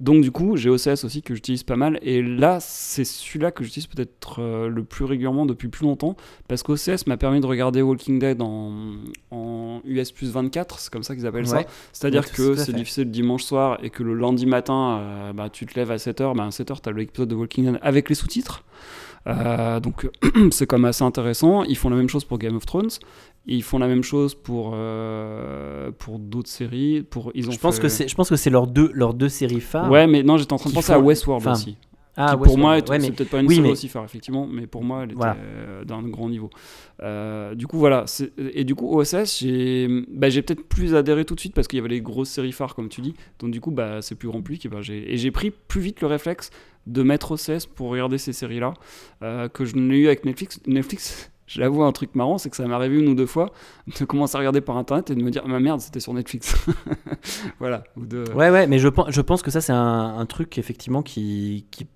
Donc, du coup, j'ai OCS aussi que j'utilise pas mal. Et là, c'est celui-là que j'utilise peut-être euh, le plus régulièrement depuis plus longtemps. Parce qu'OCS m'a permis de regarder Walking Dead en, en US plus 24, c'est comme ça qu'ils appellent ça. C'est-à-dire que c'est difficile le dimanche soir et que le lundi matin, euh, bah, tu te lèves à 7h, bah, à 7h, tu as l'épisode de Walking Dead avec les sous-titres. Euh, donc <clears throat> c'est quand même assez intéressant. Ils font la même chose pour Game of Thrones. Ils font la même chose pour, euh, pour d'autres séries. Pour, ils ont Je pense fait- que c'est, je pense que c'est leurs deux, leurs deux séries phares. Ouais, mais non, j'étais en train de penser à Westworld enfin, aussi. Ah, qui pour moi, ouais, c'est mais- peut-être pas une oui, série mais- aussi phare, effectivement, mais pour moi, elle était Voilà. euh, d'un grand niveau. Euh, du coup, voilà. Et du coup, OSS, j'ai bah, j'ai peut-être plus adhéré tout de suite parce qu'il y avait les grosses séries phares, comme tu dis. Donc, du coup, bah, c'est plus grand public. Et, bah, j'ai- pris plus vite le réflexe de mettre OCS pour regarder ces séries-là euh, que je n'ai eu avec Netflix. Netflix, <laughs> je l'avoue, un truc marrant, c'est que ça m'est arrivé une ou deux fois de commencer à regarder par internet et de me dire, ma merde, c'était sur Netflix. <laughs> voilà. Ou de... Ouais, ouais, mais je pense, je pense que ça, c'est un, un truc, effectivement, qui. qui...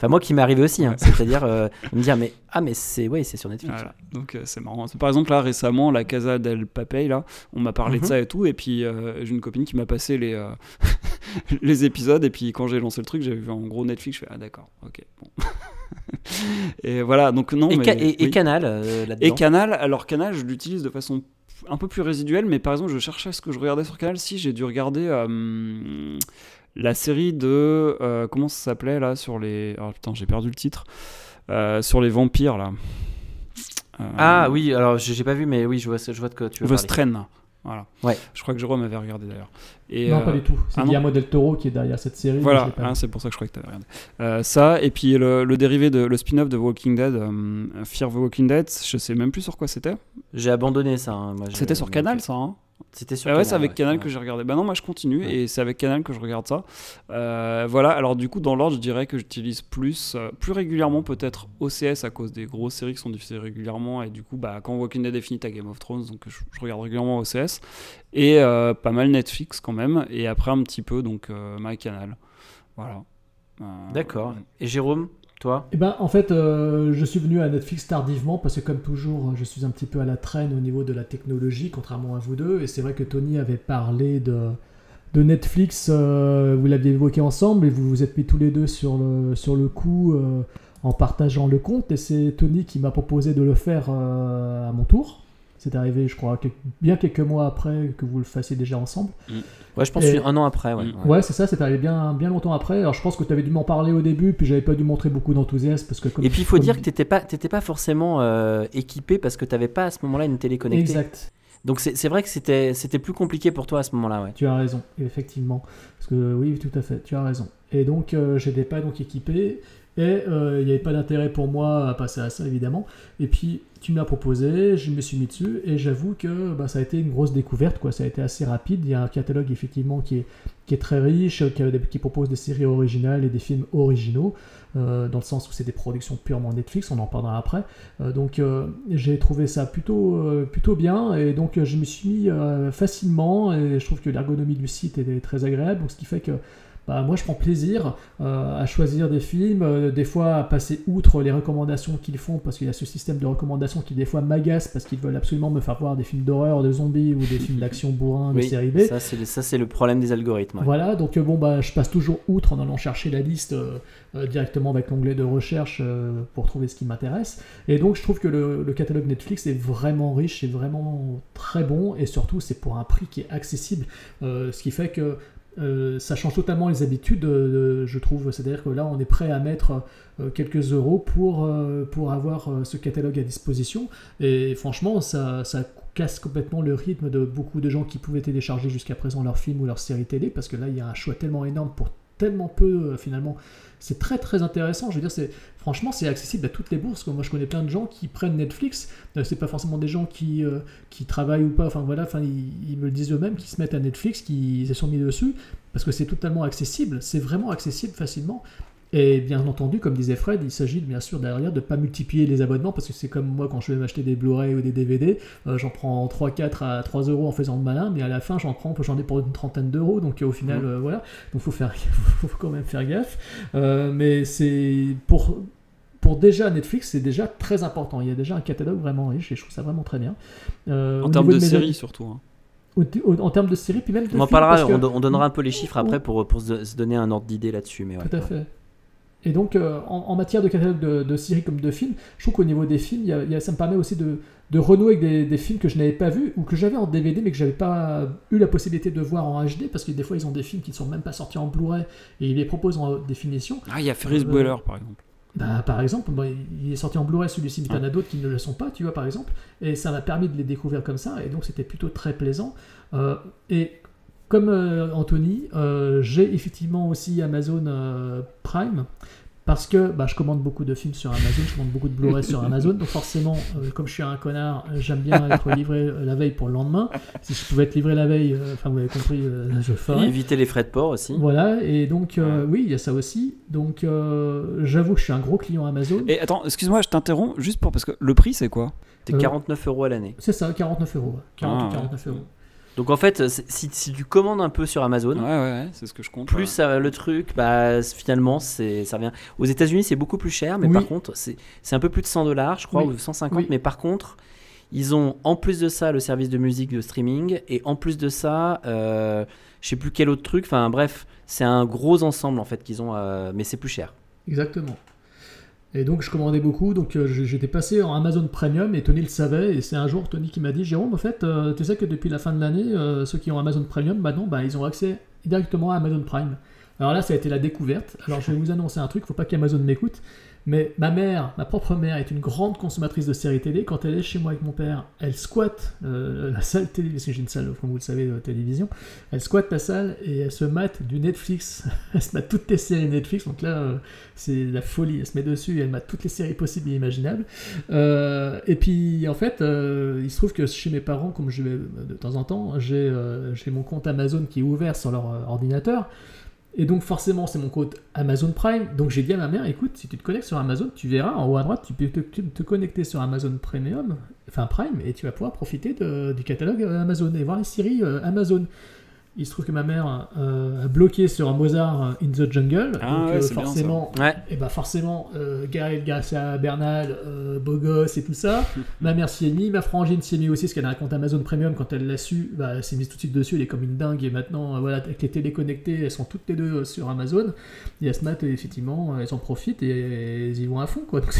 Enfin, moi qui m'est arrivé aussi, hein. c'est-à-dire euh, me dire, mais ah, mais c'est ouais, c'est sur Netflix. Voilà. Donc euh, c'est marrant. Par exemple là récemment la Casa del Papel là, on m'a parlé de Mhm. ça et tout et puis euh, j'ai une copine qui m'a passé les <laughs> les épisodes. Et puis quand j'ai lancé le truc, j'avais vu en gros Netflix. Je fais ah d'accord, ok, bon. <laughs> et voilà, donc non. Et, mais, Ca- et-. Canal là-dedans. Et Canal, alors Canal, je l'utilise de façon un peu plus résiduelle, mais par exemple, je cherchais ce que je regardais sur Canal. Si j'ai dû regarder la série de. euh, comment ça s'appelait là Sur les. Oh putain, j'ai perdu le titre. Euh, sur les vampires là. Euh, Ah oui, alors j'ai pas vu, mais oui, je vois, je vois de quoi tu veux The parler. Strain. Voilà. Ouais. Je crois que Jérôme avait regardé d'ailleurs. Et, non, euh, pas du tout. C'est ah Guillermo del Toro qui est derrière cette série. Voilà, hein, c'est pour ça que je croyais que tu avais regardé. Euh, ça, et puis le, le dérivé, de, le spin-off de Walking Dead, euh, Fear the Walking Dead, je sais même plus sur quoi c'était. J'ai abandonné ça. hein, C'était sur Canal, ça, hein C'était sur Ah ouais, Canal. c'est avec ouais. Canal Ouais. que j'ai regardé. Bah non, moi je continue Ouais. et c'est avec Canal que je regarde ça. Euh, voilà, alors du coup, dans l'ordre, je dirais que j'utilise plus, euh, plus régulièrement peut-être OCS à cause des grosses séries qui sont diffusées régulièrement. Et du coup, bah, quand Walking Dead est fini, t'as Game of Thrones, donc je, je regarde régulièrement OCS. Et euh, pas mal Netflix quand même. Et après un petit peu, donc euh, MyCanal. Voilà. Euh, D'accord. Et Jérôme, toi Eh ben, en fait, euh, je suis venu à Netflix tardivement parce que, comme toujours, je suis un petit peu à la traîne au niveau de la technologie, contrairement à vous deux. Et c'est vrai que Tony avait parlé de, Netflix, euh, vous l'aviez évoqué ensemble et vous vous êtes mis tous les deux sur le, sur le coup euh, en partageant le compte. Et c'est Tony qui m'a proposé de le faire à mon tour. C'est arrivé, je crois, quelques- bien quelques mois après que vous le fassiez déjà ensemble. Ouais, je pense Et- que un an après. Ouais. Mm. Ouais, c'est ça, c'est arrivé bien, bien longtemps après. Alors je pense que tu avais dû m'en parler au début, puis j'avais pas dû montrer beaucoup d'enthousiasme parce que comme Et puis il faut comme- dire que t'étais pas, t'étais pas forcément euh, équipé parce que t'avais pas à ce moment-là une télé connectée. Exact. Donc c'est vrai que c'était, plus compliqué pour toi à ce moment-là, ouais. Tu as raison, effectivement. Parce que oui, tout à fait, tu as raison. Et donc, euh, j'étais pas donc équipé. Et euh, il n'y avait pas d'intérêt pour moi à passer à ça, évidemment. Et puis, tu me l'as proposé, je me suis mis dessus. Et j'avoue que bah, ça a été une grosse découverte. Quoi. Ça a été assez rapide. Il y a un catalogue, effectivement, qui est, qui est très riche, qui, propose des séries originales et des films originaux. euh, dans le sens où c'est des productions purement Netflix, on en parlera après. Euh, donc euh, j'ai trouvé ça plutôt, plutôt bien et donc je me suis mis facilement et je trouve que l'ergonomie du site est très agréable, donc ce qui fait que bah, moi je prends plaisir euh, à choisir des films, euh, des fois à passer outre les recommandations qu'ils font parce qu'il y a ce système de recommandations qui des fois m'agace parce qu'ils veulent absolument me faire voir des films d'horreur, de zombies ou des <laughs> films d'action bourrins, de Oui, série B. ça c'est, le- c'est problème des algorithmes. ouais. Voilà, donc euh, bon bah je passe toujours outre en allant chercher la liste directement avec l'onglet de recherche pour trouver ce qui m'intéresse. Et donc je trouve que le, le catalogue Netflix est vraiment riche, est vraiment très bon et surtout c'est pour un prix qui est accessible, ce qui fait que euh, ça change totalement les habitudes, euh, je trouve. C'est-à-dire que là, on est prêt à mettre euh, quelques euros pour, pour avoir ce catalogue à disposition. Et franchement, ça, ça casse complètement le rythme de beaucoup de gens qui pouvaient télécharger jusqu'à présent leurs films ou leurs séries télé, parce que là, il y a un choix tellement énorme pour tellement peu, finalement. C'est très très intéressant. Je veux dire, c'est franchement, c'est accessible à toutes les bourses. Moi, je connais plein de gens qui prennent Netflix. Euh, c'est pas forcément des gens qui, euh, qui travaillent ou pas. Enfin voilà, enfin ils, ils me le disent eux-mêmes, qui se mettent à Netflix, qui se sont mis dessus, parce que c'est totalement accessible. C'est vraiment accessible facilement. Et bien entendu, comme disait Fred, il s'agit bien sûr derrière de ne pas multiplier les abonnements, parce que c'est comme moi quand je vais m'acheter des Blu-ray ou des DVD, euh, j'en prends 3-4 à 3 euros en faisant le malin, mais à la fin j'en prends, j'en ai pour une trentaine d'euros, donc au final, euh, voilà, donc faut faire, <laughs> faut quand même faire gaffe. Euh, mais c'est pour pour déjà Netflix, c'est déjà très important. Il y a déjà un catalogue vraiment riche et je trouve ça vraiment très bien. En termes de séries surtout. hein. en termes de séries, puis même de On en films, parlera, que- on, do- on donnera un peu les chiffres après pour, pour se, se donner un ordre d'idée là-dessus. Mais ouais, Tout à ouais. fait. Et donc, euh, en, en matière de catalogue de, de séries comme de films, je trouve qu'au niveau des films, il y a- il y a- ça me permet aussi de, de renouer avec des, des films que je n'avais pas vus ou que j'avais en DVD mais que j'avais pas eu la possibilité de voir en HD parce que des fois ils ont des films qui ne sont même pas sortis en Blu-ray et ils les proposent en définition. Ah, il y a Ferris Euh, Bueller par exemple. Bah, par exemple, moi, il est sorti en Blu-ray celui-ci, mais il y en a d'autres qui ne le sont pas, tu vois, par exemple. Et ça m'a permis de les découvrir comme ça, et donc c'était plutôt très plaisant. Euh, et comme euh, Anthony, euh, j'ai effectivement aussi Amazon euh, Prime. Parce que bah, je commande beaucoup de films sur Amazon, je commande beaucoup de Blu-ray sur Amazon, donc forcément, comme je suis un connard, j'aime bien être livré la veille pour le lendemain. Si je pouvais être livré la veille, enfin vous avez compris, je le Et ferais. éviter les frais de port aussi. Voilà, et donc oui, il y a ça aussi. Donc j'avoue que je suis un gros client Amazon. Et attends, excuse-moi, je t'interromps juste pour parce que le prix c'est quoi? C'est Euh, 49 euros à l'année. C'est ça, 49 euros. 40 Ah, ou ouais. 49 euros. Donc en fait, c'est- si, si tu commandes un peu sur Amazon, Ouais, ouais, ouais, c'est ce que je compte. plus ça- le truc, bah, finalement, c'est, ça revient. Aux États-Unis, c'est beaucoup plus cher, mais Oui. par contre, c'est, c'est un peu plus de 100 dollars, je crois, Oui. ou 150. Oui. Mais par contre, Ils ont en plus de ça le service de musique de streaming et en plus de ça, euh, je sais plus quel autre truc. Enfin bref, c'est un gros ensemble en fait qu'ils ont, euh, mais c'est plus cher. Exactement. Et donc je commandais beaucoup, donc euh, j'étais passé en Amazon Premium et Tony le savait. Et c'est un jour Tony qui m'a dit Jérôme, en fait, euh, tu sais que depuis la fin de l'année, euh, ceux qui ont Amazon Premium, maintenant, bah, ils ont accès directement à Amazon Prime. Alors là, ça a été la découverte. Alors je vais vous annoncer un truc, faut pas qu'Amazon m'écoute. Mais ma mère, ma propre mère, est une grande consommatrice de séries télé. Quand elle est chez moi avec mon père, elle squatte euh, la salle télé, parce que j'ai une salle, comme vous le savez, de télévision. Elle squatte la salle et elle se mate du Netflix. <laughs> elle se mate toutes les séries Netflix. Donc là, euh, c'est la folie. Elle se met dessus et elle mate toutes les séries possibles et imaginables. Euh, et puis, en fait, il se trouve que chez mes parents, comme je vais de temps en temps, j'ai mon compte Amazon qui est ouvert sur leur ordinateur. Et donc forcément, c'est mon compte Amazon Prime. Donc j'ai dit à ma mère, écoute, si tu te connectes sur Amazon, tu verras en haut à droite, tu peux te, te- te connecter sur Amazon Premium, enfin Prime, et tu vas pouvoir profiter du catalogue euh, Amazon et voir les séries euh, Amazon. Il se trouve que ma mère euh, a bloqué sur Mozart euh, in the Jungle. Ah donc ouais, euh, forcément, Ouais. et bah forcément, euh, Gaël Garcia Bernal, beau gosse et tout ça. <laughs> ma mère s'y est mis, ma frangine s'y est mis aussi, parce qu'elle a un compte Amazon Premium. Quand elle l'a su, bah, elle s'est mise tout de suite dessus. Elle est comme une dingue. Et maintenant, voilà, avec les télés connectées, elles sont toutes les deux sur Amazon. Et se matent, et effectivement, elles en profitent et elles y vont à fond, quoi. Donc,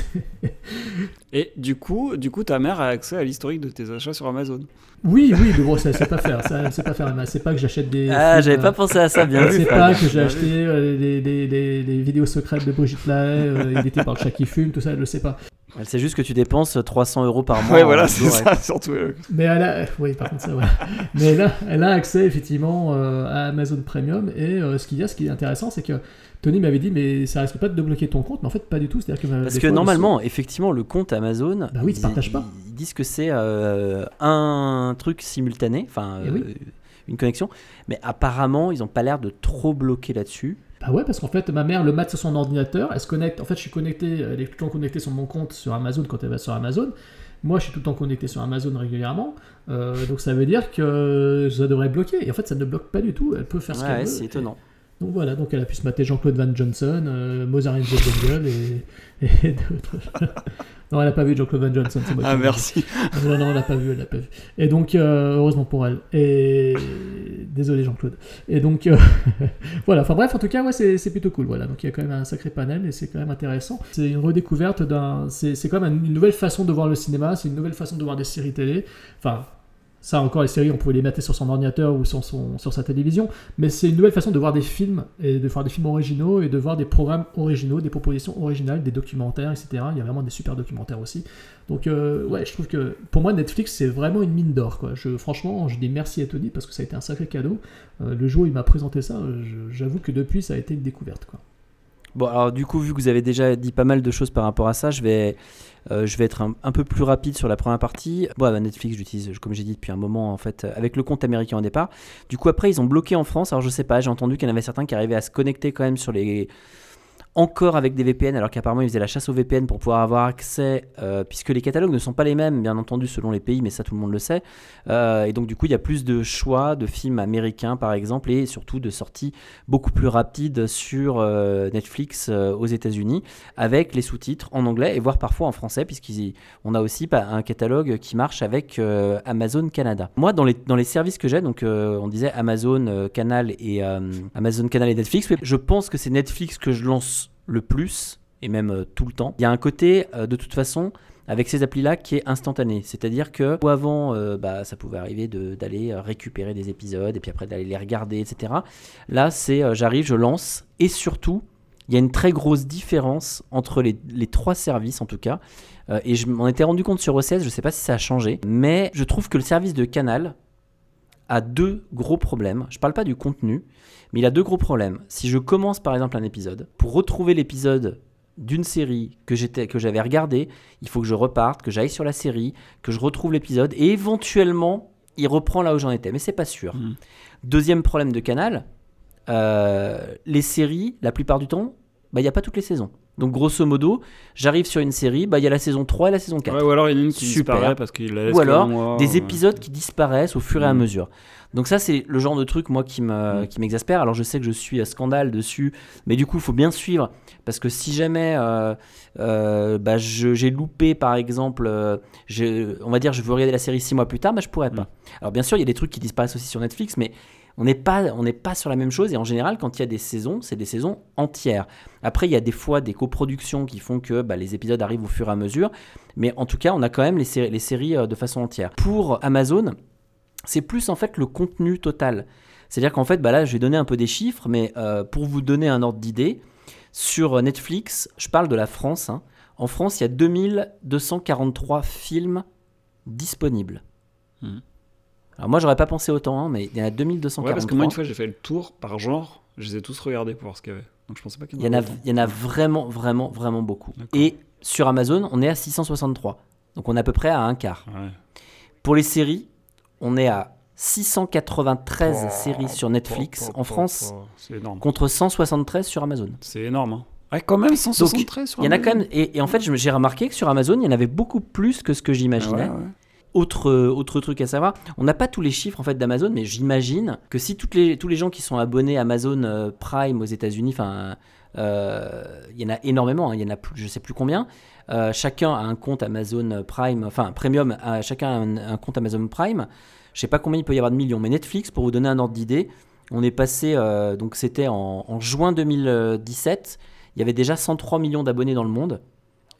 Et du coup, du coup, ta mère a accès à l'historique de tes achats sur Amazon. Oui, oui, mais bon, ça, c'est pas faire. Ça, c'est pas faire. C'est pas que j'achète des. Ah, j'avais euh, pas pensé à ça, bien vu. C'est pas que j'ai acheté euh, les, les- les- les vidéos secrètes de Brigitte Lahaye, euh, éditées par le chat qui fume, tout ça, elle le sait pas. Elle sait juste que tu dépenses 300 euros par mois. Ouais, voilà, c'est ça, surtout. euh. Mais elle a, oui, par contre ça. Mais là, elle a accès effectivement euh, à Amazon Premium et euh, ce qu'il y a, ce qui est intéressant, c'est que Tony m'avait dit, mais ça risque pas de bloquer ton compte, mais en fait pas du tout. C'est-à-dire que euh, Parce que fois, normalement, effectivement, le compte Amazon, Bah oui, ils ils- partagent pas. Ils disent que c'est euh, un truc simultané, enfin Eh oui. une connexion, mais apparemment, ils n'ont pas l'air de trop bloquer là-dessus. Bah ouais, parce qu'en fait, ma mère le mate sur son ordinateur, elle se connecte. En fait, je suis connecté, elle est tout le temps connectée sur mon compte sur Amazon quand elle va sur Amazon. Moi, je suis tout le temps connecté sur Amazon régulièrement. Euh, donc ça veut dire que ça devrait bloquer. Et en fait, ça ne bloque pas du tout. Elle peut faire ce Ouais, qu'elle veut. c'est étonnant. Donc voilà, donc elle a pu se mater Jean-Claude Van Johnson, euh, Mozart in the Jungle et, <laughs> et d'autres. non, elle n'a pas vu Jean-Claude Van Johnson, moi Ah, merci. Non, non, elle l'a pas vu, elle l'a pas vu. Et donc, euh, heureusement pour elle. Et désolé Jean-Claude. Et donc, euh, <laughs> voilà, enfin bref, en tout cas, ouais, c'est plutôt cool. Voilà, donc il y a quand même un sacré panel et c'est quand même intéressant. C'est une redécouverte d'un. C'est c'est quand même une nouvelle façon de voir le cinéma, c'est une nouvelle façon de voir des séries télé. Enfin. Ça encore, les séries, on pouvait les mettre sur son ordinateur ou sur, son, sur sa télévision, mais c'est une nouvelle façon de voir des films, et de voir des films originaux, et de voir des programmes originaux, des propositions originales, des documentaires, etc. Il y a vraiment des super documentaires aussi. Donc, euh, ouais, je trouve que pour moi, Netflix, c'est vraiment une mine d'or. Je, franchement, je dis merci à Tony parce que ça a été un sacré cadeau. Euh, le jour où il m'a présenté ça, je- j'avoue que depuis, ça a été une découverte. Bon, alors du coup, vu que vous avez déjà dit pas mal de choses par rapport à ça, je vais, euh, je vais être un, peu plus rapide sur la première partie. Bon, bah, Netflix, j'utilise, comme j'ai dit depuis un moment, en fait, euh, avec le compte américain au départ. Du coup, après, ils ont bloqué en France. Alors, je sais pas, j'ai entendu qu'il y en avait certains qui arrivaient à se connecter quand même sur les. Encore avec des VPN, alors qu'apparemment ils faisaient la chasse aux VPN pour pouvoir avoir accès, euh, puisque les catalogues ne sont pas les mêmes, bien entendu, selon les pays, mais ça tout le monde le sait. Euh, et donc, du coup, il y a plus de choix de films américains, par exemple, et surtout de sorties beaucoup plus rapides sur euh, Netflix aux États-Unis, avec les sous-titres en anglais et voire parfois en français, puisqu'on a aussi pas, un catalogue qui marche avec Amazon Canada. Moi, dans les, dans les services que j'ai, donc on disait Amazon Canal et Amazon Canal et Netflix, je pense que c'est Netflix que je lance le plus et même euh, tout le temps. Il y a un côté, euh, de toute façon, avec ces applis-là qui est instantané. C'est-à-dire que avant, euh, bah, ça pouvait arriver d'aller récupérer des épisodes et puis après d'aller les regarder, etc. Là, c'est j'arrive, je lance et surtout, il y a une très grosse différence entre les, les trois services en tout cas. Et je m'en étais rendu compte sur OCS, je sais pas si ça a changé, mais je trouve que le service de Canal a deux gros problèmes. Je parle pas du contenu, mais il a deux gros problèmes. Si je commence par exemple un épisode, pour retrouver l'épisode d'une série que j'étais que j'avais regardé, il faut que je reparte, que j'aille sur la série, que je retrouve l'épisode et éventuellement il reprend là où j'en étais, mais c'est pas sûr. Mhm. Deuxième problème de Canal, euh, les séries, la plupart du temps, bah, il n'y a pas toutes les saisons. Donc grosso modo, j'arrive sur une série, bah il y a la saison 3 et la saison 4. Ouais, ou alors il y a une qui Super. disparaît parce qu'il la laisse Ou alors mois, des ouais. épisodes qui disparaissent au fur et à Mm. mesure. Donc ça c'est le genre de truc moi qui me Mm. qui m'exaspère. Alors je sais que je suis à scandale dessus, mais du coup il faut bien suivre parce que si jamais euh, euh, bah, j'ai loupé par exemple, euh, on va dire je veux regarder la série six mois plus tard, bah je pourrais pas. Mm. Alors bien sûr il y a des trucs qui disparaissent aussi sur Netflix, mais on n'est pas on pas sur la même chose et en général quand il y a des saisons c'est des saisons entières. Après il y a des fois des coproductions qui font que bah, les épisodes arrivent au fur et à mesure, mais en tout cas on a quand même les, séries- euh, de façon entière. Pour Amazon c'est plus en fait le contenu total. C'est-à-dire qu'en fait, bah là, je vais donner un peu des chiffres, mais euh, pour vous donner un ordre d'idée, sur Netflix, je parle de la France. hein. En France, il y a 2243 films disponibles. Mhm. Alors moi, j'aurais pas pensé autant, hein, mais il y en a 2243. Ouais, parce que moi, une fois, j'ai fait le tour par genre, je les ai tous regardés pour voir ce qu'il y avait. Donc je pensais pas qu'il il y en a, autant. il y en a vraiment, vraiment, vraiment beaucoup. Et sur Amazon, on est à 663. Donc on est à peu près à un quart. Ouais. Pour les séries, on est à 693 séries sur Netflix en France. C'est énorme. contre 173 sur Amazon. C'est énorme. Hein. Ouais, quand même, 173 sur Il y en a Amazon. quand même, et, et en fait, j'ai remarqué que sur Amazon, il y en avait beaucoup plus que ce que j'imaginais. ouais, ouais. Autre, euh, autre truc à savoir, on n'a pas tous les chiffres en fait d'Amazon, mais j'imagine que si tous les gens qui sont abonnés à Amazon euh, Prime aux États-Unis, euh, il y en a énormément, hein, il y en a plus, je sais plus combien. chacun a un compte Amazon Prime, enfin Premium, chacun a un, compte Amazon Prime. Je sais pas combien il peut y avoir de millions, mais Netflix, pour vous donner un ordre d'idée, on est passé, donc c'était en juin 2017, il y avait déjà 103 millions d'abonnés dans le monde.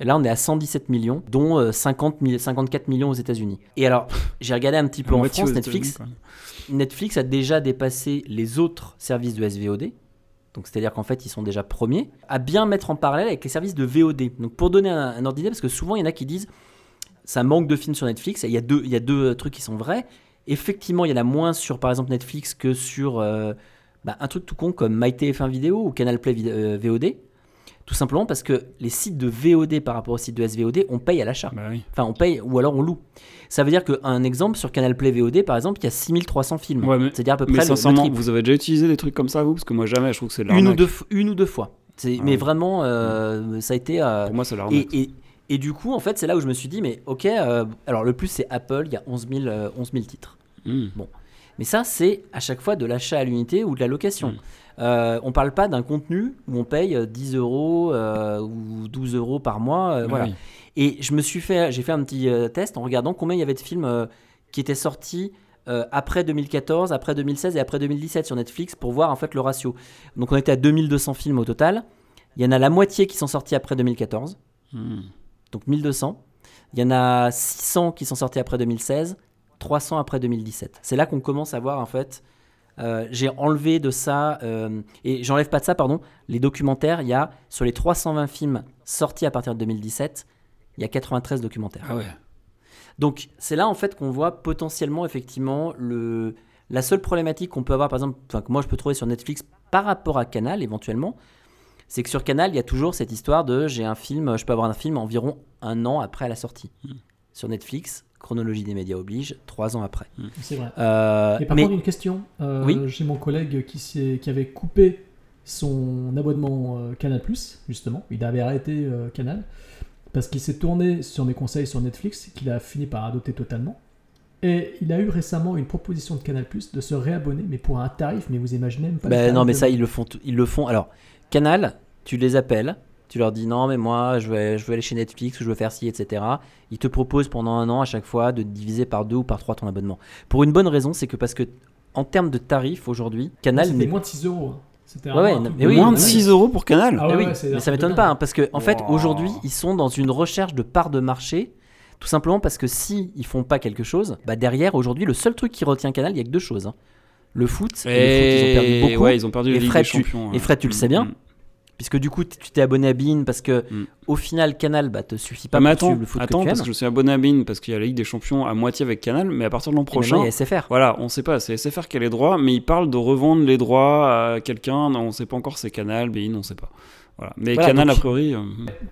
Et là, on est à 117 millions, dont euh, 50 mi- 54 millions aux États-Unis. Et alors, <laughs> j'ai regardé un petit peu en France, Netflix. Netflix a déjà dépassé les autres services de SVOD. Donc, c'est-à-dire qu'en fait, ils sont déjà premiers. À bien mettre en parallèle avec les services de VOD. Donc, pour donner un, un ordre d'idée, parce que souvent, il y en a qui disent ça manque de films sur Netflix. Et Il y a deux, il y a deux trucs qui sont vrais. Effectivement, il y en a moins sur, par exemple, Netflix que sur euh, bah, un truc tout con comme MyTF1 Vidéo ou Canal Play vid- euh, VOD. Tout simplement parce que les sites de VOD par rapport aux sites de SVOD, on paye à l'achat. Bah oui. Enfin, on paye ou alors on loue. Ça veut dire qu'un exemple, sur Canal Play VOD, par exemple, il y a 6300 films. Ouais, mais- C'est-à-dire à peu Mais près le- le, sincèrement, triple. vous avez déjà utilisé des trucs comme ça, vous? Parce que moi, jamais, je trouve que c'est de Une ou, deux, une ou deux fois. Ah mais vraiment, euh, ça a été. euh, Pour moi, c'est l'arnaque. et, et, et du coup, en fait, c'est là où je me suis dit, mais ok, euh, alors le plus, c'est Apple, il y a 11 000, euh, 11 000 titres. Hmm. Mais ça, c'est à chaque fois de l'achat à l'unité ou de la location. Mm. Euh, on parle pas d'un contenu où on paye euh, 10 euros euh, ou 12 euros par mois. euh, voilà. oui. Et je me suis fait, j'ai fait un petit euh, test en regardant combien il y avait de films euh, qui étaient sortis euh, après 2014, après 2016 et après 2017 sur Netflix pour voir en fait le ratio. Donc on était à 2200 films au total. Il y en a la moitié qui sont sortis après 2014, Hmm. donc 1200. Il y en a 600 qui sont sortis après 2016, 300 après 2017. C'est là qu'on commence à voir en fait. Euh, j'ai enlevé de ça, euh, et j'enlève pas de ça, pardon, les documentaires. Il y a, sur les 320 films sortis à partir de 2017, il y a 93 documentaires. Ah ouais. Donc c'est là en fait qu'on voit potentiellement effectivement le la seule problématique qu'on peut avoir par exemple que moi je peux trouver sur Netflix par rapport à Canal éventuellement c'est que sur Canal il y a toujours cette histoire de j'ai un film je peux avoir un film environ un an après la sortie Hmm. sur Netflix chronologie des médias oblige trois ans après C'est vrai. Euh, Et par mais contre, une question. Euh, Oui. J'ai mon collègue qui, s'est- qui avait coupé son abonnement euh, Canal, justement. Il avait arrêté euh, Canal parce qu'il s'est tourné sur mes conseils sur Netflix, qu'il a fini par adopter totalement. Et il a eu récemment une proposition de Canal de se réabonner, mais pour un tarif, mais vous imaginez même pas. Ben non, mais ça, ils le font. Ils le font. Alors, Canal, tu les appelles, tu leur dis non, mais moi, je vais, je veux aller chez Netflix, ou je veux faire ci, etc. Ils te proposent pendant un an à chaque fois de diviser par deux ou par trois ton abonnement. Pour une bonne raison, c'est que parce que en termes de tarifs aujourd'hui, Canal C'était n'est moins de 6 euros. hein. C'était Ouais, ouais, mais oui, Moins de oui. 6 euros pour Canal Ah ouais, oui, ouais, c'est mais ça m'étonne pas, hein, parce que en fait, aujourd'hui, ils sont dans une recherche de part de marché, tout simplement parce que si ils font pas quelque chose, bah derrière, aujourd'hui, le seul truc qui retient Canal, il y a que deux choses hein. le foot, et, le foot, ils ont perdu beaucoup. ouais, ils ont perdu Et Fred, des tu- Champions. et Fred, tu le sais bien. Mm. Puisque du coup, tu t'es abonné à Bein parce que Mm. au final, Canal bah, te suffit pas Ah, mais pour attends, le foot attends que tu parce aimes. que je suis abonné à Bein parce qu'il y a la Ligue des Champions à moitié avec Canal, mais à partir de l'an Et maintenant, prochain, il y a SFR. Voilà, on sait pas, c'est SFR qui a les droits, mais ils parlent de revendre les droits à quelqu'un, on sait pas encore c'est Canal, Bein, on sait pas. Voilà. Mais Voilà, Canal, donc- a priori, euh,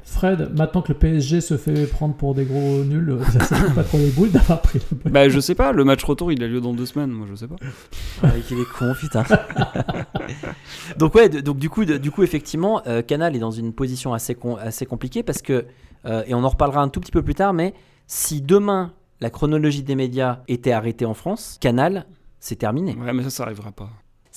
Fred, maintenant que le PSG se fait prendre pour des gros nuls, ça ne pas trop les boules d'avoir pris le bah je sais pas, le match retour il a lieu dans deux semaines, moi je sais pas. Ouais, qu'il est con, putain. <laughs> donc ouais, donc du coup, du coup effectivement, euh, Canal est dans une position assez, com- assez compliquée parce que, euh, et on en reparlera un tout petit peu plus tard, mais si demain la chronologie des médias était arrêtée en France, Canal, c'est terminé. Ouais, mais ça, ça arrivera pas.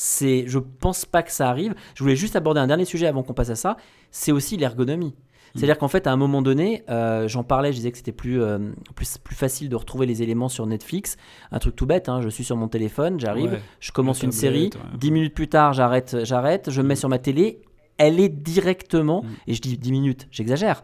C'est, je pense pas que ça arrive. Je voulais juste aborder un dernier sujet avant qu'on passe à ça. C'est aussi l'ergonomie. C'est-à-dire qu'en fait, à un moment donné, euh, j'en parlais, je disais que c'était plus, euh, plus, plus facile de retrouver les éléments sur Netflix. Un truc tout bête, hein, je suis sur mon téléphone, j'arrive, Ouais. je commence une série, ouais. 10 minutes plus tard, j'arrête, j'arrête, je me mets sur ma télé, elle est directement, Mm. et je dis 10 minutes, j'exagère.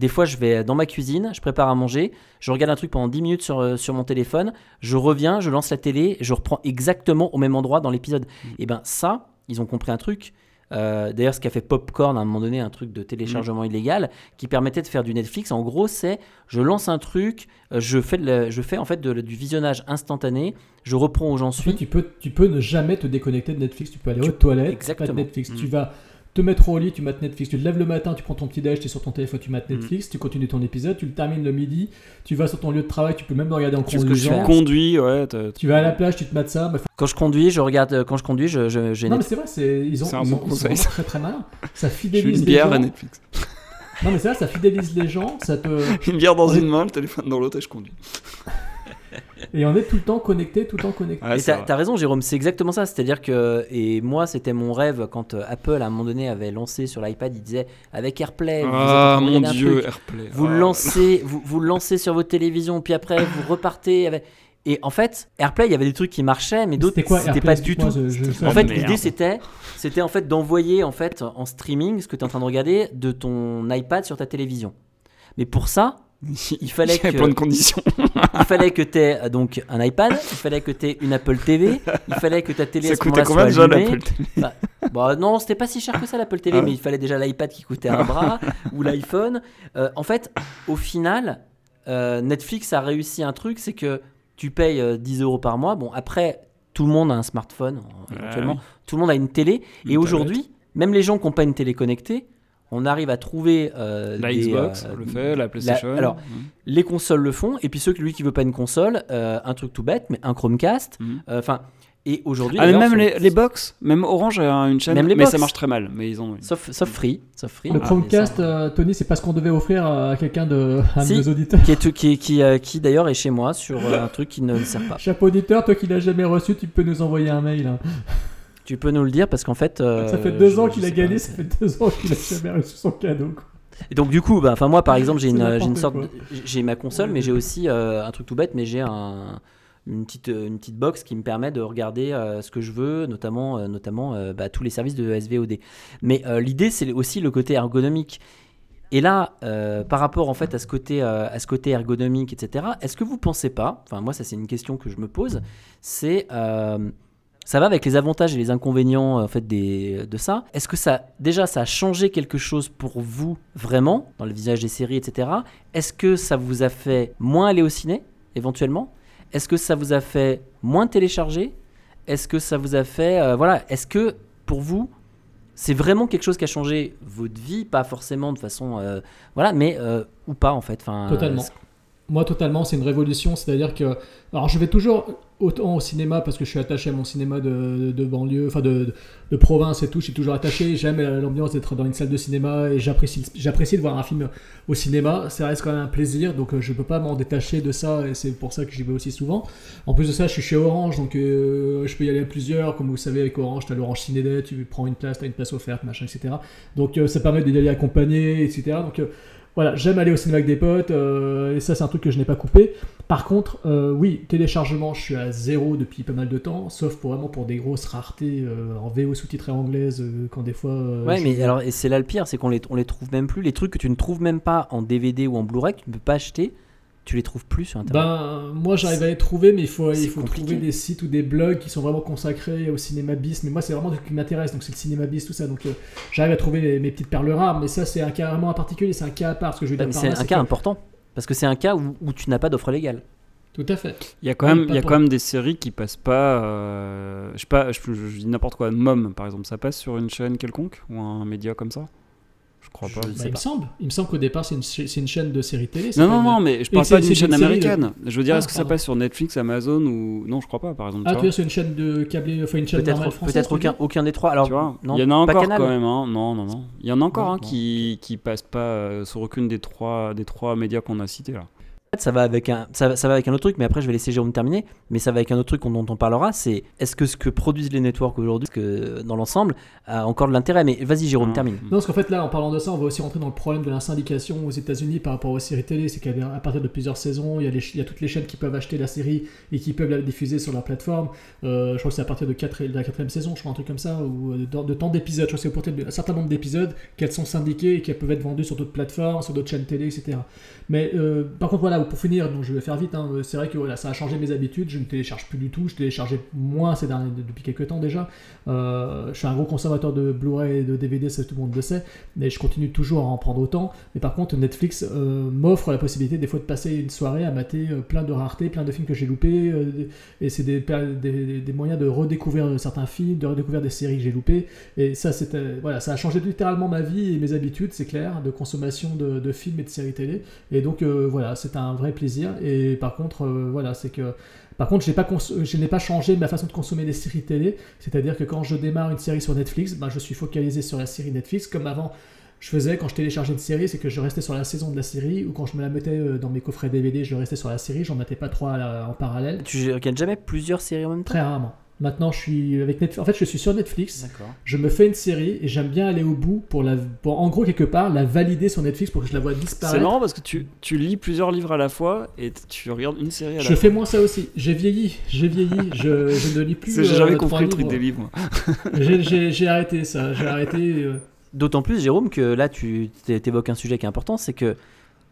Des fois, je vais dans ma cuisine, je prépare à manger, je regarde un truc pendant 10 minutes sur, euh, sur mon téléphone, je reviens, je lance la télé, je reprends exactement au même endroit dans l'épisode. Et ben ça, ils ont compris un truc. Euh, D'ailleurs, ce qu'a fait Popcorn à un moment donné, un truc de téléchargement illégal qui permettait de faire du Netflix. En gros, c'est je lance un truc, euh, je fais, je fais en fait de- du visionnage instantané, je reprends où j'en En fait, suis. tu peux, tu peux ne jamais te déconnecter de Netflix. Tu peux aller aux toilettes, Exactement. pas de Netflix. Mm. Tu vas te mettre au lit, tu mates Netflix. Tu te lèves le matin, tu prends ton petit déj, tu es sur ton téléphone, tu mates Mm. Netflix. Tu continues ton épisode, tu le termines le midi. Tu vas sur ton lieu de travail, tu peux même le regarder en C'est ce que je. Conduit, ouais. Tu vas à la plage, tu te mates ça. Bah, Quand je conduis, je regarde. euh, Quand je conduis, je, je, j'ai non, mais c'est vrai, c'est, ils ont, C'est un ils bon ont- ils sont conseil, très très malins. Ça <laughs> Je suis fidélise une les bière gens. à Netflix. Non, mais c'est vrai, ça fidélise les gens. Ça te... <laughs> Une bière dans Ouais. une main, le téléphone dans l'autre et je conduis. <laughs> Et on est tout le temps connecté, tout le temps connecté. Ouais, t'as raison, Jérôme, c'est exactement ça. C'est-à-dire que, et moi, c'était mon rêve quand euh, Apple, à un moment donné, avait lancé sur l'iPad, il disait avec AirPlay, vous Ah mon dieu, truc, Airplay. vous le Ah. lancez, vous, vous le lancez sur votre télévision, puis après vous repartez avec. Et en fait, AirPlay, il y avait des trucs qui marchaient, mais d'autres C'était pas du tout. explique-moi, je- je- En fait, l'idée c'était, c'était en fait d'envoyer en fait en streaming ce que tu es en train de regarder de ton iPad sur ta télévision. Mais pour ça, <laughs> il fallait Il y avait que plein de conditions. Il fallait que tu aies donc un iPad, il fallait que tu aies une Apple TV, il fallait que ta télé à Ça ce coûtait combien déjà l'Apple TV Bah, bah non, c'était pas si cher que ça l'Apple TV, Ah. mais il fallait déjà l'iPad qui coûtait un bras <laughs> ou l'iPhone. Euh, en fait, au final, euh, Netflix a réussi un truc, c'est que tu payes euh, 10 euros par mois. Bon, après, tout le monde a un smartphone, euh, éventuellement. oui. Tout le monde a une télé. Une et aujourd'hui, même les gens qui n'ont pas une télé connectée, on arrive à trouver euh, La des, Xbox euh, le fait, la PlayStation. alors, Mhm. les consoles le font, et puis ceux lui qui veut pas une console, euh, un truc tout bête, mais un Chromecast. Mhm. euh, Enfin, et aujourd'hui, Ah, même les, les box, même Orange a une chaîne, Même les mais box. ça marche très mal. Mais ils ont une. sauf, sauf Free, sauf Free. Le Ah, Chromecast, ça- euh, Tony, c'est pas ce qu'on devait offrir à quelqu'un <laughs> de, Si. nos auditeurs. qui, est, qui, qui, euh, qui d'ailleurs est chez moi sur euh, un truc qui ne sert pas. <laughs> Chapeau auditeur, toi qui l'as jamais reçu, tu peux nous envoyer un mail. hein. Tu peux nous le dire parce qu'en fait. euh, ça fait deux je- ans qu'il a gagné, pas. ça fait deux ans qu'il a <laughs> jamais reçu son cadeau. quoi. Et donc du coup, bah, moi par exemple, j'ai une, j'ai une sorte, quoi. de- j'ai ma console, mais j'ai aussi euh, un truc tout bête, mais j'ai un une petite, une petite box qui me permet de regarder euh, ce que je veux, notamment, euh, notamment bah, tous les services de SVOD. Mais l'idée, c'est aussi le côté ergonomique. Et là, par rapport en fait à ce côté, à ce côté ergonomique, etc., est-ce que vous pensez pas, enfin moi ça c'est une question que je me pose, c'est ça va avec les avantages et les inconvénients en fait des, de ça. Est-ce que ça déjà ça a changé quelque chose pour vous vraiment dans le visage des séries, etc. Est-ce que ça vous a fait moins aller au ciné éventuellement? Est-ce que ça vous a fait moins télécharger? Est-ce que ça vous a fait euh, voilà Est-ce que pour vous c'est vraiment quelque chose qui a changé votre vie, pas forcément de façon euh, voilà, mais euh, ou pas en fait. Enfin, Totalement. euh, Moi, totalement, c'est une révolution. C'est-à-dire que. Alors, je vais toujours autant au cinéma parce que je suis attaché à mon cinéma de, banlieue, enfin de, province et tout. Je suis toujours attaché. J'aime l'ambiance d'être dans une salle de cinéma et j'apprécie de voir un film au cinéma. Ça reste quand même un plaisir. Donc, euh, je peux pas m'en détacher de ça et c'est pour ça que j'y vais aussi souvent. En plus de ça, je suis chez Orange donc euh, je peux y aller à plusieurs. Comme vous savez, avec Orange, tu as l'Orange Ciné tu prends une place, tu as une place offerte, machin, etc. Donc, euh, ça permet d'y aller accompagné, etc. Donc, voilà, j'aime aller au cinéma avec des potes, euh, et ça c'est un truc que je n'ai pas coupé. Par contre, euh, oui, téléchargement, je suis à zéro depuis pas mal de temps, sauf pour vraiment pour des grosses raretés euh, en VO sous-titré anglaise, quand des fois... Ouais, je- mais alors, et c'est là le pire, c'est qu'on les, on les trouve même plus. Les trucs que tu ne trouves même pas en DVD ou en Blu-ray, que tu ne peux pas acheter, tu les trouves plus sur Internet. Ben, moi j'arrive à les trouver, mais il faut, il faut compliqué. trouver des sites ou des blogs qui sont vraiment consacrés au cinéma bis. Mais moi, c'est vraiment ce qui m'intéresse, donc c'est le cinéma bis, tout ça. Donc euh, j'arrive à trouver mes petites perles rares, mais ça, c'est un cas vraiment en particulier, c'est un cas à part. Ce que je veux dire mais par c'est un cas que- important. Parce que c'est un cas où, où tu n'as pas d'offre légale. Tout à fait. Il y a quand même, il y a quand même des séries qui passent pas. euh, je sais pas, je, je- je dis n'importe quoi. Mom, par exemple, ça passe sur une chaîne quelconque ou un média comme ça? Je crois pas. Bah, il me semble. Il me semble qu'au départ, c'est une, ch- c'est une chaîne de séries télé. Non, non, une- non, mais je parle pas d'une chaîne série de- américaine. Je veux dire, Ah, est-ce que ça passe sur Netflix, Amazon ou. Non, je crois pas, par exemple. Ah, tu vois. vois, c'est une chaîne de câblé, enfin une chaîne normale française. peut-être veux aucun, dire aucun des trois. Alors, Tu vois, non, il y en a encore quand même, hein. Non, non, non. Il y en a encore Non, un non. qui, qui passe pas euh, sur aucune des trois, des trois médias qu'on a cités là. Ça va avec un ça, va- ça va avec un autre truc mais après je vais laisser Jérôme terminer mais ça va avec un autre truc dont on parlera c'est est-ce que ce que produisent les networks aujourd'hui que dans l'ensemble a encore de l'intérêt mais vas-y Jérôme Hein. termine Non, parce qu'en fait, là, en parlant de ça, on va aussi rentrer dans le problème de la syndication aux États-Unis par rapport aux séries télé. C'est qu'à partir de plusieurs saisons, il y, a les ch- il y a toutes les chaînes qui peuvent acheter la série et qui peuvent la diffuser sur leur plateforme. Euh, je crois que c'est à partir de, la quatrième saison, je crois, un truc comme ça, ou euh, de, de temps d'épisodes. Je crois que c'est au portée d'un certain nombre d'épisodes qu'elles sont syndiquées et qu'elles peuvent être vendues sur d'autres plateformes, sur d'autres chaînes télé, etc. Mais euh, par contre, voilà, pour finir, donc je vais faire vite. hein, c'est vrai que voilà, ça a changé mes habitudes. Je ne télécharge plus du tout. Je téléchargeais moins ces derniers, depuis quelques temps déjà. Euh, je suis un gros consommateur de Blu-ray et de DVD, ça tout le monde le sait, mais je continue toujours à en prendre autant. Mais par contre, Netflix euh, m'offre la possibilité des fois de passer une soirée à mater euh, plein de raretés, plein de films que j'ai loupés, euh, et c'est des, moyens de redécouvrir certains films, de redécouvrir des séries que j'ai loupées. Et ça, voilà, ça a changé littéralement ma vie et mes habitudes, c'est clair, de consommation de, films et de séries télé. Et donc euh, voilà, c'est un vrai plaisir. Et par contre, euh, voilà, c'est que par contre, pas je n'ai pas changé ma façon de consommer les séries télé. C'est-à-dire que quand je démarre une série sur Netflix, ben, je suis focalisé sur la série Netflix, comme avant je faisais quand je téléchargeais une série, c'est que je restais sur la saison de la série, ou quand je me la mettais euh, dans mes coffrets DVD, je restais sur la série, j'en mettais pas trois la- en parallèle. tu regardes jamais plusieurs séries en même temps? Très rarement. Maintenant, je suis avec Netflix. En fait, je suis sur Netflix. Je me fais une série et j'aime bien aller au bout pour la, pour, en gros quelque part, la valider sur Netflix pour que je la vois C'est disparaître. marrant parce que tu, tu lis plusieurs livres à la fois et tu regardes une série à la Je fois. fais moins ça aussi. J'ai vieilli, j'ai vieilli. Je, je ne lis plus. <laughs> C'est- J'ai jamais euh, compris le truc livres. des livres. moi. <laughs> J'ai- J'ai j'ai arrêté ça. J'ai arrêté. euh, D'autant plus, Jérôme, que là, tu évoques un sujet qui est important, c'est que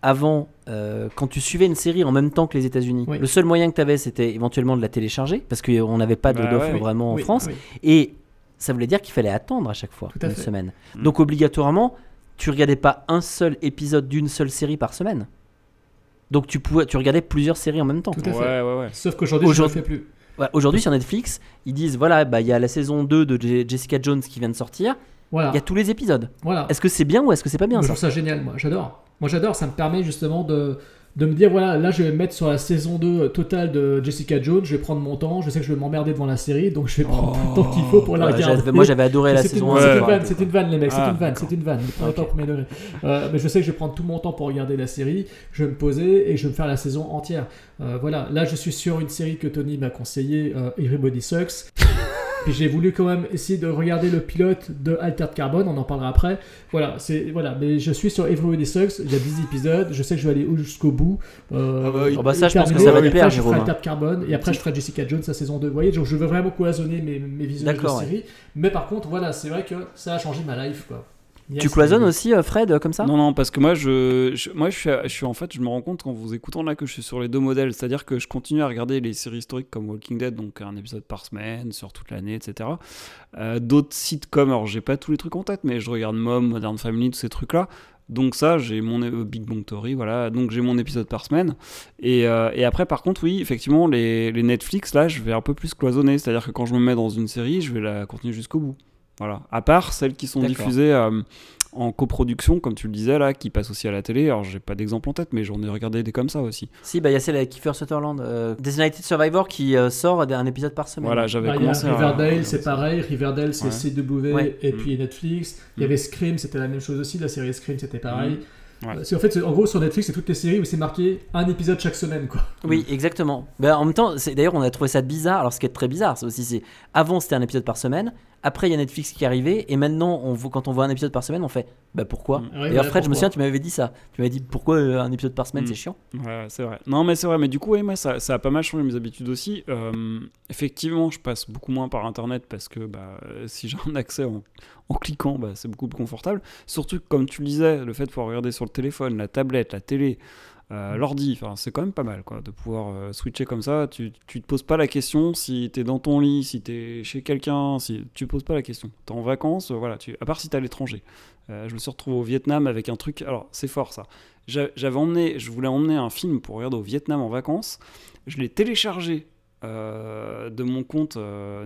avant, euh, quand tu suivais une série en même temps que les États-Unis, Oui. le seul moyen que tu avais, c'était éventuellement de la télécharger, parce qu'on n'avait pas de- Bah ouais. vraiment en France, oui. et ça voulait dire qu'il fallait attendre à chaque fois, à une fait. semaine. Mm. Donc obligatoirement, tu regardais pas un seul épisode d'une seule série par semaine. Donc tu pouvais, tu regardais plusieurs séries en même temps. Tout à fait. Ouais, ouais, ouais. Sauf qu'aujourd'hui, je ne le Aujourd'hui- fais plus. Ouais, Aujourd'hui sur Netflix, ils disent voilà, bah, il y a la saison 2 de Je- Jessica Jones qui vient de sortir, Voilà. il y a tous les épisodes. voilà. Est-ce que c'est bien ou est-ce que c'est pas bien Moi, je trouve ça génial, moi. J'adore. Moi, j'adore. Ça me permet justement de, de me dire voilà, là, je vais me mettre sur la saison 2 totale de Jessica Jones. Je vais prendre mon temps. Je sais que je vais m'emmerder devant la série, donc je vais prendre tout le temps qu'il faut pour la Ouais, regarder. Moi j'avais adoré la saison une, 1. c'est Ouais. une vanne, c'est une vanne, les mecs, c'est Ah, une vanne, c'est une vanne. Premier degré. Euh, mais je sais que je vais prendre tout mon temps pour regarder la série. Je vais me poser et je vais me faire la saison entière. Euh, voilà, là, je suis sur une série que Tony m'a conseillé, euh, Everybody Sucks. Puis j'ai voulu quand même essayer de regarder le pilote de Altered Carbon, on en parlera après. Voilà, c'est voilà, mais je suis sur Everybody Sucks, il y a 10 épisodes, je sais que je vais aller jusqu'au bout. Euh, Ah bah oui. Oh bah ça, je pense que ça va te Et plaire, après, je ferai Jérôme. Altered Carbon et après je ferai Jessica Jones sa saison 2. Vous voyez, donc je veux vraiment cloisonner mes, mes visionnages de ouais. séries. Mais par contre, voilà, c'est vrai que ça a changé ma life, quoi. Yes, Tu cloisonnes oui. aussi, euh, Fred, comme ça? Non, non, parce que moi, je, je- moi, je suis, à- je suis en fait, je me rends compte en vous écoutant là que je suis sur les deux modèles, c'est-à-dire que je continue à regarder les séries historiques comme Walking Dead, donc un épisode par semaine sur toute l'année, etc. Euh, D'autres sitcoms, alors j'ai pas tous les trucs en tête, mais je regarde Mom, Modern Family, tous ces trucs-là. Donc ça, j'ai mon euh, Big Bang Theory, voilà. Donc j'ai mon épisode par semaine. Et, euh, et après, par contre, oui, effectivement, les, les Netflix, là, je vais un peu plus cloisonner. C'est-à-dire que quand je me mets dans une série, je vais la continuer jusqu'au bout. Voilà. À part celles qui sont diffusées euh, en coproduction, comme tu le disais, là, qui passent aussi à la télé. Alors, j'ai pas d'exemple en tête, mais j'en ai regardé des comme ça aussi. Si, bah il y a celle avec Kiefer Sutherland, euh, Designated Survivor, qui euh, sort un épisode par semaine. Voilà, j'avais Bah, il y a commencé à- Riverdale, c'est pareil. Riverdale, c'est Ouais. CW Ouais. et Mm. puis Netflix. Il y avait Scream, c'était la même chose aussi. La série Scream, c'était pareil. Mm. Ouais. En fait, en gros, sur Netflix, c'est toutes les séries où c'est marqué un épisode chaque semaine, quoi. Oui, exactement. Bah, en même temps, c'est- d'ailleurs, on a trouvé ça bizarre. Alors, ce qui est très bizarre, c'est aussi, c'est avant c'était un épisode par semaine. Après, il y a Netflix qui est arrivé, et maintenant, on quand on voit un épisode par semaine, on fait bah pourquoi Mm. Ouais, D'ailleurs, Fred, je me souviens, tu m'avais dit ça. Tu m'avais dit pourquoi euh, un épisode par semaine, Mm. c'est chiant. Ouais, c'est vrai. Non, mais c'est vrai. Mais du coup, ouais, moi, ça, ça a pas mal changé mes habitudes aussi. Euh, effectivement, je passe beaucoup moins par Internet parce que bah, euh, si j'ai un accès en, en cliquant, bah, c'est beaucoup plus confortable. Surtout que, comme tu le disais, le fait de pouvoir regarder sur le téléphone, la tablette, la télé, euh, l'ordi, c'est quand même pas mal quoi, de pouvoir euh, switcher comme ça. Tu, tu te poses pas la question si t'es dans ton lit, si t'es chez quelqu'un, si tu te poses pas la question. T'es en vacances, voilà, à part si t'es à l'étranger. Euh, je me suis retrouvé au Vietnam avec un truc. Alors, c'est fort ça. J'a- J'avais emmené, je voulais emmener un film pour regarder au Vietnam en vacances. Je l'ai téléchargé de mon compte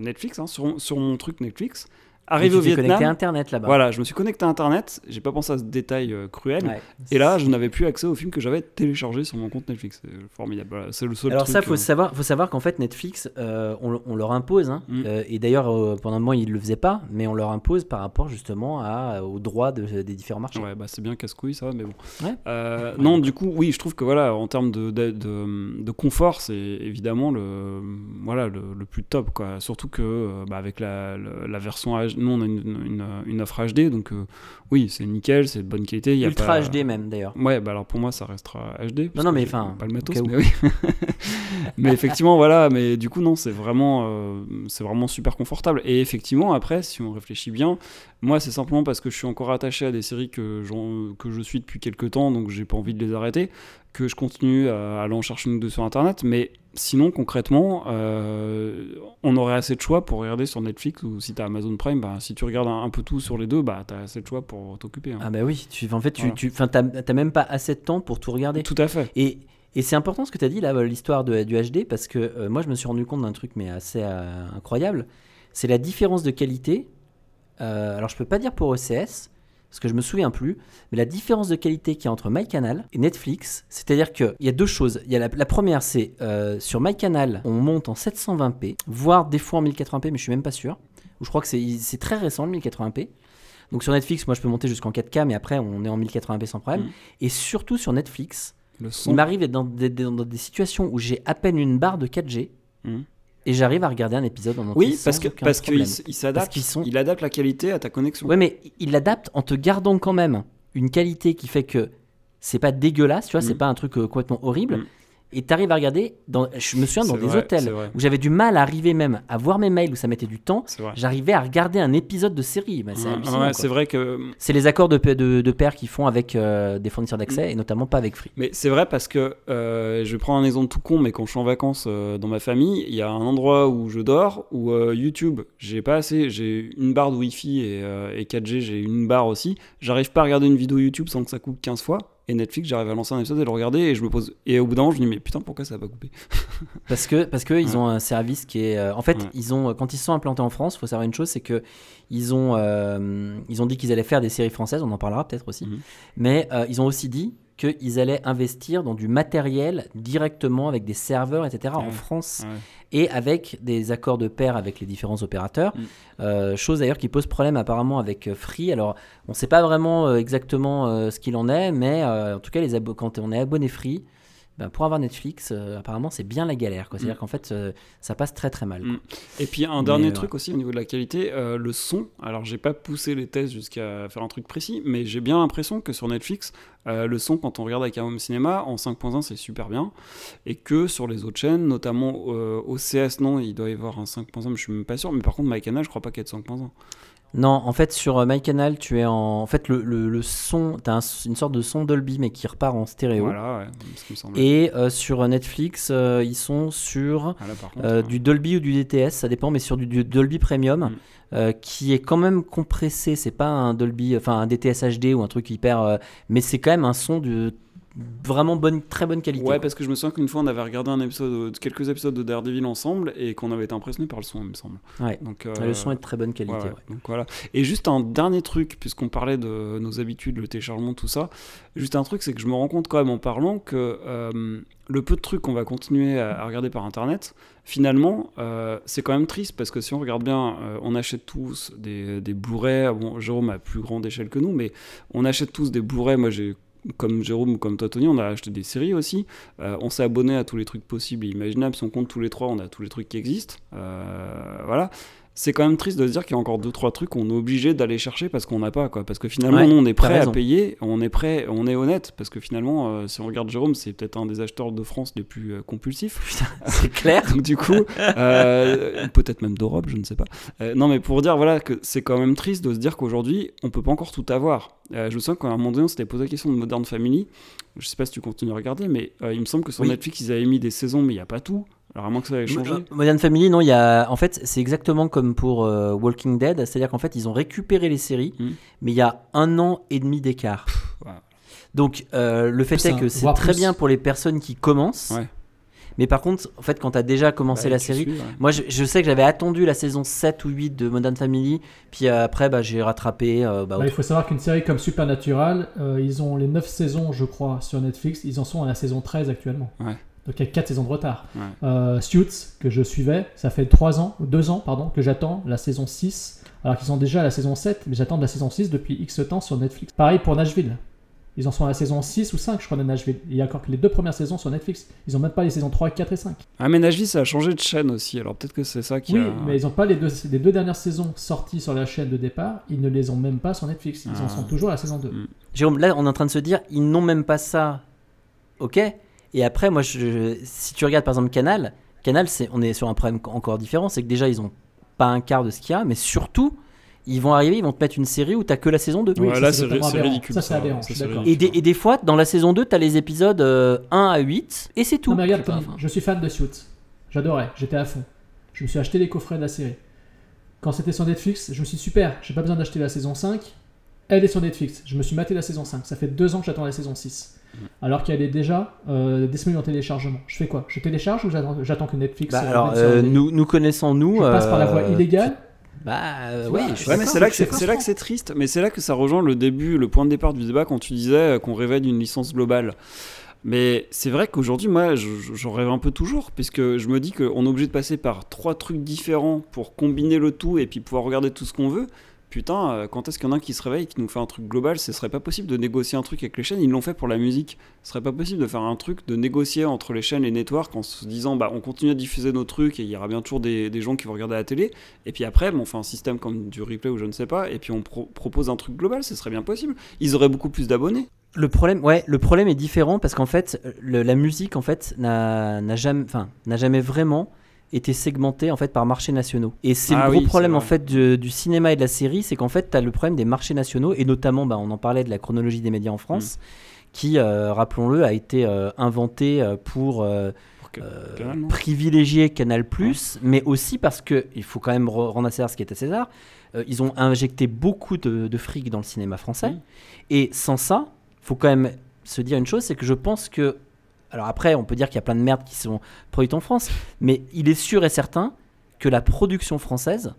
Netflix, hein, sur mon truc Netflix. Arrivé au t'es connecté à Vietnam, Internet là-bas. voilà, je me suis connecté à Internet. J'ai pas pensé à ce détail euh, cruel. Ouais. Et là, je n'avais plus accès aux films que j'avais téléchargés sur mon compte Netflix. C'est formidable. Voilà, c'est le seul Alors truc. ça, faut euh, savoir, faut savoir qu'en fait Netflix, euh, on, on leur impose, hein, Mm. euh, et d'ailleurs euh, pendant un moment ils le faisaient pas, mais on leur impose par rapport justement à, aux droits de- des différents marchés. Ouais, bah c'est bien casse-couille ça, mais bon. Ouais. Euh, non, du coup, oui, je trouve que voilà, en termes de, de, de- de confort, c'est évidemment le, voilà, le, le plus top, quoi. Surtout que euh, bah, avec la, la, la version HD, nous on a une, une, une offre HD, donc euh, oui, c'est nickel, c'est de bonne qualité. Y a Ultra pas... HD même d'ailleurs. Ouais, bah alors pour moi ça restera HD. non, que mais enfin, Pas le matos, mais oui. <laughs> mais effectivement, voilà, mais du coup, non, c'est vraiment, euh, c'est vraiment super confortable. Et effectivement, après, si on réfléchit bien, moi, c'est simplement parce que je suis encore attaché à des séries que, que je suis depuis quelques temps, donc j'ai pas envie de les arrêter, que je continue à aller en chercher une ou deux sur Internet. Mais sinon, concrètement, euh, on aurait assez de choix pour regarder sur Netflix ou si t'as Amazon Prime, bah, si tu regardes un, un peu tout sur les deux, bah, t'as assez de choix pour t'occuper. hein. Ah bah oui, tu, en fait, tu, Voilà. tu, t'as même pas assez de temps pour tout regarder. Tout à fait. Et, et c'est important ce que tu as dit là, l'histoire de- du HD, parce que euh, moi je me suis rendu compte d'un truc mais assez euh, incroyable. C'est la différence de qualité. Euh, alors je peux pas dire pour OCS, parce que je me souviens plus, mais la différence de qualité qu'il y a entre MyCanal et Netflix, c'est-à-dire qu'il y a deux choses. Il y a la, la première, c'est euh, sur MyCanal, on monte en 720p, voire des fois en 1080p, mais je suis même pas sûr. Ou je crois que c'est très récent le 1080p. Donc sur Netflix, moi je peux monter jusqu'en 4K, mais après on est en 1080p sans problème. Mm. Et surtout sur Netflix, Le il m'arrive d'être dans des, dans des situations où j'ai à peine une barre de 4G Mhm. Et j'arrive à regarder un épisode en entier. Oui, parce que parce qu'il s'adapte, sont- il adapte la qualité à ta connexion. Ouais, mais il l'adapte en te gardant quand même une qualité qui fait que c'est pas dégueulasse, tu vois, c'est Mhm. pas un truc euh, complètement horrible. Mhm. Et t'arrives à regarder, dans, je me souviens dans des vrai, hôtels où j'avais du mal à arriver même à voir mes mails où ça mettait du temps. J'arrivais à regarder un épisode de série. Bah, c'est Ouais, vrai que C'est les accords de, de, de pair qu'ils font avec euh, des fournisseurs d'accès et notamment pas avec Free. Mais c'est vrai parce que euh, je vais prendre un exemple tout con, mais quand je suis en vacances euh, dans ma famille, il y a un endroit où je dors où YouTube, j'ai pas assez, j'ai une barre de Wi-Fi et, et 4G, j'ai une barre aussi. J'arrive pas à regarder une vidéo YouTube sans que ça coupe 15 fois. Et Netflix, j'arrive à lancer un épisode et le regarder et je me pose. Et au bout d'un moment, je me dis, mais putain, pourquoi ça a pas coupé? <laughs> Parce que parce que ils ont un service qui est euh, en fait Ouais. ils ont quand ils se sont implantés en France, faut savoir une chose, c'est que ils ont euh, ils ont dit qu'ils allaient faire des séries françaises, on en parlera peut-être aussi, Mhm. mais euh, ils ont aussi dit qu'ils allaient investir dans du matériel directement avec des serveurs, etc. en. France Ouais. et avec des accords de pair avec les différents opérateurs. Mm. Euh, chose d'ailleurs qui pose problème apparemment avec euh, Free. Alors on ne sait pas vraiment euh, exactement euh, ce qu'il en est, mais en tout cas les quand on est abonné Free, ben, pour avoir Netflix, euh, apparemment c'est bien la galère. C'est-à-dire qu'en fait euh, ça passe très très mal. quoi. Mm. Et puis un Mais, dernier euh, truc aussi au niveau de la qualité, euh, le son. Alors j'ai pas poussé les tests jusqu'à faire un truc précis, mais j'ai bien l'impression que sur Netflix, le son quand on regarde avec un home cinéma en 5.1 c'est super bien, et que sur les autres chaînes, notamment OCS non, il doit y avoir un 5.1, mais je suis même pas sûr. Mais par contre MyCanal, je crois pas qu'il y ait de 5.1. Non, en fait sur euh, MyCanal tu es en, en fait le, le, le son, tu as une sorte de son Dolby mais qui repart en stéréo. Voilà, ouais, ce qui me semble. Et euh, sur Netflix, euh, ils sont sur Ah, là, par contre, Euh, du Dolby ou du DTS, ça dépend, mais sur du, du Dolby Premium, Mm. qui est quand même compressé. C'est pas un Dolby, enfin un DTS HD ou un truc hyper, mais c'est quand même un son de vraiment bonne, très bonne qualité. Ouais, parce que je me souviens qu'une fois on avait regardé un épisode, quelques épisodes de Daredevil ensemble et qu'on avait été impressionné par le son, il me semble. Ouais. Donc, Le euh, son est de très bonne qualité. Ouais, ouais. ouais. Donc voilà. Et juste un dernier truc, puisqu'on parlait de nos habitudes, le téléchargement, tout ça. Juste un truc, c'est que je me rends compte quand même en parlant que euh, le peu de trucs qu'on va continuer à, à regarder par Internet, finalement, euh, c'est quand même triste parce que si on regarde bien, euh, on achète tous des, des Blu-ray. Bon, Jérôme à plus grande échelle que nous, mais on achète tous des Blu-ray. Moi, j'ai comme Jérôme ou comme toi Tony, on a acheté des séries aussi. Euh, on s'est abonné à tous les trucs possibles et imaginables. Si on compte tous les trois, on a tous les trucs qui existent. Euh, voilà. C'est quand même triste de se dire qu'il y a encore deux trois trucs qu'on est obligé d'aller chercher parce qu'on n'a pas quoi. Parce que finalement, Ouais, nous, on est prêt à payer, on est prêt, on est honnête parce que finalement, euh, si on regarde Jérôme, c'est peut-être un des acheteurs de France les plus euh, compulsifs. <laughs> C'est clair. Donc du coup, euh, peut-être même d'Europe, je ne sais pas. Non, mais pour dire voilà que c'est quand même triste de se dire qu'aujourd'hui, on peut pas encore tout avoir. Je me souviens qu'à un moment donné, on s'était posé la question de Modern Family. Je sais pas si tu continues à regarder, mais il me semble que sur Oui. Netflix, ils avaient mis des saisons, mais il n'y a pas tout. Alors à moins que ça ait changé. Mo- Modern Family, non, il y a. En fait, c'est exactement comme pour euh, Walking Dead, c'est-à-dire qu'en fait, ils ont récupéré les séries, Mm. mais il y a un an et demi d'écart. voilà. Donc, euh, le fait Plus est que c'est très plus. bien pour les personnes qui commencent. Ouais. Mais par contre, en fait, quand tu as déjà commencé Bah, la série, suis, ouais. moi je, je sais que j'avais attendu la saison 7 ou 8 de Modern Family, puis euh, après bah, j'ai rattrapé. euh, bah, Bah, il faut savoir qu'une série comme Supernatural, euh, ils ont les 9 saisons, je crois, sur Netflix. Ils en sont à la saison 13 actuellement. Ouais. Donc il y a 4 saisons de retard. Ouais. Euh, Suits, que je suivais, ça fait 3 ans, 2 ans, pardon, que j'attends la saison 6. Alors qu'ils sont déjà à la saison 7, mais j'attends la saison 6 depuis X temps sur Netflix. Pareil pour Nashville. Ils en sont à la saison 6 ou 5, je crois, de Nashville. Il y a encore que les deux premières saisons sur Netflix. Ils ont même pas les saisons 3, 4 et 5. Ah, mais Nashville, ça a changé de chaîne aussi, alors peut-être que c'est ça qui Oui, a... mais ils n'ont pas les deux, les deux dernières saisons sorties sur la chaîne de départ. Ils ne les ont même pas sur Netflix. Ils en Ah. sont toujours à la saison 2. Mm. Jérôme, là on est en train de se dire, ils n'ont même pas ça. Ok? Et après, moi, je- si tu regardes par exemple Canal, Canal, c'est, on est sur un problème encore différent, c'est que déjà ils ont pas un quart de ce qu'il y a, mais surtout, ils vont arriver, ils vont te mettre une série où t'as que la saison 2. Oui, Ouais, ça, là, c'est ridicule. Ça, aberrant, c'est d'accord. Et des, ridicule. et des fois, dans la saison 2, t'as les épisodes euh, 1 à 8, et c'est tout. Non, mais regarde, Je sais pas, Tony, enfin. je suis fan de Suits. J'adorais, j'étais à fond. Je me suis acheté les coffrets de la série. Quand c'était sur Netflix, je me suis dit, super, j'ai pas besoin d'acheter la saison 5. Elle est sur Netflix. Je me suis maté la saison 5. Ça fait deux ans que j'attends la saison 6. Mm. Alors qu'elle est déjà euh, disponible en téléchargement. Je fais quoi? Je télécharge ou j'attends, que Netflix Bah, euh, alors, euh, nous, nous connaissons nous. Je passe par la voie euh, illégale Bah euh, Tu oui, vois, je suis Ouais, mais c'est là que c'est c'est c'est là que c'est triste, mais c'est là que ça rejoint le début, le point de départ du débat quand tu disais qu'on rêvait d'une licence globale. Mais c'est vrai qu'aujourd'hui, moi, je- je- j'en rêve un peu toujours, puisque je me dis qu'on est obligé de passer par trois trucs différents pour combiner le tout et puis pouvoir regarder tout ce qu'on veut. Putain, euh, quand est-ce qu'il y en a un qui se réveille qui nous fait un truc global Ce serait pas possible de négocier un truc avec les chaînes. Ils l'ont fait pour la musique. Ce serait pas possible de faire un truc, de négocier entre les chaînes et les networks en se disant bah on continue à diffuser nos trucs et il y aura bien toujours des, gens qui vont regarder la télé. Et puis après, bon, on fait un système comme du replay ou je ne sais pas. Et puis on pro- propose un truc global. Ce serait bien possible. Ils auraient beaucoup plus d'abonnés. Le problème, ouais, le problème est différent parce qu'en fait, la musique en fait n'a jamais, enfin, n'a jamais vraiment été segmentée en fait par marchés nationaux. Et c'est Ah le gros oui, problème en fait du, du cinéma et de la série, c'est qu'en fait, tu as le problème des marchés nationaux et notamment, bah, on en parlait de la chronologie des médias en France, qui, euh, rappelons-le, a été euh, inventé euh, pour euh, Canal, privilégier Canal+, mais aussi parce que il faut quand même re- rendre à César ce qui est à César. euh, ils ont injecté beaucoup de, de fric dans le cinéma français, Mm. et sans ça, faut quand même se dire une chose, c'est que je pense que, alors après, on peut dire qu'il y a plein de merdes qui sont produites en France, mais il est sûr et certain que la production française,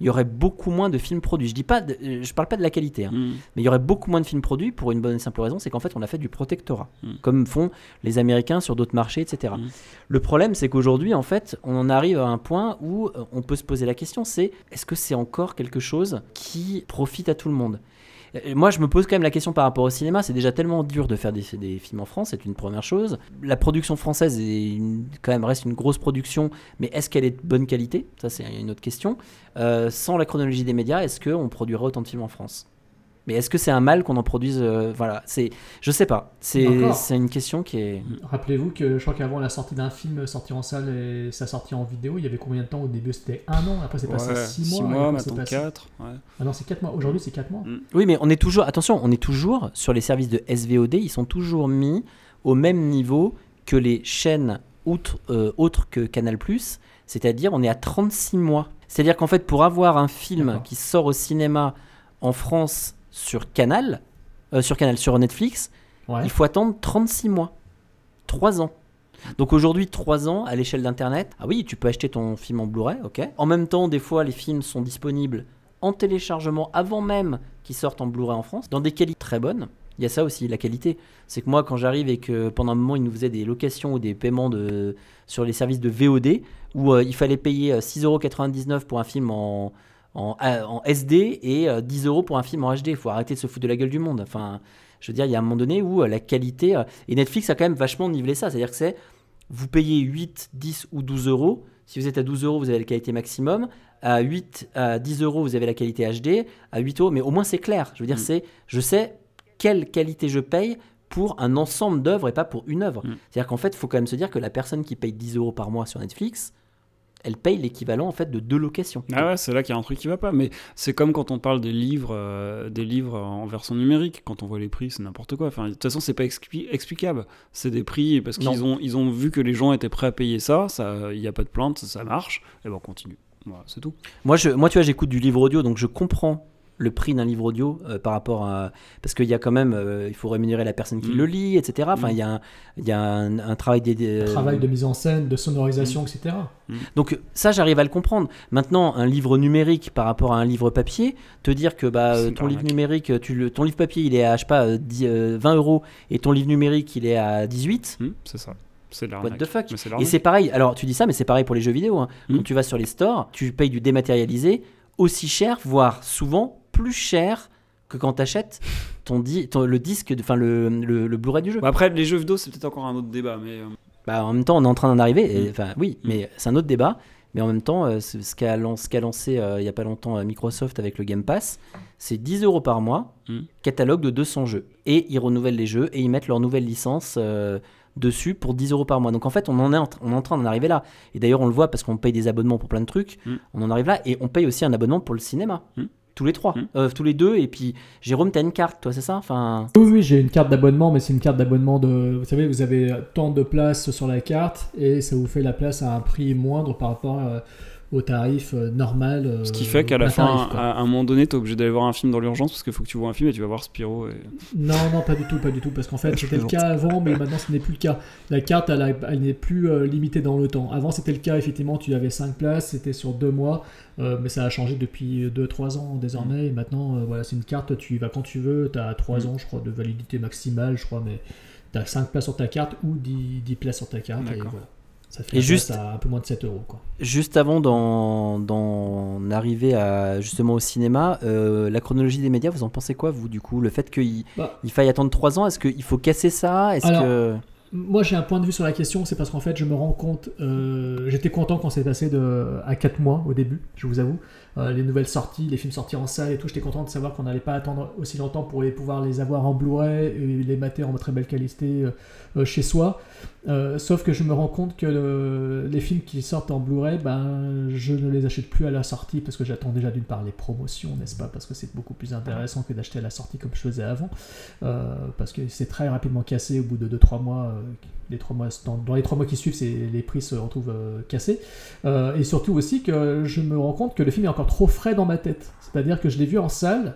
il y aurait beaucoup moins de films produits. Je dis pas, de- euh, je parle pas de la qualité, hein, Mm. mais il y aurait beaucoup moins de films produits pour une bonne et simple raison, c'est qu'en fait, on a fait du protectorat, Mm. comme font les Américains sur d'autres marchés, etc. Mm. Le problème, c'est qu'aujourd'hui, en fait, on en arrive à un point où euh, on peut se poser la question, c'est est-ce que c'est encore quelque chose qui profite à tout le monde? Moi, je me pose quand même la question par rapport au cinéma. C'est déjà tellement dur de faire des, films en France, c'est une première chose. La production française est quand même reste une grosse production, mais est-ce qu'elle est de bonne qualité? Ça, c'est une autre question. Euh, sans la chronologie des médias, est-ce qu'on produirait autant de films en France? Mais est-ce que c'est un mal qu'on en produise euh, Voilà, c'est, je sais pas. C'est, c'est une question qui est. Rappelez-vous que je crois qu'avant la sortie d'un film sorti en salle et sa sortie en vidéo, il y avait combien de temps? Au début C'était un an, après c'est passé Ouais, 6 six mois. mois, maintenant passé- 4. Ouais. Ah non, c'est 4 mois. Aujourd'hui, c'est 4 mois. Mm. Oui, mais on est toujours, attention, on est toujours sur les services de SVOD, ils sont toujours mis au même niveau que les chaînes outre- euh, autres que Canal+, c'est-à-dire on est à 36 mois. C'est-à-dire qu'en fait, pour avoir un film D'accord. qui sort au cinéma en France sur Canal, euh, sur Canal, sur Netflix, Ouais. il faut attendre 36 mois. 3 ans. Donc aujourd'hui, 3 ans à l'échelle d'Internet. Ah oui, tu peux acheter ton film en Blu-ray, ok. En même temps, des fois, les films sont disponibles en téléchargement avant même qu'ils sortent en Blu-ray en France, dans des qualités très bonnes. Il y a ça aussi, la qualité. C'est que moi, quand j'arrive et que pendant un moment, ils nous faisaient des locations ou des paiements de, sur les services de VOD, où euh, il fallait payer euh, 6,99€ pour un film en, en, euh, en SD et euh, 10 euros pour un film en HD. Il faut arrêter de se foutre de la gueule du monde. Enfin, je veux dire, il y a un moment donné où euh, la qualité. euh, et Netflix a quand même vachement nivelé ça. C'est-à-dire que c'est. Vous payez 8, 10 ou 12 euros. Si vous êtes à 12 euros, vous avez la qualité maximum. À 8, à 10 euros, vous avez la qualité HD. À 8 euros, mais au moins c'est clair. Je veux dire, Mm. c'est. Je sais quelle qualité je paye pour un ensemble d'œuvres et pas pour une œuvre. Mm. C'est-à-dire qu'en fait, il faut quand même se dire que la personne qui paye 10 euros par mois sur Netflix, elle paye l'équivalent en fait de deux locations. Ah ouais, c'est là qu'il y a un truc qui va pas. Mais c'est comme quand on parle des livres, euh, des livres en version numérique. Quand on voit les prix, c'est n'importe quoi. Enfin, de toute façon, c'est pas expli- explicable. C'est des prix parce qu'ils ont, ils ont vu que les gens étaient prêts à payer ça. Ça, il n'y a pas de plainte, ça, ça marche. Et ben on continue. Voilà, c'est tout. Moi, je, moi, tu vois, j'écoute du livre audio, donc je comprends le prix d'un livre audio euh, par rapport à parce qu'il y a quand même euh, il faut rémunérer la personne qui Mm. le lit etc enfin Mm. il y a un, y a un, un travail Travail de mise en scène, de sonorisation, etc. donc ça j'arrive à le comprendre maintenant un livre numérique par rapport à un livre papier te dire que bah euh, ton livre numérique tu le ton livre papier il est à je sais pas euh, 10, euh, 20 euros et ton livre numérique il est à 18 Hmm, c'est ça. C'est de what the fuck? Et c'est pareil alors tu dis ça mais c'est pareil pour les jeux vidéo hein. Mm. quand tu vas sur les stores tu payes du dématérialisé aussi cher voire souvent plus cher que quand tu achètes ton, di- ton- le disque enfin le, le, le Blu-ray du jeu après, les jeux vidéo, c'est peut-être encore un autre débat, mais. euh, bah, en même temps on est en train d'en arriver et, Mm. enfin oui mais c'est un autre débat mais en même temps euh, ce qu'a lancé euh, il y a pas longtemps Microsoft avec le Game Pass c'est 10 euros par mois Mm. catalogue de 200 jeux et ils renouvellent les jeux et ils mettent leur nouvelle licence euh, dessus pour 10 euros par mois donc en fait on en est en, tr- on est en train d'en arriver là et d'ailleurs on le voit parce qu'on paye des abonnements pour plein de trucs Mm. on en arrive là et on paye aussi un abonnement pour le cinéma Mm. Tous les trois Mm. Euh, tous les deux et puis Jérôme t'as une carte toi c'est ça? Enfin Oui, oui, j'ai une carte d'abonnement, mais c'est une carte d'abonnement de. Vous savez, vous avez tant de places sur la carte et ça vous fait la place à un prix moindre par rapport euh, au tarif euh, normal. euh, Ce qui fait qu'à la fin, à à un moment donné, t'es obligé d'aller voir un film dans l'urgence parce qu'il faut que tu vois un film et tu vas voir Spiro. Et... Non, non, pas du tout, pas du tout, parce qu'en fait <laughs> c'était le cas avant, mais maintenant ce n'est plus le cas. La carte, elle, n'est plus euh, limitée dans le temps. Avant c'était le cas, effectivement, tu avais 5 places, c'était sur 2 mois, euh, mais ça a changé depuis 2-3 ans désormais, et maintenant, euh, voilà, c'est une carte, tu y vas quand tu veux, tu as 3 Mm. ans, je crois, de validité maximale, je crois, mais tu as 5 places sur ta carte ou 10, 10 places sur ta carte, et voilà. Ça fait Et juste- à un peu moins de 7 euros, quoi. Juste avant d'en, arriver à, justement au cinéma, euh, la chronologie des médias, vous en pensez quoi, vous, du coup Le fait qu'il Bah. il faille attendre 3 ans, est-ce qu'il faut casser ça? Est-ce Alors, que... Moi, j'ai un point de vue sur la question, c'est parce qu'en fait, je me rends compte, euh, j'étais content quand c'est passé de, à 4 mois au début, je vous avoue. Euh, les nouvelles sorties, les films sortis en salle et tout, j'étais content de savoir qu'on n'allait pas attendre aussi longtemps pour les- pouvoir les avoir en Blu-ray et les mater en très belle qualité chez soi. Euh, sauf que je me rends compte que le- les films qui sortent en Blu-ray, ben, je ne les achète plus à la sortie parce que j'attends déjà d'une part les promotions, n'est-ce pas? Parce que c'est beaucoup plus intéressant que d'acheter à la sortie comme je faisais avant. Euh, parce que c'est très rapidement cassé au bout de 2-3 mois. euh, les trois mois dans, les 3 mois qui suivent, les prix se retrouvent euh, cassés. Euh, et surtout aussi que je me rends compte que le film est encore trop frais dans ma tête. C'est-à-dire que je l'ai vu en salle.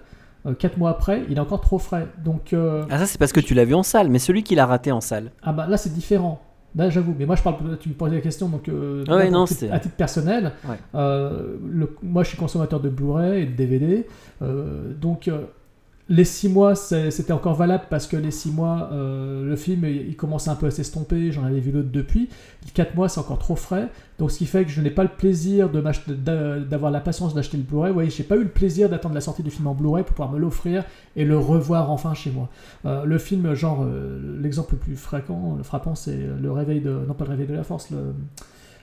4 mois après, il est encore trop frais. Donc, euh, Ah ça c'est parce que tu l'as vu en salle, mais celui qui l'a raté en salle. ah bah là c'est différent. Là j'avoue, mais moi je parle, tu me posais la question donc euh, Ah ouais, non, à titre- c'est- à titre personnel, Ouais. euh, le- moi je suis consommateur de Blu-ray et de DVD, euh, donc euh, les 6 mois c'était encore valable parce que les 6 mois euh, le film il, commence un peu à s'estomper, j'en avais vu l'autre depuis, 4 mois c'est encore trop frais, donc ce qui fait que je n'ai pas le plaisir d'avoir la patience d'acheter le Blu-ray, vous voyez j'ai pas eu le plaisir d'attendre la sortie du film en Blu-ray pour pouvoir me l'offrir et le revoir enfin chez moi. Euh, le film, genre, euh, l'exemple le plus fréquent, le frappant, c'est le réveil de. Non, pas le réveil de la force, le.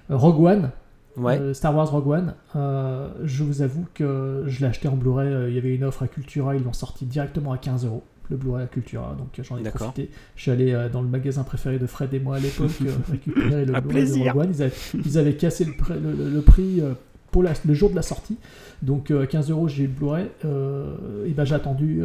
Rogue One, Ouais. euh, Star Wars Rogue One. Euh, je vous avoue que je l'ai acheté en Blu-ray. euh, Il y avait une offre à Cultura, ils l'ont sorti directement à 15 euros. Le Blu-ray à Cultura, donc j'en ai profité. Je suis allé euh, dans le magasin préféré de Fred et moi à l'époque <laughs> euh, récupérer le Blu-ray de. Rogue One. Ils avaient, ils avaient cassé le, prix- le- le- le prix euh, pour la- le jour de la sortie. Donc euh, à 15 euros, j'ai eu le Blu-ray. et ben j'ai attendu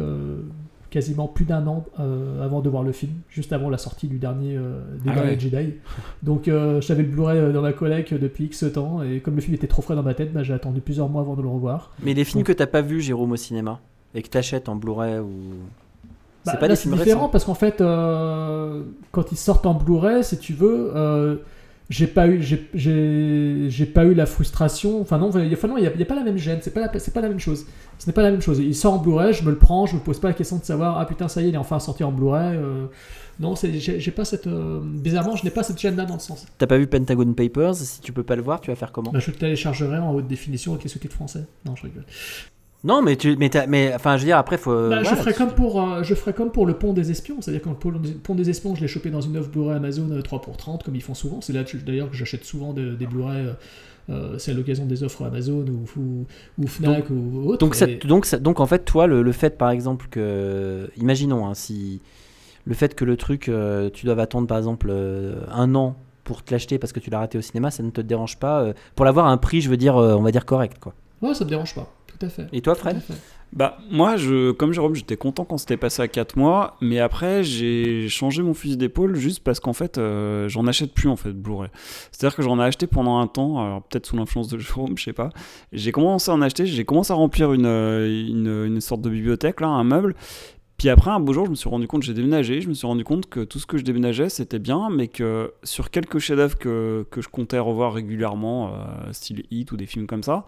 quasiment plus d'un an euh, avant de voir le film, juste avant la sortie du dernier, euh, des Ah derniers ouais. Jedi. <laughs> Donc euh, j'avais le Blu-ray dans ma collecte depuis X temps, et comme le film était trop frais dans ma tête, ben, j'ai attendu plusieurs mois avant de le revoir. Mais les films Donc- que t'as pas vu Jérôme au cinéma et que t'achètes en Blu-ray ou... Bah, c'est pas là, des films différent récents. parce qu'en fait, euh, quand ils sortent en Blu-ray, si tu veux, euh, j'ai pas eu, j'ai- j'ai j'ai pas eu la frustration. Enfin non, il enfin, non, il y a, a pas la même gêne. C'est pas la, c'est pas la même chose. Ce n'est pas la même chose. Il sort en Blu-ray, je me le prends, je me pose pas la question de savoir ah putain ça y est, il est enfin sorti en Blu-ray. euh, non, c'est- j'ai pas cette. euh, bizarrement, je n'ai pas cette gêne-là dans le sens. T'as pas vu Pentagon Papers? Si tu peux pas le voir, tu vas faire comment? Bah, je le téléchargerai en haute définition avec les sous-titres français? Non, je rigole. Non, mais tu, mais, mais enfin, je veux dire, après, faut. Bah, je, ferai comme pour, euh, je ferai comme pour le pont des espions. C'est-à-dire que le pont- des espions, je l'ai chopé dans une offre Blu-ray Amazon euh, 3 pour 30, comme ils font souvent. C'est là d'ailleurs que j'achète souvent de- des Blu-ray. euh, euh, c'est à l'occasion des offres Amazon ou, ou, ou Fnac ou autre. Donc, ça- Et- donc, ça- donc, en fait, toi, le, le fait, par exemple, que. Imaginons, hein, si. Le fait que le truc, euh, tu dois attendre, par exemple, euh, un an pour te l'acheter parce que tu l'as raté au cinéma, ça ne te dérange pas. euh, pour l'avoir à un prix, je veux dire, euh, on va dire correct, quoi. Ouais, ça me dérange pas. Tout à fait. Et toi, Fred. Bah, moi, je, comme Jérôme, j'étais content quand c'était passé à 4 mois, mais après, j'ai changé mon fusil d'épaule juste parce qu'en fait, euh, j'en achète plus en fait, Blu-ray. C'est-à-dire que j'en ai acheté pendant un temps, alors peut-être sous l'influence de <laughs> Jérôme, je sais pas. J'ai commencé à en acheter, j'ai commencé à remplir une, euh, une, une sorte de bibliothèque, là, un meuble. Puis après, un beau jour, je me suis rendu compte, j'ai déménagé, je me suis rendu compte que tout ce que je déménageais, c'était bien, mais que sur quelques chefs-d'œuvre que, que je comptais revoir régulièrement, euh, style Hit ou des films comme ça,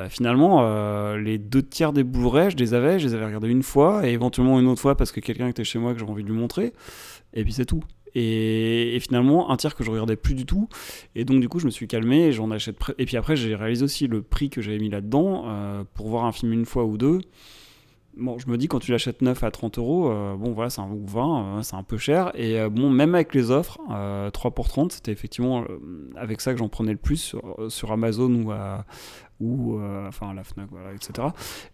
euh, finalement, euh, les deux tiers des Blu-ray, je les avais, je les avais regardés une fois, et éventuellement une autre fois parce que quelqu'un était chez moi que j'avais envie de lui montrer, et puis c'est tout. Et, finalement, un tiers que je regardais plus du tout, et donc du coup, je me suis calmé, et j'en achète. Et puis après, j'ai réalisé aussi le prix que j'avais mis là-dedans euh, pour voir un film une fois ou deux. Bon, je me dis, quand tu l'achètes neuf à 30 euros, bon, voilà, c'est un, ou 20, euh, c'est un peu cher. Et bon, même avec les offres, euh, 3 pour 30, c'était effectivement avec ça que j'en prenais le plus sur Amazon ou, à, ou euh, enfin, la Fnac, voilà, etc.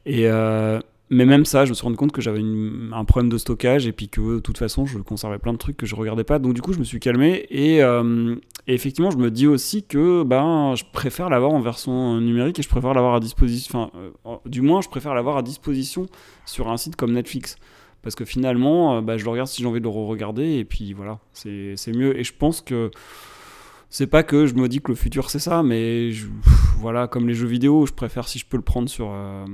Et, euh, mais même ça, je me suis rendu compte que j'avais un problème de stockage et puis que de toute façon, je conservais plein de trucs que je regardais pas. Donc, du coup, je me suis calmé. Et, euh, effectivement, je me dis aussi que ben, je préfère l'avoir en version numérique et je préfère l'avoir à disposition. Enfin, du moins, je préfère l'avoir à disposition sur un site comme Netflix. Parce que finalement, bah, je le regarde si j'ai envie de le re-regarder, et puis voilà, c'est mieux. Et je pense que c'est pas que je me dis que le futur c'est ça, mais je- voilà, comme les jeux vidéo, je préfère si je peux le prendre sur euh,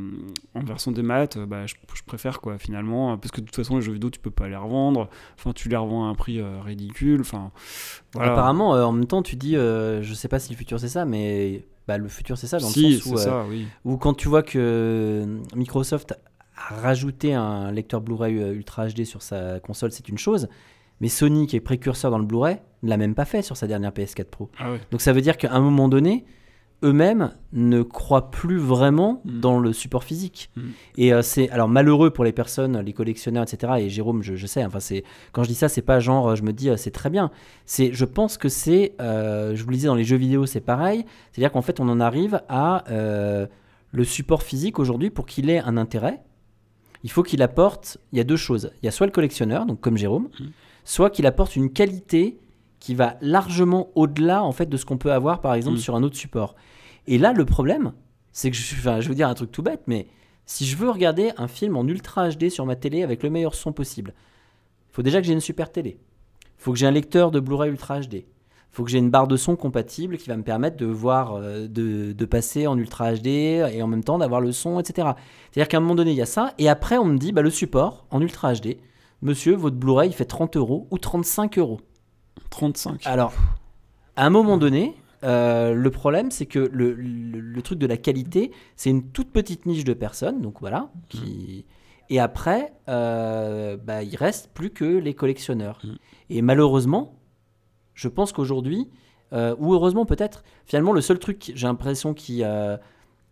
en version des maths, bah, je, je préfère quoi finalement, parce que de toute façon les jeux vidéo tu peux pas les revendre, enfin tu les revends à un prix euh, ridicule, enfin voilà. Apparemment, euh, en même temps, tu dis, je sais pas si le futur c'est ça, mais bah, le futur c'est ça dans si, le sens où, ça, oui. où quand tu vois que Microsoft a rajouté un lecteur Blu-ray Ultra HD sur sa console, c'est une chose. Mais Sony, qui est précurseur dans le Blu-ray, ne l'a même pas fait sur sa dernière PS4 Pro. Ah. Donc ça veut dire qu'à un moment donné, eux-mêmes ne croient plus vraiment Mm. dans le support physique. Mm. Et euh, c'est alors malheureux pour les personnes, les collectionneurs, etc. Et Jérôme, je, je sais, enfin c'est quand je dis ça, c'est pas genre euh, je me dis euh, c'est très bien. C'est, je pense que c'est, euh, je vous le disais dans les jeux vidéo, c'est pareil. C'est-à-dire qu'en fait on en arrive à le support physique aujourd'hui pour qu'il ait un intérêt. Il faut qu'il apporte, il y a deux choses. Il y a soit le collectionneur, donc comme Jérôme, Mm. Soit qu'il apporte une qualité qui va largement au-delà en fait de ce qu'on peut avoir par exemple Mm. sur un autre support. Et là le problème, c'est que je, enfin, je veux dire un truc tout bête, mais si je veux regarder un film en ultra HD sur ma télé avec le meilleur son possible, il faut déjà que j'ai une super télé. Il faut que j'ai un lecteur de Blu-ray ultra HD. Il faut que j'ai une barre de son compatible qui va me permettre de voir, euh, de, de passer en ultra HD et en même temps d'avoir le son, etc. C'est-à-dire qu'à un moment donné, il y a ça. Et après, on me dit, bah, le support en ultra HD, monsieur, votre Blu-ray, fait 30 euros ou 35 euros. 35. Alors, à un moment donné, euh, le problème, c'est que le, le- le truc de la qualité, c'est une toute petite niche de personnes, donc voilà, qui... Et après, euh, bah, il reste plus que les collectionneurs. Mm. Et malheureusement, je pense qu'aujourd'hui, euh, ou heureusement peut-être, finalement, le seul truc, j'ai l'impression, qui, euh,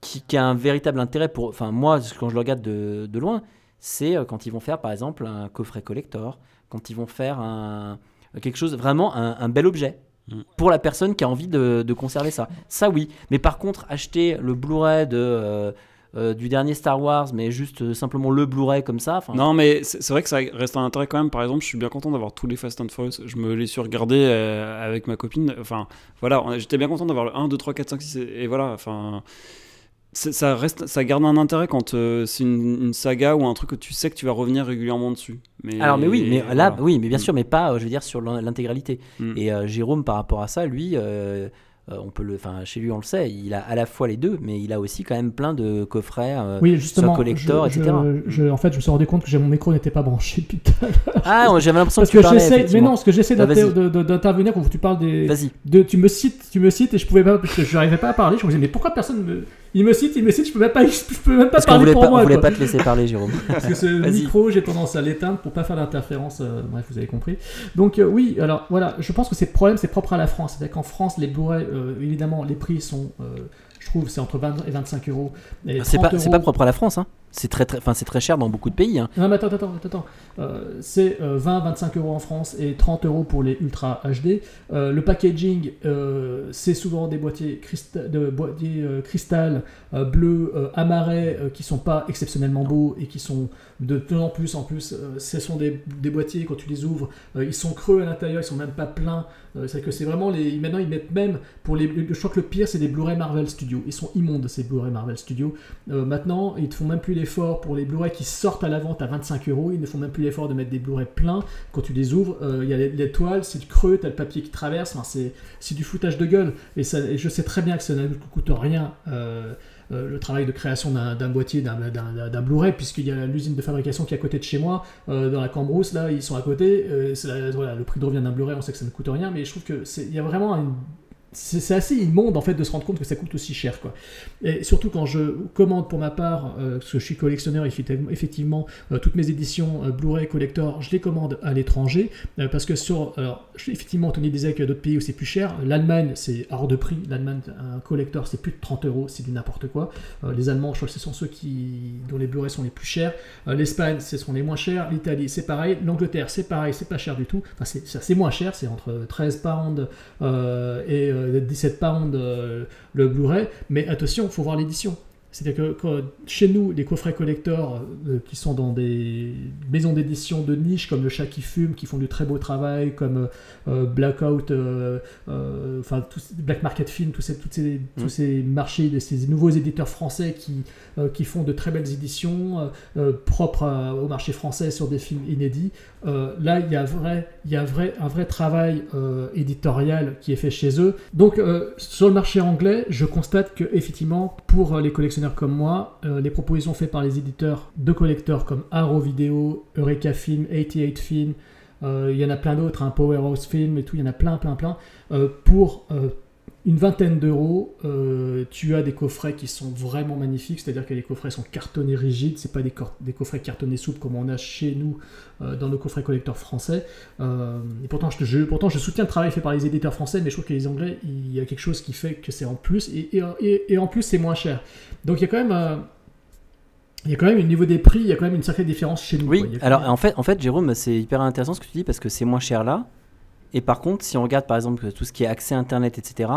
qui, qui a un véritable intérêt pour. Enfin, moi, quand je le regarde de, de loin, c'est euh, quand ils vont faire, par exemple, un coffret collector, quand ils vont faire un, quelque chose, vraiment un, un bel objet. Mm. Pour la personne qui a envie de, de conserver ça. Ça, oui. Mais par contre, acheter le Blu-ray de, euh, euh, du dernier Star Wars, mais juste euh, simplement le Blu-ray comme ça. Non, mais c'est vrai que ça reste un intérêt quand même. Par exemple, je suis bien content d'avoir tous les Fast and Furious. Je me les suis regardés euh, avec ma copine. Enfin, voilà, j'étais bien content d'avoir le 1, 2, 3, 4, 5, 6. Et, et voilà, enfin. Ça, reste, ça garde un intérêt quand euh, c'est une, une saga ou un truc que tu sais que tu vas revenir régulièrement dessus. Mais, Alors, mais oui, mais là, voilà. oui, mais bien Mm. sûr, mais pas, euh, je veux dire, sur l'in- l'intégralité. Mm. Et euh, Jérôme, par rapport à ça, lui, on peut le, enfin, chez lui, on le sait, il a à la fois les deux, mais il a aussi quand même plein de coffrets. euh, Oui, justement. collector, je, etc. je- je- en fait, je me suis rendu compte que mon micro n'était pas branché depuis tout à l'heure. Ah, j'avais l'impression que Parce tu que parlais. j'essaie, mais non, parce que j'essaie Bah, d'intervenir quand tu parles des. Vas-y. De, tu me cites, tu me cites et je pouvais pas, parce que je n'arrivais pas à parler. Je me disais, mais pourquoi personne me. Il me cite, il me cite, je peux même pas, <laughs> je peux même pas Parce qu'on parler voulait pour pas, on moi. voulait quoi. pas te laisser parler, Jérôme. <laughs> Parce que ce micro, j'ai tendance à l'éteindre pour pas faire d'interférence. euh, bref, vous avez compris. Donc euh, oui, alors voilà, je pense que c'est problème, c'est propre à la France. C'est-à-dire qu'en France, les Blu-ray, euh, évidemment, les prix sont, euh, je trouve, c'est entre 20 et 25 euros. C'est 30 pas, pas propre à la France, hein. C'est très, très, enfin, c'est très cher dans beaucoup de pays. hein. Attends, attends, attends. Euh, c'est 20-25 euros en France et 30 euros pour les Ultra HD. Euh, le packaging, euh, c'est souvent des boîtiers, crista- de boîtiers euh, cristal, euh, bleu, euh, euh, qui sont pas exceptionnellement beaux et qui sont de plus en plus, en plus, euh, ce sont des, des boîtiers, quand tu les ouvres, euh, ils sont creux à l'intérieur, ils sont même pas pleins. Euh, c'est que c'est vraiment les. Maintenant, ils mettent même pour les. Je crois que le pire, c'est des Blu-ray Marvel Studios. Ils sont immondes, ces Blu-ray Marvel Studios. Euh, maintenant, ils ne font même plus pour les Blu-ray qui sortent à la vente à 25 euros. Ils ne font même plus l'effort de mettre des Blu-ray pleins. Quand tu les ouvres, euh, il y a toiles, c'est creux, tu as le papier qui traverse. C'est, c'est du foutage de gueule. Et, ça, je sais très bien que ça ne coûte rien. euh, euh, le travail de création d'un, boîtier, d'un, d'un- Blu-ray, puisqu'il y a l'usine de fabrication qui est à côté de chez moi, dans la Cambrousse, là, ils sont à côté. c'est la- voilà, le prix de revient d'un Blu-ray, on sait que ça ne coûte rien, mais je trouve que c'est, il y a vraiment une c'est assez immonde en fait de se rendre compte que ça coûte aussi cher quoi. Et surtout quand je commande pour ma part, euh, parce que je suis collectionneur effectivement, euh, toutes mes éditions euh, Blu-ray collector, je les commande à l'étranger parce que sur, alors effectivement Tony disait qu'il y a d'autres pays où c'est plus cher. L'Allemagne c'est hors de prix. L'Allemagne un collector c'est plus de 30 euros, c'est du n'importe quoi. Les Allemands je crois que ce sont ceux qui dont les Blu-ray sont les plus chers. L'Espagne ce sont les moins chers. L'Italie c'est pareil. L'Angleterre c'est pareil, c'est pas cher du tout. Enfin c'est moins cher, c'est entre 13 pounds et 17 pounds euh, le Blu-ray, mais attention, il faut voir l'édition. C'est-à-dire que quand- chez nous, les coffrets collectors euh, qui sont dans des maisons d'édition de niche comme Le Chat qui fume, qui font du très beau travail, comme euh, Blackout, euh, euh, enfin Black Market Film, tous ces, toutes ces, tous ces marchés, de ces nouveaux éditeurs français qui, euh, qui font de très belles éditions euh, euh, propres à- au marché français sur des films inédits. Euh, là, il y a, vrai, y a vrai, un vrai travail euh, éditorial qui est fait chez eux. Donc, euh, sur le marché anglais, je constate que effectivement, pour euh, les collectionneurs comme moi, euh, les propositions faites par les éditeurs de collecteurs comme Arrow Video, Eureka Film, 88 Film, euh, il y en a plein d'autres, hein, Powerhouse Film et tout, il y en a plein, plein, plein. Euh, pour une vingtaine d'euros, tu as des coffrets qui sont vraiment magnifiques, c'est-à-dire que les coffrets sont cartonnés rigides, c'est pas des, coffrets cartonnés souples comme on a chez nous dans nos coffrets collecteurs français. Et pourtant je, je- pourtant, je soutiens le travail fait par les éditeurs français, mais je trouve que les Anglais, il y a quelque chose qui fait que c'est en plus, et en plus c'est moins cher. Donc il y a quand même... euh, il y a quand même, au niveau des prix, il y a quand même une sacrée différence chez nous. Oui, quoi. Alors même- en fait, en fait, Jérôme, c'est hyper intéressant ce que tu dis parce que c'est moins cher là. Et par contre, si on regarde par exemple tout ce qui est accès internet, etc.,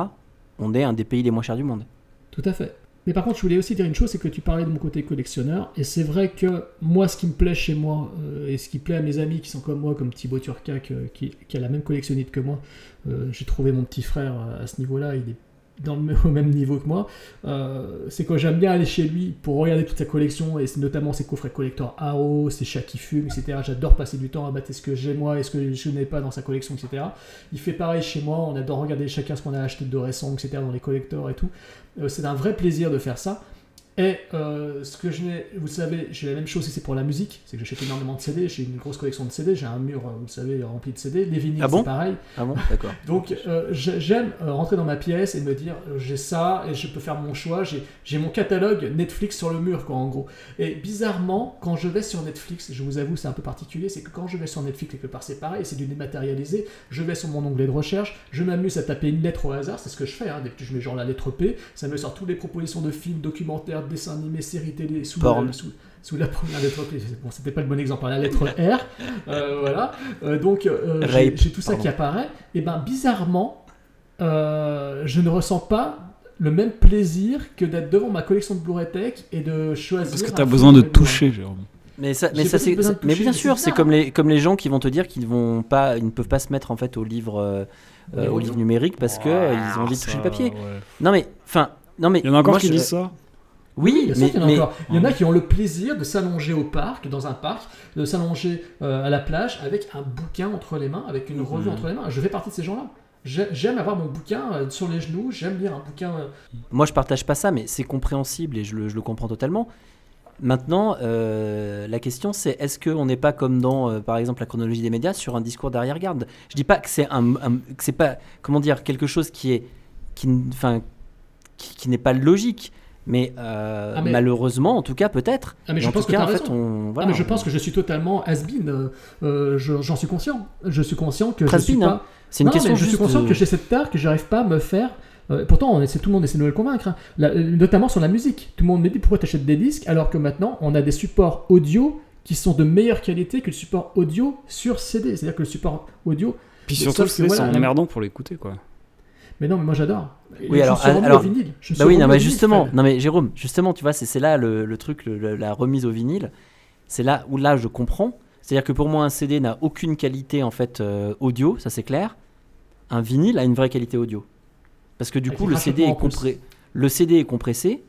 on est un des pays les moins chers du monde. Tout à fait. Mais par contre, je voulais aussi dire une chose, c'est que tu parlais de mon côté collectionneur, et c'est vrai que moi, ce qui me plaît chez moi, euh, et ce qui plaît à mes amis qui sont comme moi, comme Thibaut Turcac, euh, qui, qui a la même collectionnite que moi, euh, j'ai trouvé mon petit frère à ce niveau-là, il est dans le, <laughs> au même niveau que moi, euh, c'est que j'aime bien aller chez lui pour regarder toute sa collection, et notamment ses coffrets collecteurs AO, ses chats qui fument, etc. J'adore passer du temps à battre ce que j'ai moi et ce que je n'ai pas dans sa collection, etc. Il fait pareil chez moi, on adore regarder chacun ce qu'on a acheté de récent, etc. dans les collecteurs et tout. Euh, c'est un vrai plaisir de faire ça. Et euh, ce que je n'ai, vous savez, j'ai la même chose c'est pour la musique, c'est que j'achète énormément de CD, j'ai une grosse collection de CD, j'ai un mur, euh, vous savez, rempli de CD. Les vinyles, Ah bon c'est pareil. Ah bon D'accord. <laughs> Donc euh, j'ai- j'aime rentrer dans ma pièce et me dire j'ai ça et je peux faire mon choix. J'ai j'ai mon catalogue Netflix sur le mur quoi en gros. Et bizarrement quand je vais sur Netflix, je vous avoue c'est un peu particulier, c'est que quand je vais sur Netflix quelque part c'est pareil, c'est du dématérialisé. Je vais sur mon onglet de recherche, je m'amuse à taper une lettre au hasard, c'est ce que je fais. Hein, dès que je mets genre la lettre P, ça me sort toutes les propositions de films, documentaires, dessins animés, séries télé sous Porn. la, sous, sous la première lettre. Bon c'était pas le bon exemple, hein, la lettre R. Euh, voilà. Euh, donc euh, j'ai tout ça pardon. qui apparaît. Et ben bizarrement, euh, je ne ressens pas le même plaisir que d'être devant ma collection de Blu-ray Tech et de choisir. Parce que t'as film besoin de toucher, Jérôme. Mais ça, mais ça c'est, mais bien sûr, c'est comme les comme les gens qui vont te dire qu'ils vont pas, ils ne peuvent pas se mettre en fait au livre, euh, au livre numérique parce que ils ont envie de toucher le papier. Non mais, enfin, non mais. Il y en a encore moi, qui je- disent ça? Oui, Bien sûr mais, qu'il y en a mais- encore. Il y en a qui ont le plaisir de s'allonger au parc, dans un parc, de s'allonger euh, à la plage avec un bouquin entre les mains, avec une revue Mhm. entre les mains. Je fais partie de ces gens-là. J'ai- J'aime avoir mon bouquin euh, sur les genoux, j'aime lire un bouquin. euh, Moi, je partage pas ça, mais c'est compréhensible et je le, je le comprends totalement. Maintenant, euh, la question c'est est-ce qu'on n'est pas comme dans, euh, par exemple, la chronologie des médias sur un discours d'arrière-garde? Je dis pas que c'est un, un- que c'est pas, comment dire, quelque chose qui est, qui, n- enfin, qui, qui n'est pas logique, mais, euh, Ah, mais- malheureusement, en tout cas, peut-être. Ah, mais je en pense tout que cas, en fait, raison. on, voilà, ah, mais je on- pense que je suis totalement has-been. euh, euh, je- J'en suis conscient. Je suis conscient que je suis pas. hein. C'est une Non, question mais je suis conscient de- que j'ai cette tare que j'arrive pas à me faire Euh, pourtant, on essaie, tout le monde essaie de nous le convaincre, hein. La- notamment sur la musique. Tout le monde me dit pourquoi tu achètes des disques alors que maintenant on a des supports audio qui sont de meilleure qualité que le support audio sur CD. C'est-à-dire que le support audio. Puis surtout, c'est voilà, emmerdant pour l'écouter, quoi. Mais non, mais moi j'adore. Oui, je alors- suis remis alors- au vinyle. Je Bah oui, non, mais justement, non mais Jérôme, justement, tu vois, c'est là le, le truc, le- la remise au vinyle. C'est là où là je comprends. C'est-à-dire que pour moi, un CD n'a aucune qualité en fait euh, audio, ça c'est clair. Un vinyle a une vraie qualité audio. Parce que du Avec coup, le CD, est compré- le CD est compressé.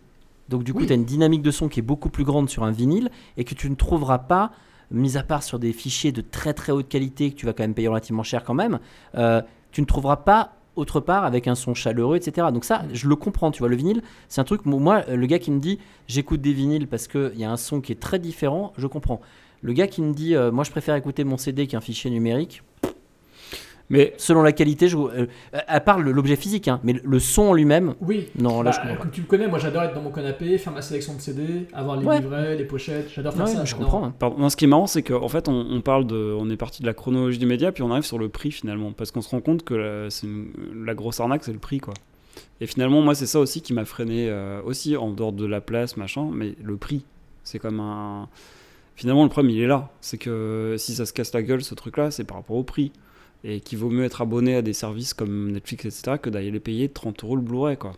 Donc du coup, Oui. tu as une dynamique de son qui est beaucoup plus grande sur un vinyle et que tu ne trouveras pas, mis à part sur des fichiers de très très haute qualité que tu vas quand même payer relativement cher quand même, euh, tu ne trouveras pas autre part avec un son chaleureux, etc. Donc ça, je le comprends, tu vois, le vinyle, c'est un truc, moi, le gars qui me dit, j'écoute des vinyles parce qu'il y a un son qui est très différent, je comprends. Le gars qui me dit, euh, moi je préfère écouter mon CD qu'un fichier numérique, Mais selon la qualité, je, euh, à part l'objet physique, hein, mais le, son en lui-même, Oui. non, là Bah, je comprends pas. comme tu me connais, moi j'adore être dans mon canapé, faire ma sélection de CD, avoir les Ouais. livrets, les pochettes. J'adore faire Ouais, ça. je comprends. hein. Pardon. Non, ce qui est marrant, c'est qu'en fait, on, on parle de, on est parti de la chronologie du média, puis on arrive sur le prix finalement, parce qu'on se rend compte que la, une- la grosse arnaque, c'est le prix, quoi. Et finalement, moi, c'est ça aussi qui m'a freiné, euh, aussi en dehors de la place, machin, mais le prix, c'est comme un. Finalement, le problème, il est là. C'est que si ça se casse la gueule, ce truc-là, c'est par rapport au prix. Et qu'il vaut mieux être abonné à des services comme Netflix, etc., que d'aller les payer 30 euros le Blu-ray, quoi.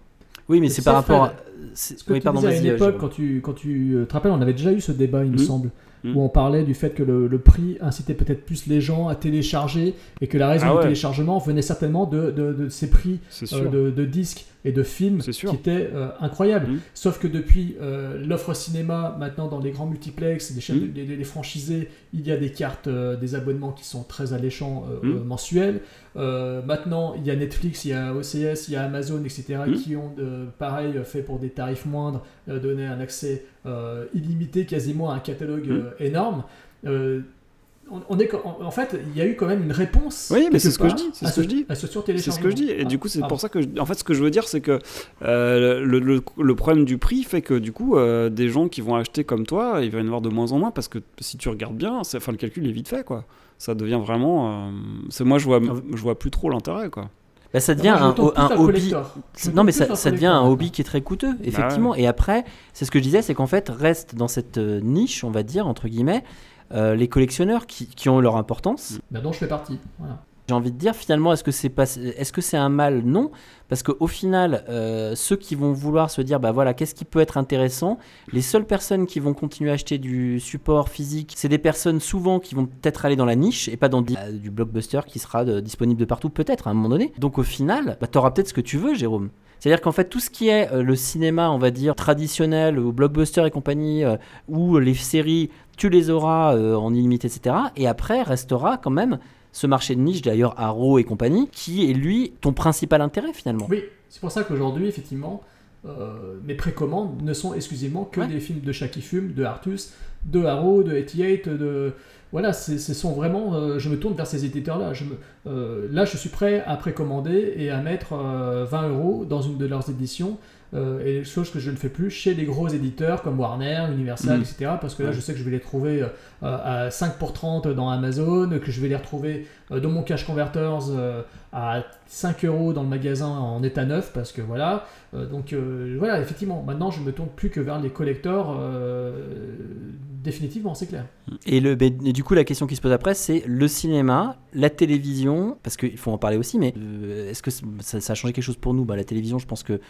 Oui, mais c'est par rapport à... Ce que Oui, tu pardon, disais à une époque, quand tu, quand tu euh, te rappelles, on avait déjà eu ce débat, il me Mm. semble, Mm. où on parlait du fait que le, le prix incitait peut-être plus les gens à télécharger et que la raison Ah du ouais. téléchargement venait certainement de, de, de ces prix euh, de, de disques et de films qui étaient euh, incroyables. Mm. Sauf que depuis euh, l'offre cinéma, maintenant dans les grands multiplex, les, chaînes, Mm. les, les- les franchisés, il y a des cartes, euh, des abonnements qui sont très alléchants euh, Mm. euh, mensuels. Maintenant, il y a Netflix, il y a OCS, il y a Amazon, etc., qui ont, pareil, fait pour des tarifs moindres, donné un accès illimité quasiment à un catalogue énorme. On, on est, en, en fait, il y a eu quand même une réponse. Oui, mais c'est ce que je dis, c'est ce que je dis. C'est ce que je dis. Et Ah, du coup, c'est pour ça que, je- en fait, ce que je veux dire, c'est que euh, le, le- le problème du prix fait que, du coup, euh, des gens qui vont acheter comme toi, il va y en avoir de moins en moins parce que si tu regardes bien, c'est- enfin, le calcul est vite fait, quoi. Ça devient vraiment. euh, c'est moi, je vois, je vois plus trop l'intérêt, quoi. Bah, ça devient un, hobby. Non, mais ça, devient un hobby qui est très coûteux, Bah effectivement. Et après, c'est ce que je disais, c'est qu'en fait, reste dans cette niche, on va dire, entre guillemets, les collectionneurs qui, qui ont leur importance. Bah, dont je fais partie. Voilà. J'ai envie de dire, finalement, est-ce que c'est pas, est-ce que c'est un mal? Non, parce qu'au final, euh, ceux qui vont vouloir se dire, bah voilà, qu'est-ce qui peut être intéressant? Les seules personnes qui vont continuer à acheter du support physique, c'est des personnes souvent qui vont peut-être aller dans la niche et pas dans euh, du blockbuster qui sera de- disponible de partout, peut-être à un moment donné. Donc au final, bah, t'auras peut-être ce que tu veux, Jérôme. C'est-à-dire qu'en fait, tout ce qui est euh, le cinéma, on va dire, traditionnel, ou blockbuster et compagnie, euh, ou les séries, tu les auras euh, en illimité, etc. Et après, restera quand même ce marché de niche, d'ailleurs Arrow et compagnie, qui est lui ton principal intérêt finalement. Oui, c'est pour ça qu'aujourd'hui, effectivement, euh, mes précommandes ne sont exclusivement que Ouais. des films de Shaki Fume, de Artus, de Arrow, de 88, de... Voilà, ce sont vraiment... euh, je me tourne vers ces éditeurs-là. Je me- euh, là, je suis prêt à précommander et à mettre euh, 20 euros dans une de leurs éditions. Euh, et chose que je ne fais plus chez les gros éditeurs comme Warner, Universal, Mm. etc. Parce que là, je sais que je vais les trouver euh, à 5 pour 30 dans Amazon, que je vais les retrouver euh, dans mon Cash Converters à 5 euros dans le magasin en état neuf, parce que voilà. Donc voilà, effectivement, maintenant je me tourne plus que vers les collectors, euh, définitivement, c'est clair. Et, le, et du coup, la question qui se pose après, c'est le cinéma, la télévision, parce qu'il faut en parler aussi, mais est-ce que ça, ça a changé quelque chose pour nous? Bah, La télévision, je pense que,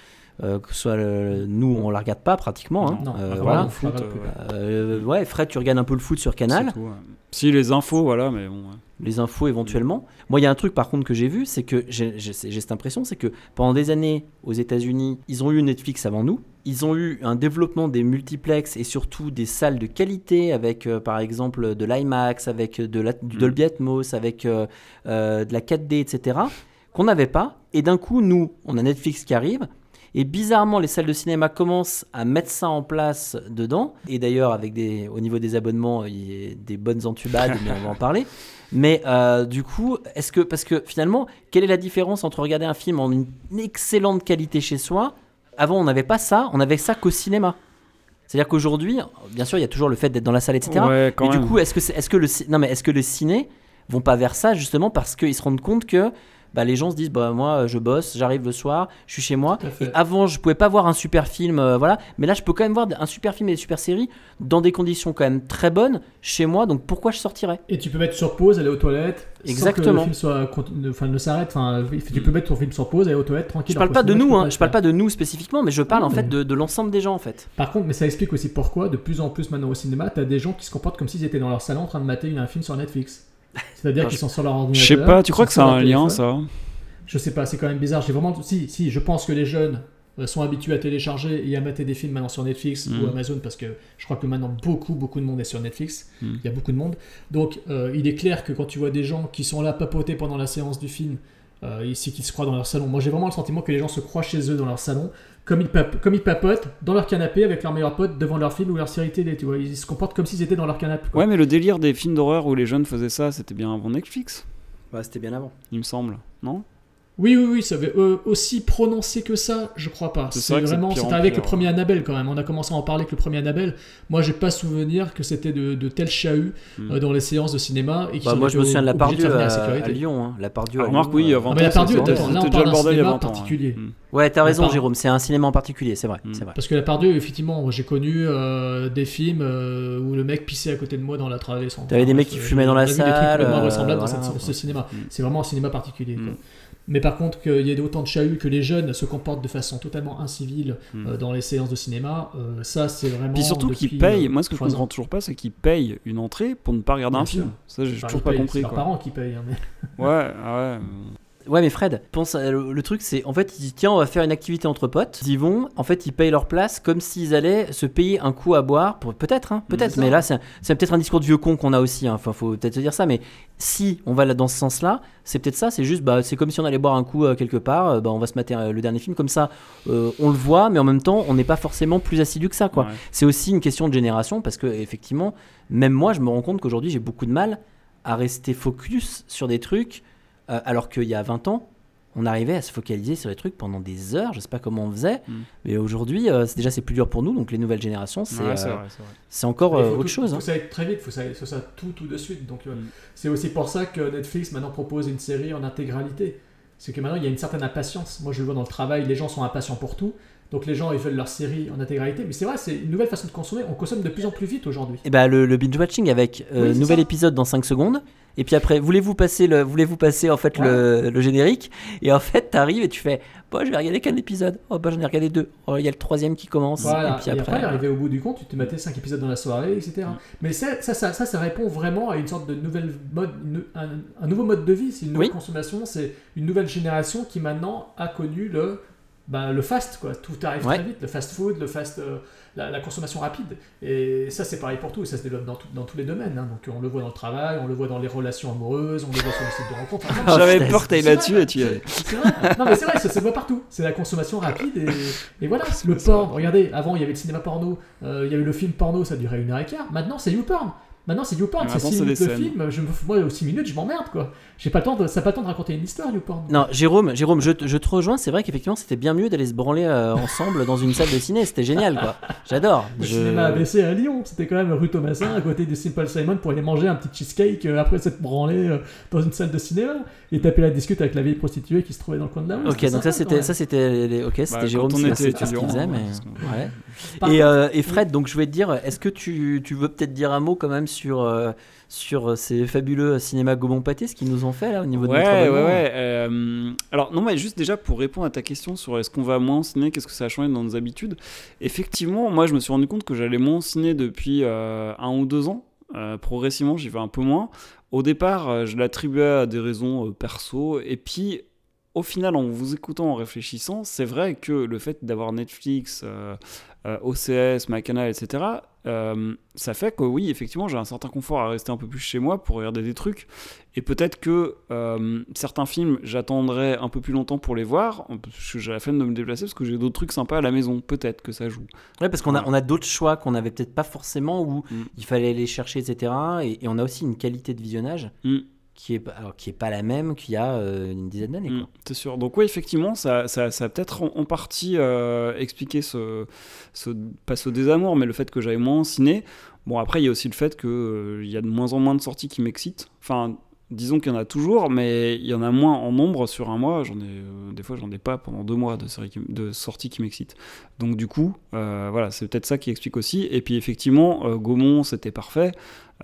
euh, que ce soit le- nous, on la regarde pas pratiquement. hein. Non, Euh, voilà. le foot, Foot, euh, ouais, Fred, tu regardes un peu le foot sur Canal. C'est tout, ouais. Si les infos, voilà, mais bon. ouais. les infos éventuellement. Moi, il y a un truc par contre que j'ai vu, c'est que j'ai cette impression, c'est que pendant des années aux États-Unis, ils ont eu Netflix avant nous. Ils ont eu un développement des multiplex et surtout des salles de qualité avec, euh, par exemple, de l'IMAX, avec de la, du Mm. Dolby Atmos, avec euh, euh, de la 4D, etc. qu'on n'avait pas. Et d'un coup, nous, on a Netflix qui arrive. Et bizarrement, les salles de cinéma commencent à mettre ça en place dedans. Et d'ailleurs, avec des, au niveau des abonnements, il y a des bonnes entubades, mais on va en parler. <laughs> Mais euh, du coup, est-ce que parce que finalement, quelle est la différence entre regarder un film en une excellente qualité chez soi? Avant, on n'avait pas ça, on avait ça qu'au cinéma. C'est-à-dire qu'aujourd'hui, bien sûr, il y a toujours le fait d'être dans la salle, etc. Ouais, mais du même. coup, est-ce que c'est, est-ce que le, non mais est-ce que le ciné vont pas vers ça justement parce qu'ils se rendent compte que bah, les gens se disent bah moi je bosse, j'arrive le soir, je suis chez moi. Et avant, je pouvais pas voir un super film, euh, voilà. Mais là, je peux quand même voir un super film et des super séries dans des conditions quand même très bonnes chez moi. Donc pourquoi je sortirais? Et tu peux mettre sur pause, aller aux toilettes. Sans que Exactement. le film soit, continue- enfin, ne s'arrête. Enfin, tu peux mettre ton film sur pause, aller aux toilettes tranquille. Je parle pas de tu nous, hein. Je parle pas de nous spécifiquement, mais je parle Non, en fait de, de l'ensemble des gens en fait. Par contre, mais ça explique aussi pourquoi, de plus en plus maintenant au cinéma, t'as des gens qui se comportent comme s'ils étaient dans leur salon en train de mater un film sur Netflix. C'est-à-dire Non, qu'ils je- sont sur leur Je ordinateur. sais pas, tu crois que leur un lien, ça? Je sais pas, c'est quand même bizarre. J'ai vraiment. Si, si, je pense que les jeunes euh, sont habitués à télécharger et à mater des films maintenant sur Netflix ou Amazon parce que je crois que maintenant beaucoup, beaucoup de monde est sur Netflix. Mm. Il y a beaucoup de monde. Donc, euh, il est clair que quand tu vois des gens qui sont là papoter pendant la séance du film, euh, ici qui se croient dans leur salon, moi j'ai vraiment le sentiment que les gens se croient chez eux dans leur salon, comme ils, pap- comme ils papotent dans leur canapé avec leur meilleur pote devant leur film ou leur série télé. Tu vois, ils se comportent comme s'ils étaient dans leur canapé. quoi. Ouais, mais le délire des films d'horreur où les jeunes faisaient ça, c'était bien avant Netflix, Bah, c'était bien avant. il me semble, non? Oui, oui, oui, ça avait euh, aussi prononcé que ça, je crois pas. C'est vrai vraiment, de en arrivé avec pire. le premier Annabelle quand même. On a commencé à en parler avec le premier Annabelle. Moi, j'ai pas souvenir que c'était de, de tels chahuts Hmm. euh, dans les séances de cinéma. Et qui Bah, moi, je me souviens de la Pardieu la à, Lyon. Hein. La Pardieu. Ah, à remarque, Lyon, oui, euh, avant Ah, mais la Pardieu, c'était- là, on c'était parle d'un cinéma 20 ans. ouais. particulier. Mm. Ouais, t'as raison, Jérôme. C'est un cinéma en particulier, c'est vrai. Mm. C'est vrai. Parce que la Pardieu, effectivement, j'ai connu euh, des films où le mec pissait à côté de moi dans la traversée. T'avais des mecs qui fumaient dans la vu des trucs salle, ressemblables dans ce cinéma. C'est vraiment un cinéma particulier. Mais par contre, qu'il y ait autant de chahuts que les jeunes se comportent de façon totalement incivile Mm. euh, dans les séances de cinéma, euh, ça c'est vraiment. Puis surtout qu'ils payent, euh, moi ce que je ans. comprends toujours pas, c'est qu'ils payent une entrée pour ne pas regarder Bien un film. Ça, j'ai Enfin, toujours pas payent, compris C'est leurs parents qui payent. hein, mais- Ouais, ouais. Ouais, mais Fred, pense à- le, le truc, c'est en fait, ils disent tiens, on va faire une activité entre potes. Ils y vont, en fait, ils payent leur place comme s'ils allaient se payer un coup à boire. Pour peut-être, hein, peut-être. Mais là, c'est c'est peut-être un discours de vieux con qu'on a aussi. hein. Enfin, faut peut-être se dire ça. Mais si on va là dans ce sens-là, c'est peut-être ça. C'est juste, bah, c'est comme si on allait boire un coup euh, quelque part. euh, bah, on va se mater euh, le dernier film comme ça. on le voit, mais en même temps, on n'est pas forcément plus assidu que ça, quoi. Ouais. C'est aussi une question de génération parce que effectivement, même moi, je me rends compte qu'aujourd'hui, j'ai beaucoup de mal à rester focus sur des trucs, euh, alors qu'il y a 20 ans, on arrivait à se focaliser sur des trucs pendant des heures. Je sais pas comment on faisait, Mm. mais aujourd'hui, euh, déjà, c'est plus dur pour nous. Donc, les nouvelles générations, c'est Ouais, euh, encore Il euh, faut autre tout- chose. faut hein. ça aille très vite, faut ça, faut ça tout tout de suite. Donc Mm. c'est aussi pour ça que Netflix maintenant propose une série en intégralité. C'est que maintenant il y a une certaine impatience. Moi je le vois dans le travail, les gens sont impatients pour tout. Donc les gens ils veulent leur série en intégralité. Mais c'est vrai, c'est une nouvelle façon de consommer. On consomme de plus en plus vite aujourd'hui. Et bah, le, le binge watching avec euh, Oui, nouvel ça. épisode dans 5 secondes. Et puis après, voulez-vous passer le, voulez-vous passer en fait le, le générique? Et en fait, t'arrives et tu fais, bon, je vais regarder quel épisode Oh bah j'en ai regardé deux. Oh, il y a le troisième qui commence. Voilà. Et puis Et après, après, arrivé au bout du compte, tu te mettais 5 épisodes dans la soirée, etc. Mm. Mais ça ça, ça, ça, ça répond vraiment à une sorte de nouvelle mode, une- un, un nouveau mode de vie. C'est une nouvelle Oui. consommation. C'est une nouvelle génération qui maintenant a connu le, bah, le fast, quoi. Tout arrive Ouais. très vite. Le fast food, le fast, euh, la, la consommation rapide. Et ça, c'est pareil pour tout. Ça se développe dans, tout- dans tous les domaines. hein. Donc, on le voit dans le travail, on le voit dans les relations amoureuses, on le voit sur les sites de rencontres. Enfin, Ah, J'avais peur que t'ailles là-dessus et tu c'est vrai. Non, mais c'est vrai, ça se voit partout. C'est la consommation rapide et, et voilà. <laughs> Le porn, regardez, avant il y avait le cinéma porno, euh, il y avait le film porno, ça durait une heure et quart. Maintenant c'est YouPorn. Maintenant c'est YouPorn, Et c'est maintenant, 6 c'est minutes de film. Je moi, aux 6 minutes, je m'emmerde quoi. J'ai pas le temps de, ça n'a pas le temps de raconter une histoire, YouPorn. Non, Jérôme, Jérôme, je, te- je te rejoins. C'est vrai qu'effectivement, c'était bien mieux d'aller se branler euh, ensemble dans une salle de ciné. C'était génial, quoi. J'adore. Le Je- cinéma ABC à Lyon, c'était quand même rue Thomasin, à côté de Simple Simon, pour aller manger un petit cheesecake euh, après s'être branlé euh, dans une salle de cinéma et taper la discute avec la vieille prostituée qui se trouvait dans le coin de la rue. Ok, C'était donc ça c'était ça c'était les- ok, c'était Bah, Jérôme, quand on c'est- était c'est ce qu'il faisait, mais ouais. Et, euh, Fred, donc je voulais te dire, est-ce que tu, tu veux peut-être dire un mot quand même sur euh, sur euh, ces fabuleux cinémas Gaumont Pâté, ce qu'ils nous ont fait là au niveau de Ouais, notre ouais, ouais. euh, alors, non, mais juste déjà pour répondre à ta question sur est-ce qu'on va moins au ciné, qu'est-ce que ça a changé dans nos habitudes Effectivement, moi je me suis rendu compte que j'allais moins au ciné depuis euh, un ou deux ans. Euh, progressivement, j'y vais un peu moins. Au départ, euh, je l'attribuais à des raisons euh, perso. Et puis, au final, en vous écoutant, en réfléchissant, c'est vrai que le fait d'avoir Netflix, euh, OCS, etc., euh, ça fait que oui, effectivement, j'ai un certain confort à rester un peu plus chez moi pour regarder des trucs. Et peut-être que euh, certains films, j'attendrai un peu plus longtemps pour les voir, parce que j'ai la flemme de me déplacer, parce que j'ai d'autres trucs sympas à la maison. Peut-être que ça joue. Ouais, parce qu'on a on a d'autres choix qu'on avait peut-être pas forcément où Mm. il fallait les chercher, etc. Et, et on a aussi une qualité de visionnage Mm. Qui est pas- alors, qui est pas la même qu'il y a euh, une dizaine d'années. Mm, quoi. c'est sûr. Donc oui, effectivement, ça, ça, ça a peut-être en, en partie euh, expliqué ce, ce, pas ce désamour, mais le fait que j'aille moins en ciné. Bon, après, il y a aussi le fait qu'il il y a de moins en moins de sorties qui m'excitent. Enfin, disons qu'il y en a toujours, mais il y en a moins en nombre sur un mois. J'en ai, euh, des fois, j'en ai pas pendant deux mois de, séries qui- de sorties qui m'excitent. Donc du coup, euh, voilà, c'est peut-être ça qui explique aussi. Et puis effectivement, euh, Gaumont, c'était parfait.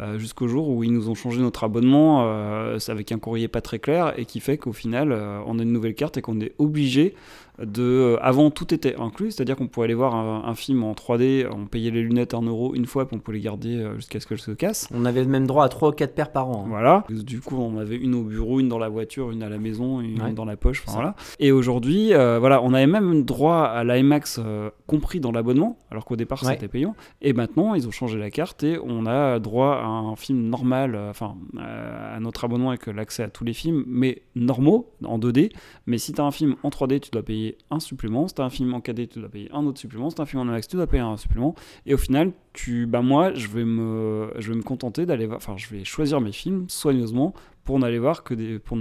Euh, jusqu'au jour où ils nous ont changé notre abonnement euh, avec un courrier pas très clair et qui fait qu'au final euh, on a une nouvelle carte et qu'on est obligé de avant tout était inclus c'est à dire qu'on pouvait aller voir un, un film en 3D on payait les lunettes 1 euro une fois puis on pouvait les garder jusqu'à ce qu'elles se cassent On avait même droit à 3 ou 4 paires par an. hein. voilà. Du coup, on avait une au bureau, une dans la voiture, une à la maison, une Ouais. dans la poche. enfin, voilà. Et aujourd'hui, voilà, on avait même droit à l'IMAX compris dans l'abonnement, alors qu'au départ Ouais. c'était payant. Et maintenant, ils ont changé la carte et on a droit à un film normal, euh, enfin, euh, à notre abonnement avec l'accès à tous les films, mais normaux, en 2D. Mais si tu as un film en 3D, tu dois payer un supplément. Si tu as un film en 4D, tu dois payer un autre supplément. Si tu as un film en IMAX, tu dois payer un supplément. Et au final, tu, bah moi, je vais me, je vais me contenter d'aller voir, enfin, je vais choisir mes films soigneusement pour n'aller voir que des, pour,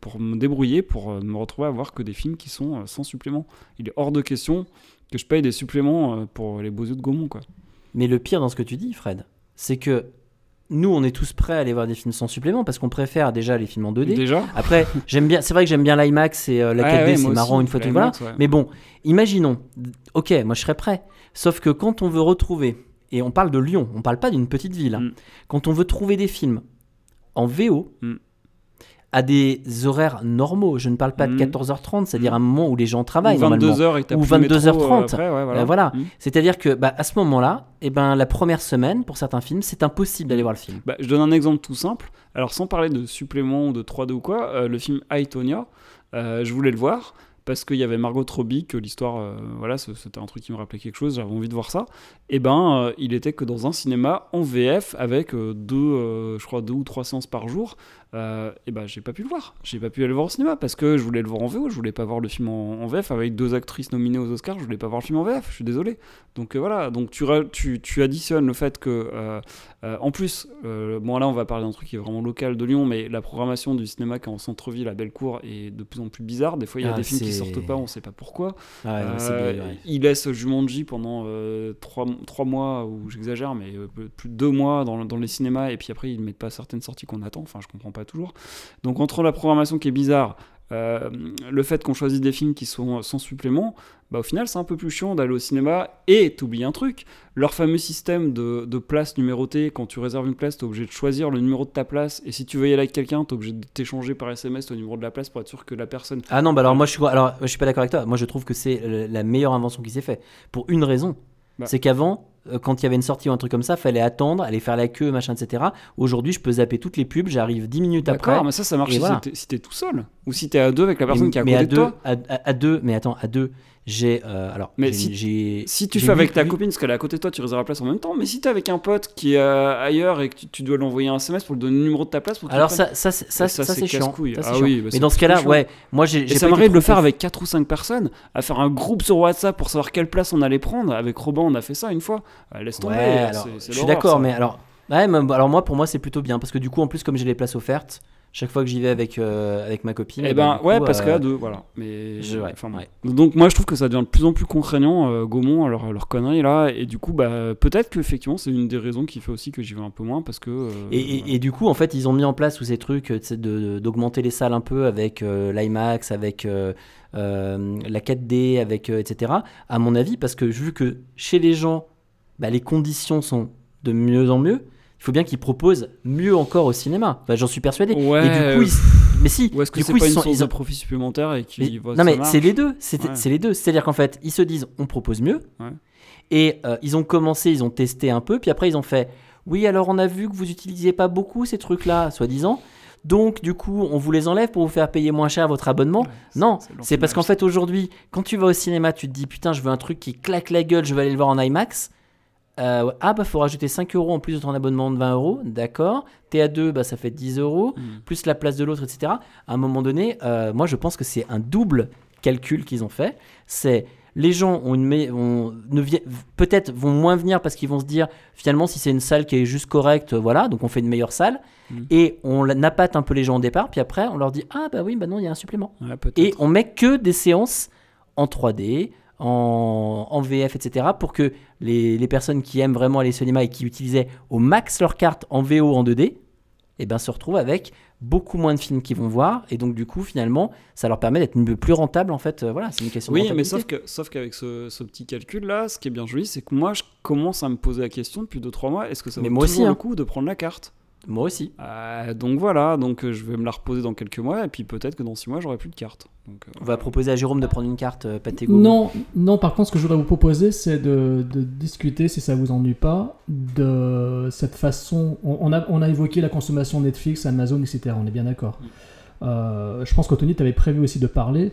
pour me débrouiller, pour euh, me retrouver à voir que des films qui sont sans supplément. Il est hors de question que je paye des suppléments pour les beaux yeux de Gaumont, quoi. Mais le pire dans ce que tu dis, Fred, c'est que nous, on est tous prêts à aller voir des films sans supplément parce qu'on préfère déjà les films en 2D. Déjà. Après, j'aime bien, c'est vrai que j'aime bien l'IMAX et euh, la Ouais, 4D, ouais, c'est marrant aussi, une fois tout voilà. ouais. Mais bon, imaginons, ok, moi je serais prêt. Sauf que quand on veut retrouver, et on parle de Lyon, on parle pas d'une petite ville, hein. Mm. quand on veut trouver des films en VO, Mm. À des horaires normaux, je ne parle pas de Mm. 14h30, c'est-à-dire Mm. un moment où les gens travaillent Ou normalement. 22h et Ou plus le métro, 22h30. euh, après, ouais, voilà. Euh, voilà. Mm. C'est-à-dire que bah, à ce moment-là, eh ben, la première semaine, pour certains films, c'est impossible d'aller voir le film. Bah, je donne un exemple tout simple. Alors, sans parler de supplément ou de 3D ou quoi, euh, le film euh, je voulais le voir parce qu'il y avait Margot Robbie, que l'histoire, euh, voilà, c'était un truc qui me rappelait quelque chose, j'avais envie de voir ça. Et ben, euh, il était que dans un cinéma en VF avec euh, deux, je crois, deux ou trois séances par jour. Euh, et ben, j'ai pas pu le voir. J'ai pas pu aller le voir au cinéma parce que je voulais le voir en VO, je voulais pas voir le film en, en VF avec deux actrices nominées aux Oscars, je voulais pas voir le film en VF, je suis désolé. Donc euh, voilà, donc tu, tu, tu additionnes le fait que, euh, en plus, bon là on va parler d'un truc qui est vraiment local de Lyon, mais la programmation du cinéma qui est en centre-ville à Bellecour est de plus en plus bizarre. Des fois il y a Ah, des films qui sortent pas, on sait pas pourquoi. Ah ouais, bien, ouais. Il laisse Jumanji pendant 3, mois, ou j'exagère, mais plus de 2 mois dans, dans les cinémas, et puis après ils mettent pas certaines sorties qu'on attend, enfin je comprends pas toujours. Donc entre la programmation qui est bizarre, euh, le fait qu'on choisit des films qui sont sans supplément, bah au final c'est un peu plus chiant d'aller au cinéma et t'oublies un truc, leur fameux système de, de place numérotée, quand tu réserves une place, t'es obligé de choisir le numéro de ta place, et si tu veux y aller avec quelqu'un, t'es obligé de t'échanger par SMS le numéro de la place pour être sûr que la personne... Ah non, bah alors moi je suis, alors, je suis pas d'accord avec toi. Moi je trouve que c'est la meilleure invention qui s'est faite. Pour une raison. Bah. C'est qu'avant, quand il y avait une sortie ou un truc comme ça, fallait attendre, aller faire la queue, machin, etc. Aujourd'hui, je peux zapper toutes les pubs, j'arrive 10 minutes après. D'accord, mais ça, ça marche si voilà. t'es- si tout seul, ou si t'es à deux avec la personne mais, qui est à mais côté à de deux, toi. à, à- à deux, mais attends, à deux, j'ai euh, alors. Mais si- j'ai- Si tu fais avec ta copine, parce qu'elle est à côté de toi, tu réserves la place en même temps. Mais si t'es avec un pote qui est euh, ailleurs et que tu, tu dois l'envoyer un SMS pour lui donner le numéro de ta place, pour Alors ça, ça, c'est- ça, ça, chiant. Ah chiant. oui, bah, mais dans ce cas-là, ouais, moi j'ai. Et ça m'arrive de le faire avec 4 ou 5 personnes, à faire un groupe sur WhatsApp pour savoir quelle place on allait prendre. Avec Robin, on a fait ça une fois. Euh, laisse tomber. Je suis d'accord, mais alors, ouais, mais, alors moi, pour moi, c'est plutôt bien parce que du coup, en plus, comme j'ai les places offertes, chaque fois que j'y vais avec euh, avec ma copine. Eh eh ben coup, ouais, parce euh, qu'à deux, voilà. Mais je- ouais, enfin, bon. ouais. donc moi je trouve que ça devient de plus en plus contraignant, euh, Gaumont, leur, leur connerie là, et du coup bah peut-être qu'effectivement c'est une des raisons qui fait aussi que j'y vais un peu moins parce que. euh, Et, et- et du coup, en fait, ils ont mis en place tous ces trucs d'augmenter les salles un peu avec l'IMAX, avec la 4D, avec etc. À mon avis, parce que vu que chez les gens, bah, les conditions sont de mieux en mieux, il faut bien qu'ils proposent mieux encore au cinéma. Bah, J'en suis persuadé. Ouais, et du coup, ils- mais si, Ou est-ce que du c'est coup, pas ils une sont, source ils de ont- profit supplémentaire et qui mais- non mais c'est les deux, c'est Ouais. les deux. C'est-à-dire qu'en fait, ils se disent on propose mieux, Ouais. et euh, ils ont commencé, ils ont testé un peu, puis après ils ont fait oui alors on a vu que vous utilisiez pas beaucoup ces trucs-là, soi-disant. Donc du coup on vous les enlève pour vous faire payer moins cher votre abonnement. non, c'est parce qu'en fait aujourd'hui quand tu vas au cinéma tu te dis putain je veux un truc qui claque la gueule, je vais aller le voir en IMAX. Euh, ah bah faut rajouter 5 euros en plus de ton abonnement de 20 euros, d'accord. T'es à 2, bah ça fait 10 euros, Mm. plus la place de l'autre, etc. À un moment donné, euh, moi je pense que c'est un double calcul qu'ils ont fait. C'est les gens ont une ont- ne peut-être vont moins venir parce qu'ils vont se dire finalement si c'est une salle qui est juste correcte, voilà, donc on fait une meilleure salle Mm. et on napate un peu les gens au départ, puis après on leur dit ah bah oui bah non il y a un supplément Ouais, et on met que des séances en 3D, en, en VF, etc. pour que les, les personnes qui aiment vraiment aller au cinéma et qui utilisaient au max leur carte en VO en 2D, et ben, se retrouvent avec beaucoup moins de films qu'ils vont voir. Et donc, du coup, finalement, ça leur permet d'être plus rentable. En fait, Euh, voilà, c'est une question de Oui, mais sauf que sauf qu'avec ce, ce petit calcul là, ce qui est bien joli, c'est que moi je commence à me poser la question depuis 2-3 mois, est-ce que ça Mais vaut moi toujours aussi, le hein. coup de prendre la carte? Moi aussi. Euh, Donc voilà, donc euh, je vais me la reposer dans quelques mois et puis peut-être que dans 6 mois j'aurai plus de carte. Donc, euh, On va proposer à Jérôme de prendre une carte euh, gourmand. Non, non, par contre, ce que je voudrais vous proposer, c'est de, de discuter, si ça vous ennuie pas, de cette façon. On, on a, on a évoqué la consommation Netflix, Amazon, etc. On est bien d'accord. Euh, je pense qu'Anthony, tu avais prévu aussi de parler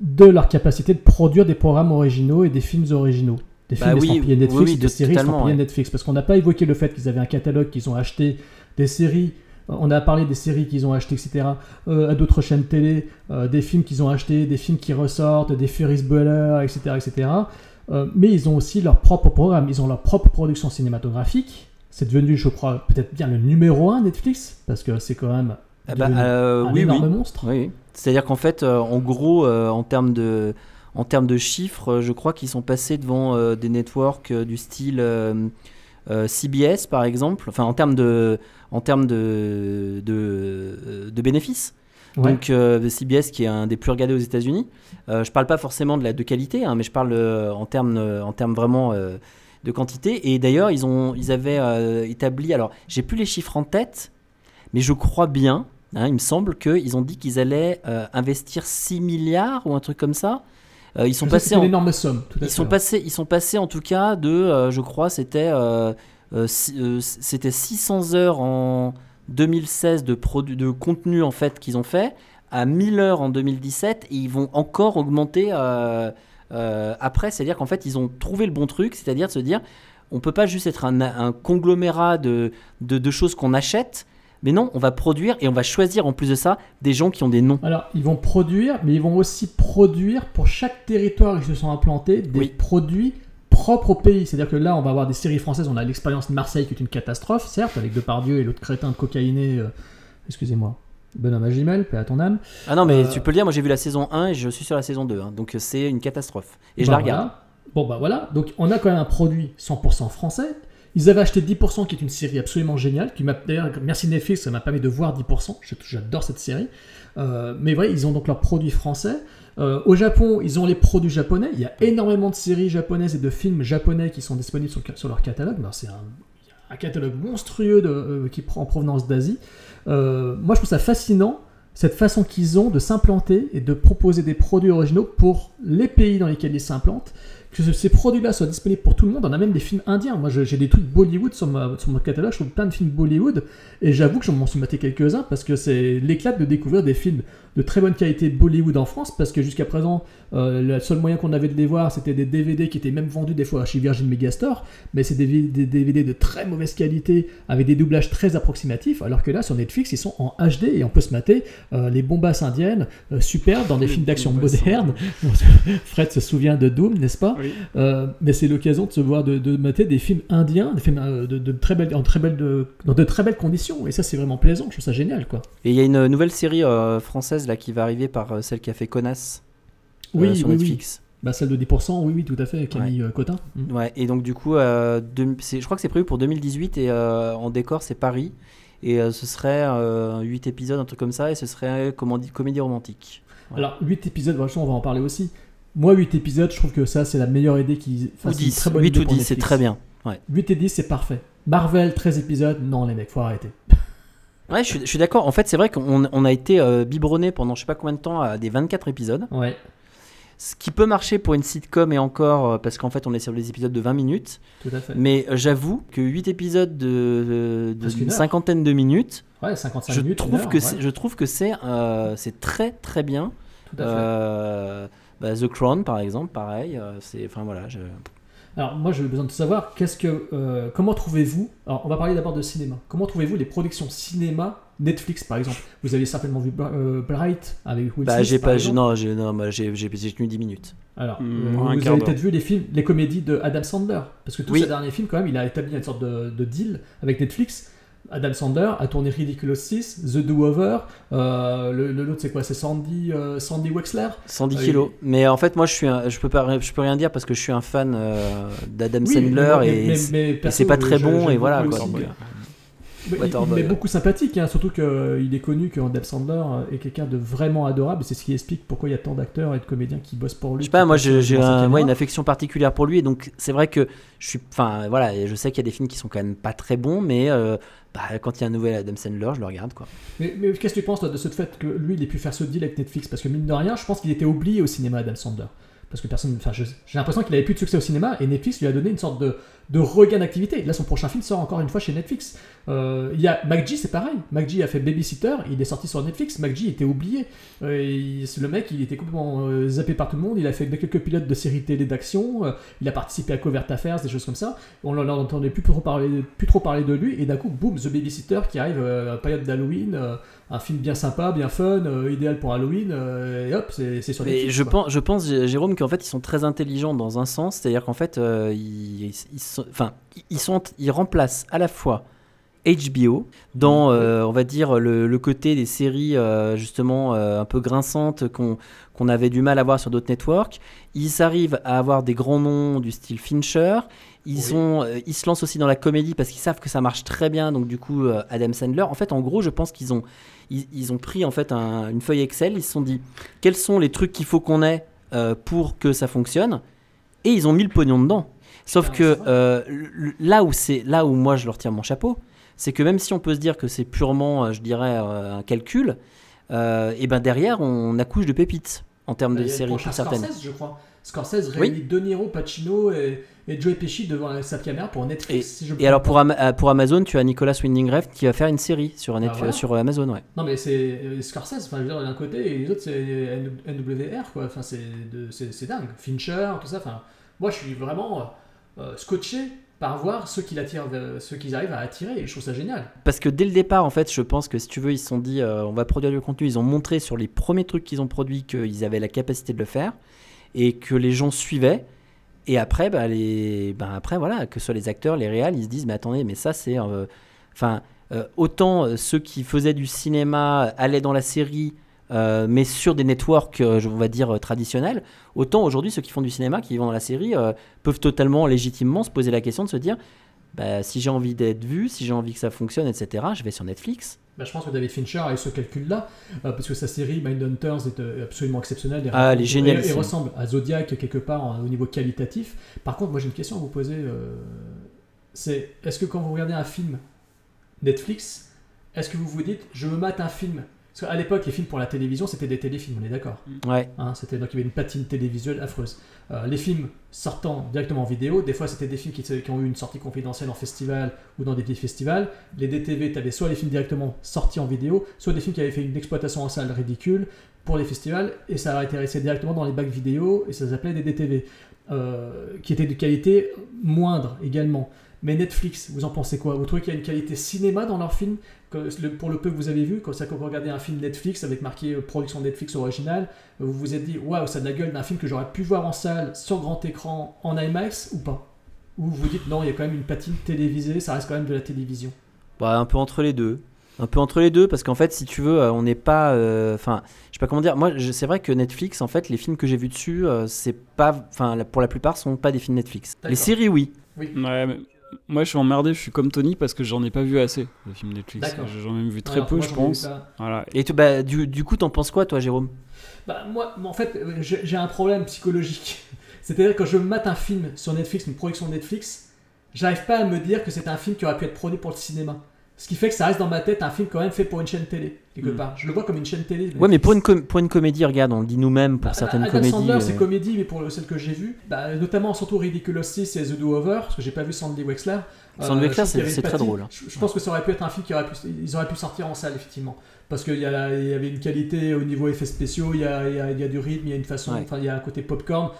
de leur capacité de produire des programmes originaux et des films originaux. Des Bah films oui, estampillés Netflix, oui, oui, des de- séries estampillées ouais. Netflix. Parce qu'on n'a pas évoqué le fait qu'ils avaient un catalogue, qu'ils ont acheté des séries. On a parlé des séries qu'ils ont achetées, etc. euh, à d'autres chaînes télé, euh, des films qu'ils ont achetés, des films qui ressortent, des Ferris Bueller, etc. etc. Euh, mais ils ont aussi leur propre programme, ils ont leur propre production cinématographique. C'est devenu, je crois, peut-être bien le numéro un Netflix, parce que c'est quand même Ah bah, devenu euh, un oui, énorme oui. monstre. Oui. C'est-à-dire qu'en fait, en gros, en termes de, en termes de chiffres, je crois qu'ils sont passés devant des networks du style euh, CBS, par exemple. Enfin, en termes de, en termes de, de, de bénéfices. Ouais. Donc euh, CBS qui est un des plus regardés aux États-Unis. Euh, je parle pas forcément de la de qualité, hein, mais je parle euh, en termes euh, en termes vraiment euh, de quantité. Et d'ailleurs ils ont ils avaient établi. Alors j'ai plus les chiffres en tête, mais je crois bien. hein, il me semble qu'ils ont dit qu'ils allaient investir 6 milliards ou un truc comme ça. Ils sont Je passés en, énorme somme. Tout à ils fait, sont passés, ils sont passés en tout cas de, je crois, c'était si- euh, c'était 600 heures en 2016 de produits de contenu en fait qu'ils ont fait à 1000 heures en 2017 et ils vont encore augmenter euh, euh, après, c'est-à-dire qu'en fait ils ont trouvé le bon truc, c'est-à-dire de se dire on peut pas juste être un, un conglomérat de, de, de choses qu'on achète, mais non, on va produire et on va choisir en plus de ça des gens qui ont des noms. Alors, ils vont produire, mais ils vont aussi produire pour chaque territoire où ils se sont implantés des Oui. produits propres au pays. C'est-à-dire que là, on va avoir des séries françaises. On a l'expérience de Marseille qui est une catastrophe, certes, avec Depardieu et l'autre crétin de cocaïné. euh, excusez-moi. Bonhomme à paix à ton âme. Ah non, mais Euh, tu peux le dire, moi j'ai vu la saison 1 et je suis sur la saison 2, hein, donc euh, c'est une catastrophe. Et je Bah la regarde. voilà. Bon, bah voilà. Donc, on a quand même un produit 100% français. Ils avaient acheté 10%, qui est une série absolument géniale. Qui m'a d'ailleurs, merci Netflix, ça m'a permis de voir 10%. Je- J'adore cette série. Euh, mais voilà, ils ont donc leurs produits français. Euh, au Japon, ils ont les produits japonais. Il y a énormément de séries japonaises et de films japonais qui sont disponibles sur, leur catalogue. Alors, C'est un, catalogue monstrueux euh, qui prend en provenance d'Asie. Euh, moi, je trouve ça fascinant cette façon qu'ils ont de s'implanter et de proposer des produits originaux pour les pays dans lesquels ils s'implantent. Que ce- ces produits-là soient disponibles pour tout le monde. On a même des films indiens. Moi, j'ai des trucs Bollywood sur, sur mon catalogue. Je trouve plein de films Bollywood. Et j'avoue que je m'en suis maté quelques-uns parce que c'est l'éclat de découvrir des films de très bonne qualité Bollywood en France. Parce que jusqu'à présent, euh, le seul moyen qu'on avait de les voir, c'était des DVD qui étaient même vendus des fois chez Virgin Megastore. Mais c'est des, des DVD de très mauvaise qualité avec des doublages très approximatifs. Alors que là, sur Netflix, ils sont en HD et on peut se mater euh, les bombasses indiennes euh, superbes dans des Les films d'action modernes. <laughs> Fred se souvient de Doom, n'est-ce pas? Oui. Euh, mais c'est l'occasion de se voir, de, de mater des films indiens, des films euh, de, de très belles, en très belles, de, dans de très belles conditions. Et ça, c'est vraiment plaisant. Je trouve ça génial, quoi. Et il y a une nouvelle série euh, française là qui va arriver par euh, celle qui a fait Connasse euh, Oui, sur oui, oui. Netflix. Bah, celle de 10%, oui, oui, tout à fait, Camille euh, Cotin. Mm. Ouais, et donc du coup, euh, c'est- je crois que c'est prévu pour 2018 et euh, en décor c'est Paris. Et euh, ce serait 8 épisodes, un truc comme ça, et ce serait comment dit, comédie romantique. Ouais. Alors, 8 épisodes, franchement, on va en parler aussi. Moi, 8 épisodes, je trouve que ça, c'est la meilleure idée qui Ou fasse une 10, très bonne 8 idée ou pour 10, c'est très bien. Ouais, 8 et 10, c'est parfait. Marvel, 13 épisodes, non, les mecs, faut arrêter. Ouais je suis, je suis d'accord. En fait, c'est vrai qu'on on a été euh, biberonné pendant je sais pas combien de temps à des 24 épisodes. Ouais, Ce qui peut marcher pour une sitcom et encore, euh, parce qu'en fait on est sur des épisodes de 20 minutes. tout à fait. Mais euh, j'avoue que 8 épisodes de, de- Presque d'une une heure. cinquantaine de minutes, Ouais, 55 je minutes. une trouve, heure, que ouais, c'est, je trouve que c'est, euh, c'est très très bien. tout à fait. Euh, bah, The Crown par exemple, pareil. euh, c'est, enfin voilà, je... Alors moi j'ai besoin de savoir qu'est-ce que euh, comment trouvez-vous alors on va parler d'abord de cinéma comment trouvez-vous les productions cinéma Netflix par exemple? Vous avez certainement vu euh, Bright avec Will bah, Smith, j'ai pas, j'ai- exemple. non, j'ai, non, j'ai, j'ai, j'ai tenu 10 minutes. alors Hmm, euh, vous avez peut-être vu les films les comédies de Adam Sandler parce que tous Oui. ces derniers films quand même il a établi une sorte de, de deal avec Netflix Adam Sandler a tourné Ridiculous 6 The Do-Over euh, le, le- l'autre c'est quoi? C'est Sandy euh, Sandy Wexler? 110 Ah, kilos. Mais en fait, moi, je suis, un- je peux pas, je peux rien dire parce que je suis un fan euh, d'Adam Oui, Sandler mais- et, mais- mais et perso, c'est pas très je- bon et voilà quoi. aussi, donc, euh, euh, Mais il- est beaucoup sympathique, hein, surtout qu'il est connu que Adam Sandler euh, est quelqu'un de vraiment adorable. et C'est ce qui explique pourquoi il y a tant d'acteurs et de comédiens qui bossent pour lui. Je sais pas, moi j'ai un- moi, une affection particulière pour lui et donc c'est vrai que je suis, enfin voilà, je sais qu'il y a des films qui sont quand même pas très bons, mais euh, bah, quand il y a un nouvel Adam Sandler, je le regarde quoi. Mais, qu'est-ce que tu penses de ce fait que lui, il ait pu faire ce deal avec Netflix? Parce que mine de rien, je pense qu'il était oublié au cinéma, Adam Sandler. Parce que personne. Enfin, j'ai l'impression qu'il avait plus de succès au cinéma et Netflix lui a donné une sorte de, de regain d'activité. Là, son prochain film sort encore une fois chez Netflix. Euh, Il y a MacG, c'est pareil. MacG a fait Babysitter, il est sorti sur Netflix. MacG était oublié. Euh, il- le mec, il était complètement euh, zappé par tout le monde. Il a fait quelques pilotes de séries télé d'action. euh, il a participé à Covert Affairs, des choses comme ça. On n'en entendait plus trop parler, plus trop parler de lui. Et d'un coup, boum, The Babysitter qui arrive à la période d'Halloween. un film bien sympa, bien fun, idéal pour Halloween. et hop, c'est sur Mais Netflix. je quoi. pense, je pense, Jérôme, qu'en fait ils sont très intelligents dans un sens, c'est-à-dire qu'en fait ils, ils sont, enfin ils sont, ils remplacent à la fois HBO dans, euh, on va dire le, le côté des séries euh, justement euh, un peu grinçantes qu'on avait du mal à voir sur d'autres networks. Ils arrivent à avoir des grands noms du style Fincher. Ils, Oui. sont, ils se lancent aussi dans la comédie parce qu'ils savent que ça marche très bien. Donc du coup, Adam Sandler. En fait, en gros, je pense qu'ils ont, ils, ils ont pris en fait un- une feuille Excel. Ils se sont dit quels sont les trucs qu'il faut qu'on ait pour que ça fonctionne, et ils ont mis le pognon dedans. Sauf Ah, que euh, là où c'est là où moi je leur tire mon chapeau, c'est que même si on peut se dire que c'est purement, euh, je dirais, euh, un calcul, et ben derrière on accouche de pépites en termes Bah, de séries certaines. Scorsese, je crois. Scorsese Oui. réunit De Niro, Pacino et, et Joe Pesci devant sa caméra pour Netflix. si je me Et alors pour. Ama- pour Amazon, tu as Nicolas Winding Refn qui va faire une série sur, Ah, voilà. sur Amazon, ouais. Non, mais c'est Scorsese, enfin, je veux dire, d'un côté, et les autres, c'est NWR, quoi. Enfin, c'est dingue. Fincher, tout ça. Enfin, moi, je suis vraiment euh, scotché par voir ceux qui l'attirent, euh, qu'ils arrivent à attirer, et je trouve ça génial. Parce que dès le départ, en fait, je pense que si tu veux, ils se sont dit, euh, on va produire du contenu. Ils ont montré sur les premiers trucs qu'ils ont produits qu'ils avaient la capacité de le faire et que les gens suivaient. Et après, bah, les, bah, après voilà, que ce soit les acteurs, les réals, ils se disent, mais attendez, mais ça, c'est, euh, enfin, autant ceux qui faisaient du cinéma allaient dans la série. Euh, mais sur des networks, euh, je- on va dire, euh, traditionnels, autant aujourd'hui ceux qui font du cinéma, qui vont dans la série, euh, peuvent totalement, légitimement se poser la question de se dire bah, si j'ai envie d'être vu, si j'ai envie que ça fonctionne, etc., je vais sur Netflix. Bah, je pense que David Fincher a eu ce calcul-là, euh, parce que sa série Mindhunters est euh, absolument exceptionnelle. et- Ah, elle est et- géniale, Et, c'est- ressemble à Zodiac quelque part en- au niveau qualitatif. Par contre, moi j'ai une question à vous poser. euh, c'est est-ce que quand vous regardez un film Netflix, est-ce que vous vous dites je me mate un film Parce qu'à l'époque, les films pour la télévision, c'était des téléfilms, on est d'accord Ouais. Hein, c'était donc il y avait une patine télévisuelle affreuse. Euh, les films sortant directement en vidéo, des fois c'était des films qui, qui ont eu une sortie confidentielle en festival ou dans des petits festivals. Les DTV, tu avais soit les films directement sortis en vidéo, soit des films qui avaient fait une exploitation en salle ridicule pour les festivals et ça a atterrissé directement dans les bacs vidéo et ça s'appelait des DTV, euh, qui étaient de qualité moindre également. Mais Netflix, vous en pensez quoi? Vous trouvez qu'il y a une qualité cinéma dans leurs films Pour le peu que vous avez vu, quand, vous regardez un film Netflix avec marqué euh, production Netflix originale, vous vous êtes dit waouh, ça a de la gueule d'un film que j'aurais pu voir en salle, sur grand écran, en IMAX ou pas? Ou vous vous dites non, il y a quand même une patine télévisée, ça reste quand même de la télévision? Bah, un peu entre les deux. Un peu entre les deux, parce qu'en fait, si tu veux, euh, on n'est pas. euh, Enfin, je sais pas comment dire. Moi, c'est vrai que Netflix, en fait, les films que j'ai vus dessus, euh, c'est pas. Enfin, la- pour la plupart, sont pas des films Netflix. Les séries, oui. Oui. Ouais, mais moi je suis emmerdé, je suis comme Tony parce que j'en ai pas vu assez de films Netflix. J'en ai même vu très Alors, peu, moi, je pense. Voilà. Et tu- bah, du, du coup, t'en penses quoi, toi, Jérôme? Bah, moi, en fait, j'ai j'ai un problème psychologique. <laughs> C'est-à-dire quand je mate un film sur Netflix, une production Netflix, j'arrive pas à me dire que c'est un film qui aurait pu être produit pour le cinéma. Ce qui fait que ça reste dans ma tête un film quand même fait pour une chaîne télé, quelque Mm. part. Je le vois comme une chaîne télé. Ouais, mais pour une, com- pour une comédie, regarde, on le dit nous-mêmes pour Bah, certaines Adam comédies. Sandler, euh, c'est comédie, mais pour le- celle que j'ai vue, bah, notamment surtout Ridiculous 6 et The Do-Over, parce que j'ai pas vu Sandy Wexler. Sandy Euh, Wexler, je trouve qu'il y c'est- très drôle. Je, je pense que ça aurait pu être un film qui aurait pu, ils auraient pu sortir en salle, effectivement. Parce qu'il y, y avait une qualité au niveau effets spéciaux, il y a, y a- y a du rythme, il y a une façon, Ouais. enfin, il y a un côté popcorn,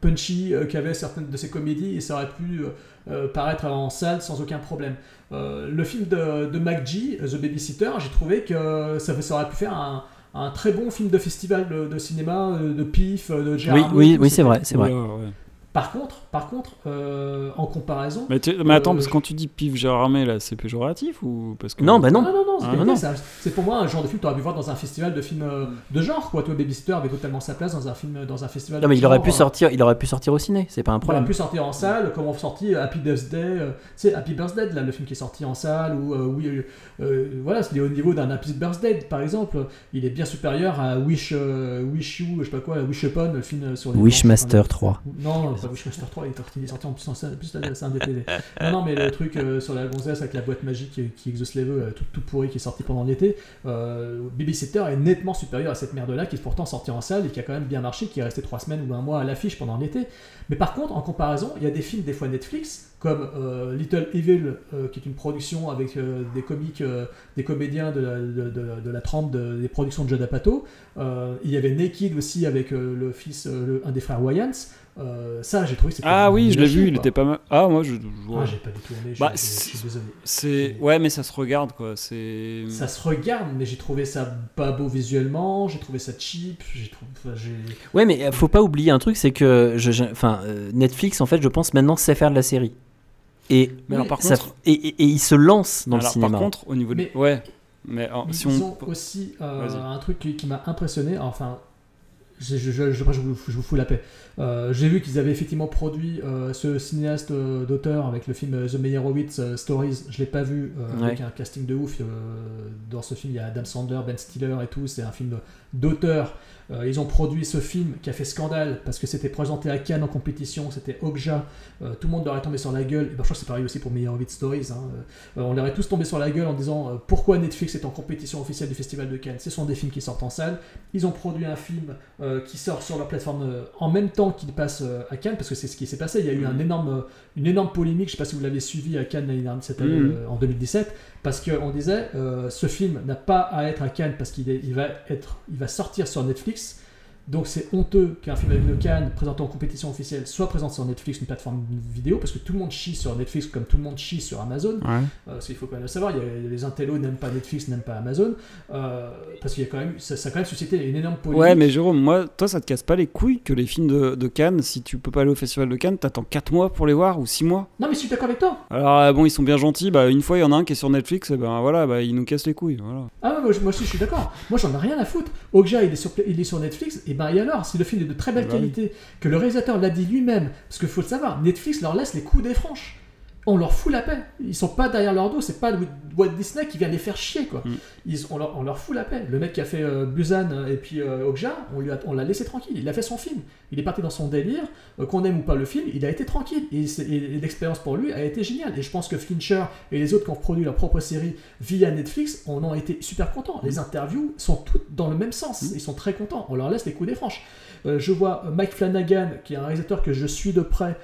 punchy, euh, qu'avaient certaines de ces comédies, et ça aurait pu euh, euh, paraître en salle sans aucun problème. Euh, le film de, de McG, The Babysitter, j'ai trouvé que ça, ça aurait pu faire un, un très bon film de festival de, de cinéma, de pif, de Gérard Oui, oui, oui, c'est vrai, c'est vrai. Ouais. Par contre, par contre, euh, en comparaison. Mais, tu- mais attends, Euh, parce que quand tu dis pif Gérardmer, là, c'est péjoratif ou parce que Non, bah non. Non, non, non, c'est Ah, non. c'est pour moi un genre de film que tu aurais pu voir dans un festival de films euh, de genre. Quoi. Toi, Babysitter avait totalement sa place dans un film, dans un festival. Non, mais de il aurait genre, pu sortir, il aurait pu sortir au ciné, c'est pas un Il aurait problème. pu sortir en salle, comme on sorti Happy Birthday, euh, c'est Happy Birthday, là, le film qui est sorti en salle, ou euh, oui, voilà, c'est au niveau d'un Happy Birthday, par exemple, il est bien supérieur à Wish, euh, Wish You, je sais pas quoi, Wish Upon, le film sur les Wishmaster blanches, 3. Non, pas Wishmaster 3, il est sorti, en plus, en plus c'est un. Non, non, mais le truc euh, sur la gonzesse avec la boîte magique qui, qui exauce les vœux, euh, tout, tout pourri qui est sorti pendant l'été, euh, Babysitter est nettement supérieur à cette merde-là qui est pourtant sortie en salle et qui a quand même bien marché, qui est resté trois semaines ou un mois à l'affiche pendant l'été. Mais par contre, en comparaison, il y a des films des fois Netflix, comme euh, Little Evil, euh, qui est une production avec euh, des comiques, euh, des comédiens de la, de, la trempe de- des productions de Judd Apatow. Euh, il y avait Naked aussi avec euh, le fils, euh, un des frères Wayans. Euh, ça, j'ai trouvé que c'était Ah oui, je l'ai vu, il était pas mal. Ah, moi, je. Ah, ouais. j'ai pas du tout aimé, je, Bah, je- je suis c'est- désolé. C'est. Ouais, mais ça se regarde, quoi. C'est. Ça se regarde, mais j'ai trouvé ça pas beau visuellement, j'ai trouvé ça cheap, j'ai trouvé. enfin, j'ai- Ouais, mais euh, faut pas oublier un truc, c'est que je, je- enfin, euh, Netflix, en fait, je pense maintenant sait faire de la série. Et, Mais alors, par ça- contre- et, et- et il se lance dans Alors, le cinéma. Par contre, au niveau de. Mais- Ouais. Mais alors, Mais si ils on. ont aussi euh, un truc qui, qui m'a impressionné, enfin, je, je, je, je- je vous, je vous fous la paix. Euh, J'ai vu qu'ils avaient effectivement produit euh, ce cinéaste euh, d'auteur avec le film The Meyerowitz Stories. Je l'ai pas vu Ouais. avec un casting de ouf. dans ce film, il y a Adam Sandler, Ben Stiller et tout. C'est un film d'auteur. Euh, ils ont produit ce film qui a fait scandale parce que c'était présenté à Cannes en compétition. C'était Okja. Euh, tout le monde leur est tombé sur la gueule. Et ben, je crois que c'est pareil aussi pour Meyerowitz Stories. hein. Euh, on leur est tous tombé sur la gueule en disant pourquoi Netflix est en compétition officielle du Festival de Cannes? Ce sont des films qui sortent en salle. Ils ont produit un film qui sort sur leur plateforme en même temps qu'il passe euh, à Cannes, parce que c'est ce qui s'est passé. Il y a eu un énorme, euh, une énorme polémique, je ne sais pas si vous l'avez suivi à Cannes l'année cette année, Mhm. euh, en 2017, parce qu'on disait euh, ce film n'a pas à être à Cannes parce qu'il est- il va, être, il va sortir sur Netflix. Donc c'est honteux qu'un film avec Cannes présenté en compétition officielle soit présenté sur Netflix, une plateforme vidéo, parce que tout le monde chie sur Netflix comme tout le monde chie sur Amazon. Ouais. Euh, parce qu'il faut quand même le savoir, il y a, les intellos n'aiment pas Netflix, n'aiment pas Amazon, euh, parce qu'il y a quand même, ça, ça a quand même suscité une énorme polémique. Ouais, mais Jérôme, moi, toi, ça te casse pas les couilles que les films de, de Cannes, si tu peux pas aller au festival de Cannes, t'attends 4 mois pour les voir ou 6 mois? Non, mais je suis d'accord avec toi. Alors, euh, bon, ils sont bien gentils, bah, une fois, il y en a un qui est sur Netflix, et ben voilà, bah, ils nous cassent les couilles, voilà. Ah, ouais, moi, moi aussi, je suis d'accord. Moi, j'en ai rien à foutre. Okja, il est sur, il est sur Netflix, et ben, et alors, si le film est de très belle Bah oui. qualité, que le réalisateur l'a dit lui-même, parce qu'il faut le savoir, Netflix leur laisse les coups des franches. On leur fout la paix. Ils sont pas derrière leur dos, c'est pas Walt Disney qui vient les faire chier, quoi. Mm. Ils, on, leur, on leur fout la paix. Le mec qui a fait euh, Busan euh, et puis euh, Okja, on on l'a laissé tranquille. Il a fait son film. Il est parti dans son délire. Euh, qu'on aime ou pas le film, il a été tranquille. Et, l'expérience pour lui a été géniale. Et je pense que Fincher et les autres qui ont produit leur propre série via Netflix en ont été super contents. Les interviews sont toutes dans le même sens. Ils sont très contents. On leur laisse les coups des franches. Euh, je vois Mike Flanagan, qui est un réalisateur que je suis de près,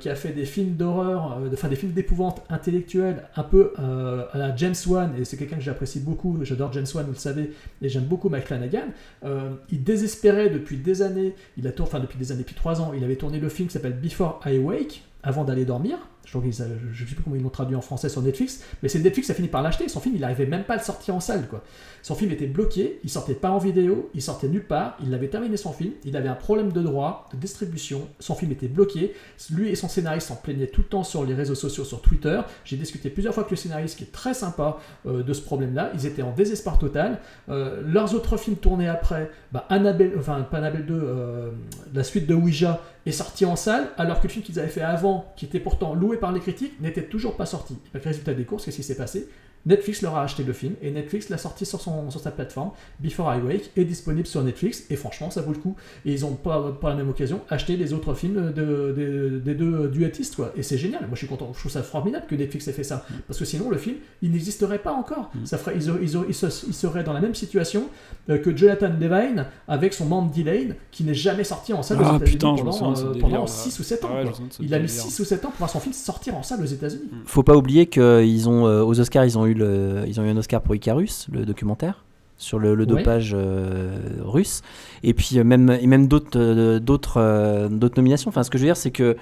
qui a fait des films d'horreur, euh, enfin des films d'épouvante intellectuelle, un peu euh, à la James Wan, et c'est quelqu'un que j'apprécie beaucoup, j'adore James Wan, vous le savez, et j'aime beaucoup Mike Flanagan. Euh, il désespérait depuis des années, il a tourné, enfin depuis des années, depuis trois ans, il avait tourné le film qui s'appelle Before I Wake, avant d'aller dormir. Je ne sais plus comment ils l'ont traduit en français sur Netflix, mais c'est Netflix qui a fini par l'acheter. Son film, il n'arrivait même pas à le sortir en salle. Quoi. Son film était bloqué, il sortait pas en vidéo, il sortait nulle part. Il avait terminé son film, il avait un problème de droit, de distribution. Son film était bloqué. Lui et son scénariste s'en plaignaient tout le temps sur les réseaux sociaux, sur Twitter. J'ai discuté plusieurs fois avec le scénariste, qui est très sympa euh, de ce problème-là. Ils étaient en désespoir total. Euh, leurs autres films tournés après, bah, Annabelle, enfin pas Annabelle 2, euh, la suite de Ouija est sorti en salle, alors que le film qu'ils avaient fait avant, qui était pourtant loué par les critiques, n'était toujours pas sorti. Le résultat des courses, qu'est-ce qui s'est passé? Netflix leur a acheté le film et Netflix l'a sorti sur, son, sur sa plateforme. Before I Wake est disponible sur Netflix et franchement ça vaut le coup. Et ils ont pas par la même occasion acheté les autres films de, de- des deux duettistes quoi. Et c'est génial. Moi je suis content. Je trouve ça formidable que Netflix ait fait ça parce que sinon le film il n'existerait pas encore. Ça ferait, ils, ils ils se- ils seraient dans la même situation euh, que Jonathan Levine avec son membre Delane qui n'est jamais sorti en salle aux Ah, États-Unis pendant, euh, délire, pendant là. 6 ou 7 ans. Ah ouais, Il a mis délire. 6 ou 7 ans pour voir son film sortir en salle aux États-Unis. Faut pas oublier qu'ils ont euh, aux Oscars, ils ont eu le, ils ont eu un Oscar pour Icarus, le documentaire sur le, le Ouais. dopage euh, russe, et puis euh, même et même d'autres euh, d'autres d'autres nominations. Enfin, ce que je veux dire, c'est que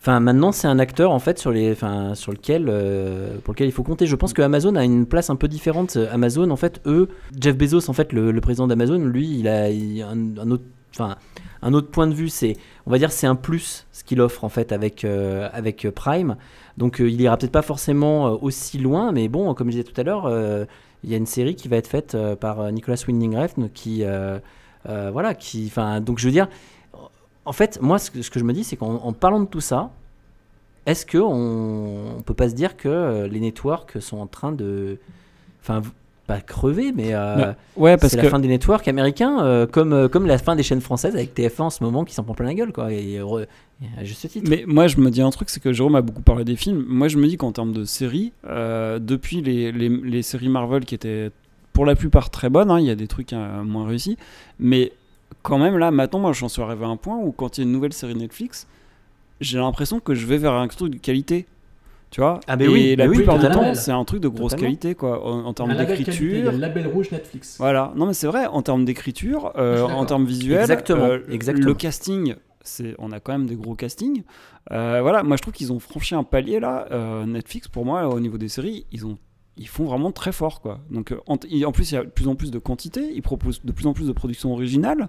Enfin, maintenant, c'est un acteur en fait sur les, enfin, sur lequel, euh, pour lequel il faut compter. Je pense que Amazon a une place un peu différente. Amazon, en fait, eux, Jeff Bezos, en fait, le, le président d'Amazon, lui, il a il- un, un autre, enfin, un autre point de vue, c'est, on va dire, c'est un plus ce qu'il offre en fait avec euh, avec euh, Prime. Donc euh, il ira peut-être pas forcément aussi loin, mais bon, comme je disais tout à l'heure, il y a une série qui va être faite par Nicolas Winding Refn qui, voilà, qui, enfin, donc je veux dire, en fait, moi, ce que, je me dis, c'est qu'en en parlant de tout ça, est-ce que on, peut pas se dire que les networks sont en train de, enfin, pas crever, mais euh, ouais, parce c'est que la fin des networks américains, euh, comme euh, comme la fin des chaînes françaises avec TF1 en ce moment qui s'en prend plein la gueule, quoi. Et, re- juste titre. Mais moi, je me dis un truc, c'est que Jérôme a beaucoup parlé des films. Moi, je me dis qu'en termes de séries, depuis les, les, les séries Marvel qui étaient pour la plupart très bonnes, hein, il y a des trucs moins réussis, mais quand même là, maintenant, moi, j'en suis arrivé à un point où quand il y a une nouvelle série Netflix, j'ai l'impression que je vais vers un truc de qualité. Tu vois Ah, mais Et oui, la mais oui, plupart du temps, c'est un truc de grosse Totalement. qualité, quoi, en, en termes d'écriture. le label rouge Netflix. Voilà, non mais c'est vrai, en termes d'écriture, euh, en termes visuels, Exactement, euh, exactement. le casting, c'est, on a quand même des gros castings. Euh, voilà, moi je trouve qu'ils ont franchi un palier là. Euh, Netflix, pour moi, au niveau des séries, ils ont ils font vraiment très fort quoi. Donc en, en plus il y a de plus en plus de quantité, ils proposent de plus en plus de productions originales.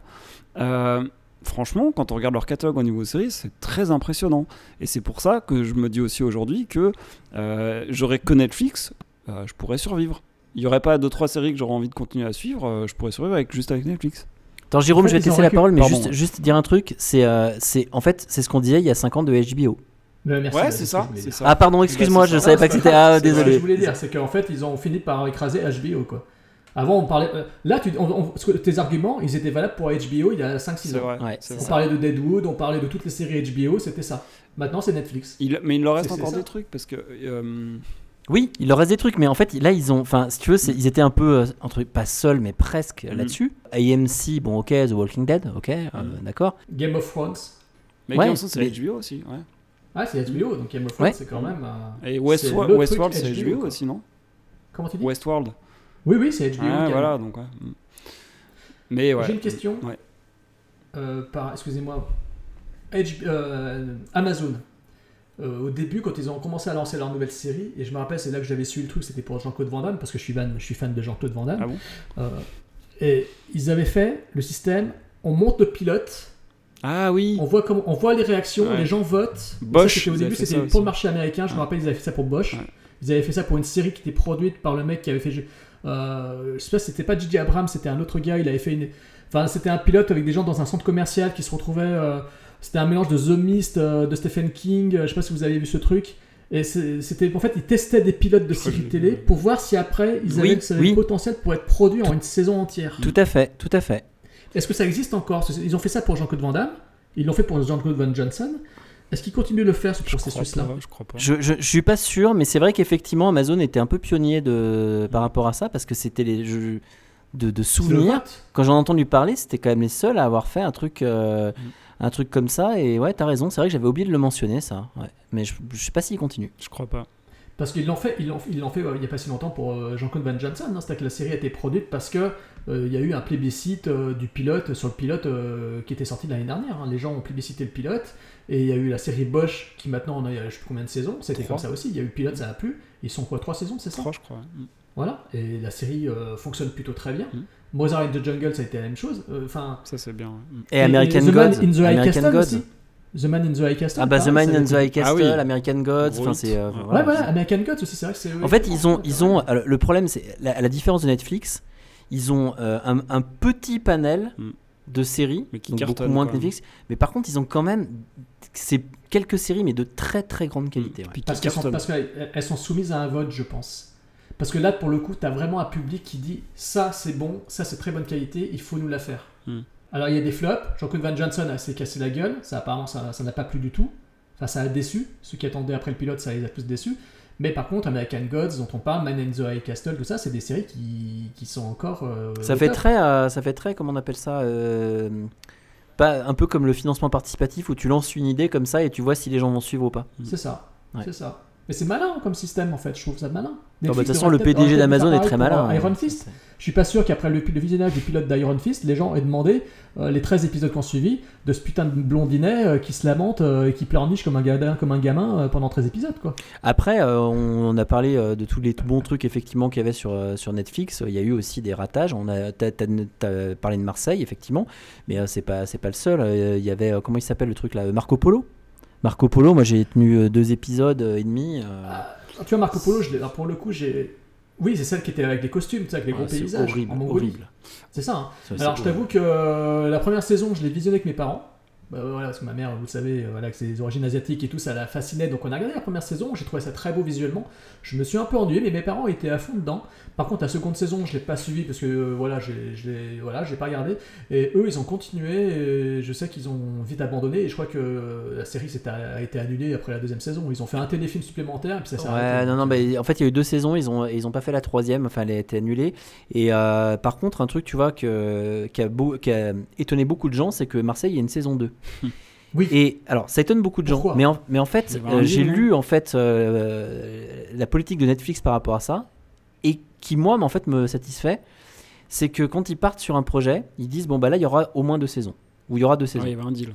Euh, franchement, quand on regarde leur catalogue au niveau de séries, c'est très impressionnant. Et c'est pour ça que je me dis aussi aujourd'hui que euh, j'aurais que Netflix, euh, je pourrais survivre. Il n'y aurait pas deux trois séries que j'aurais envie de continuer à suivre, euh, je pourrais survivre avec, juste avec Netflix. Attends, Jérôme, En fait, je vais te laisser la parole, mais Pardon, juste, dire un truc. C'est, euh, c'est, en fait, c'est ce qu'on disait il y a 5 ans de HBO. Mais merci, ouais, bah, c'est ce ça. Ah, pardon, Bah, excuse-moi, c'est je ça. savais pas que c'était. Ah, c'est ce que désolé. je voulais dire, c'est qu'en fait, ils ont fini par écraser HBO, quoi. Avant, on parlait. euh, Là, tu, on- on- parce que tes arguments, ils étaient valables pour HBO il y a 5-6 C'est ans. vrai. On vrai. parlait de Deadwood, on parlait de toutes les séries HBO, c'était ça. Maintenant, c'est Netflix. Il- mais il leur reste encore des trucs parce que euh, Oui, il leur reste des trucs, mais en fait, là, ils ont. Enfin, si tu veux, ils étaient un peu, euh, entre pas seuls, mais presque Mm. là-dessus. AMC, bon, ok, The Walking Dead, ok, euh, Mm. d'accord. Game of Thrones. mais Ouais, Game of Thrones, c'est mais- HBO aussi. Ouais. Ah, c'est HBO, donc Game of Thrones, Ouais. c'est quand même. euh, Et c'est Westworld, c'est HBO aussi, non? Comment tu dis? Westworld. Oui, oui, c'est HBO. Également. voilà, donc ouais. Mm. Mais ouais. J'ai une question. Ouais. Euh, par, excusez-moi, euh, Amazon. Euh, au début, quand ils ont commencé à lancer leur nouvelle série, et je me rappelle, c'est là que j'avais su le truc, c'était pour Jean-Claude Van Damme, parce que je suis fan, je suis fan de Jean-Claude Van Damme. Ah bon? Euh, et ils avaient fait le système, on monte le pilote, Ah oui. on voit, comment, on voit les réactions, Ouais. les gens votent. Bosch, Ça, au début, c'était pour le marché américain, je me rappelle, ils avaient fait ça pour Bosch. Ouais. Ils avaient fait ça pour une série qui était produite par le mec qui avait fait. Euh, je sais pas, c'était pas J.J. Abrams, c'était un autre gars, il avait fait une. Enfin, c'était un pilote avec des gens dans un centre commercial qui se retrouvaient. euh, c'était un mélange de The Mist, euh, de Stephen King, euh, je sais pas si vous avez vu ce truc. Et c'était. En fait, ils testaient des pilotes de que séries j'ai télé pour voir si après ils Oui, avaient ce oui. potentiel pour être produits en une saison entière. Tout à fait, tout à fait. Est-ce que ça existe encore? Ils ont fait ça pour Jean-Claude Van Damme, ils l'ont fait pour Jean-Claude Van Johnson. Est-ce qu'ils continuent de le faire ce processus-là je crois pas. Je, je, je suis pas sûr, mais c'est vrai qu'effectivement, Amazon était un peu pionnier de, par rapport à ça, parce que c'était les jeux de, de souvenirs. Quand j'en ai entendu parler, c'était quand même les seuls à avoir fait un truc, euh, un truc comme ça. Et ouais, t'as raison, c'est vrai que j'avais oublié de le mentionner, ça. Ouais. Mais je, je sais pas s'il continue. Je crois pas. Parce qu'ils l'ont fait, ils l'ont, ils l'ont fait il n'y a pas si longtemps pour euh, Jean-Claude Van Johnson. hein. C'est-à-dire que la série a été produite parce que euh, il y a eu un plébiscite euh, du pilote sur le pilote euh, qui était sorti l'année dernière. hein. Les gens ont plébiscité le pilote et il y a eu la série Bosch qui maintenant on a, je sais plus combien de saisons. C'était comme ça aussi. Il y a eu pilote, ça a plu. Ils sont quoi, trois saisons, c'est ça Trois, je crois. Mm. Voilà. Et la série euh, fonctionne plutôt très bien. Mm. Mozart in the Jungle, ça a été la même chose. Euh, Enfin. Ça, c'est bien. ouais. Mm. Et, American The Man Gods. in the High American Castle Gods. aussi. The Man in the High Castle. Ah bah The pareil, Man in the High Castle, Ah oui. American Gods, enfin c'est. euh, Ouais. Ouais, voilà, American Gods aussi, c'est vrai que c'est. En fait, ils ont, ils ont alors, le problème, c'est la, à la différence de Netflix, ils ont euh, un, un petit panel Mm. de séries, Mais qui donc beaucoup moins que Netflix. Mais par contre, ils ont quand même c'est quelques séries, mais de très très grande qualité. ouais. Qui Parce qu'elles sont, soumises à un vote, je pense. Parce que là, pour le coup, tu as vraiment un public qui dit ça c'est bon, ça c'est très bonne qualité, il faut nous la faire. Hmm. Alors il y a des flops. Jean-Claude Van Johnson a s'est cassé la gueule. Ça apparemment ça n'a pas plu du tout. Enfin ça a déçu. Ceux qui attendaient après le pilote, ça les a plus déçus. Mais par contre, American Gods, dont on parle, Man in the High Castle, tout ça, c'est des séries qui, qui sont encore. euh, Ça fait top. très, euh, ça fait très, comment on appelle ça euh, pas un peu comme le financement participatif où tu lances une idée comme ça et tu vois si les gens vont suivre ou pas. C'est ça. Ouais. C'est ça. Mais c'est malin comme système en fait, je trouve ça malin. De toute façon, le PDG d'Amazon est très malin. euh, Iron hein. Fist. Je suis pas sûr qu'après le, le visionnage du pilote d'Iron Fist, les gens aient demandé, euh, les 13 épisodes qu'on suivi, de ce putain de blondinet euh, qui se lamente euh, et qui pleurniche comme un, gamin, comme un gamin pendant 13 épisodes quoi. Après, on, on a parlé de tous les bons trucs effectivement qu'il y avait sur, sur Netflix. Il y a eu aussi des ratages. On a, t'as, parlé de Marseille effectivement, mais c'est pas c'est pas le seul. Il y avait comment il s'appelle le truc là, Marco Polo? Marco Polo, moi j'ai tenu euh, deux épisodes euh, et demi. euh, Ah, Tu vois Marco Polo, je l'ai- alors, pour le coup j'ai... Oui, c'est celle qui était avec les costumes, avec les gros ouais, c'est paysages. horrible, en horrible. C'est ça. hein. Alors je t'avoue que la première saison, je l'ai visionnée avec mes parents. Bah, voilà, parce que ma mère, vous le savez, euh, voilà, que c'est des origines asiatiques et tout, ça la fascinait. Donc on a regardé la première saison, j'ai trouvé ça très beau visuellement. Je me suis un peu ennuyé, mais mes parents étaient à fond dedans. Par contre, la seconde saison, je l'ai pas suivi parce que euh, voilà, j'ai, voilà, j'ai pas regardé. Et eux, ils ont continué. Et je sais qu'ils ont vite abandonné. Et je crois que euh, la série a été annulée après la deuxième saison. Ils ont fait un téléfilm supplémentaire et puis ça s'est Ouais, arrêté. non, non, Donc, bah, euh, en fait, il y a eu deux saisons, ils ont, ils ont pas fait la troisième, enfin, elle a été annulée. Et euh, par contre, un truc, tu vois, que, qui, a beau- qui a étonné beaucoup de gens, c'est que Marseille, il y a une saison 2. Oui. Et alors, ça étonne beaucoup de gens. Mais en, mais en fait, euh, j'ai lu en fait euh, la politique de Netflix par rapport à ça, et qui moi, en fait, me satisfait. C'est que quand ils partent sur un projet, ils disent bon bah là, il y aura au moins deux saisons, ou il y aura deux saisons. il y avait un deal.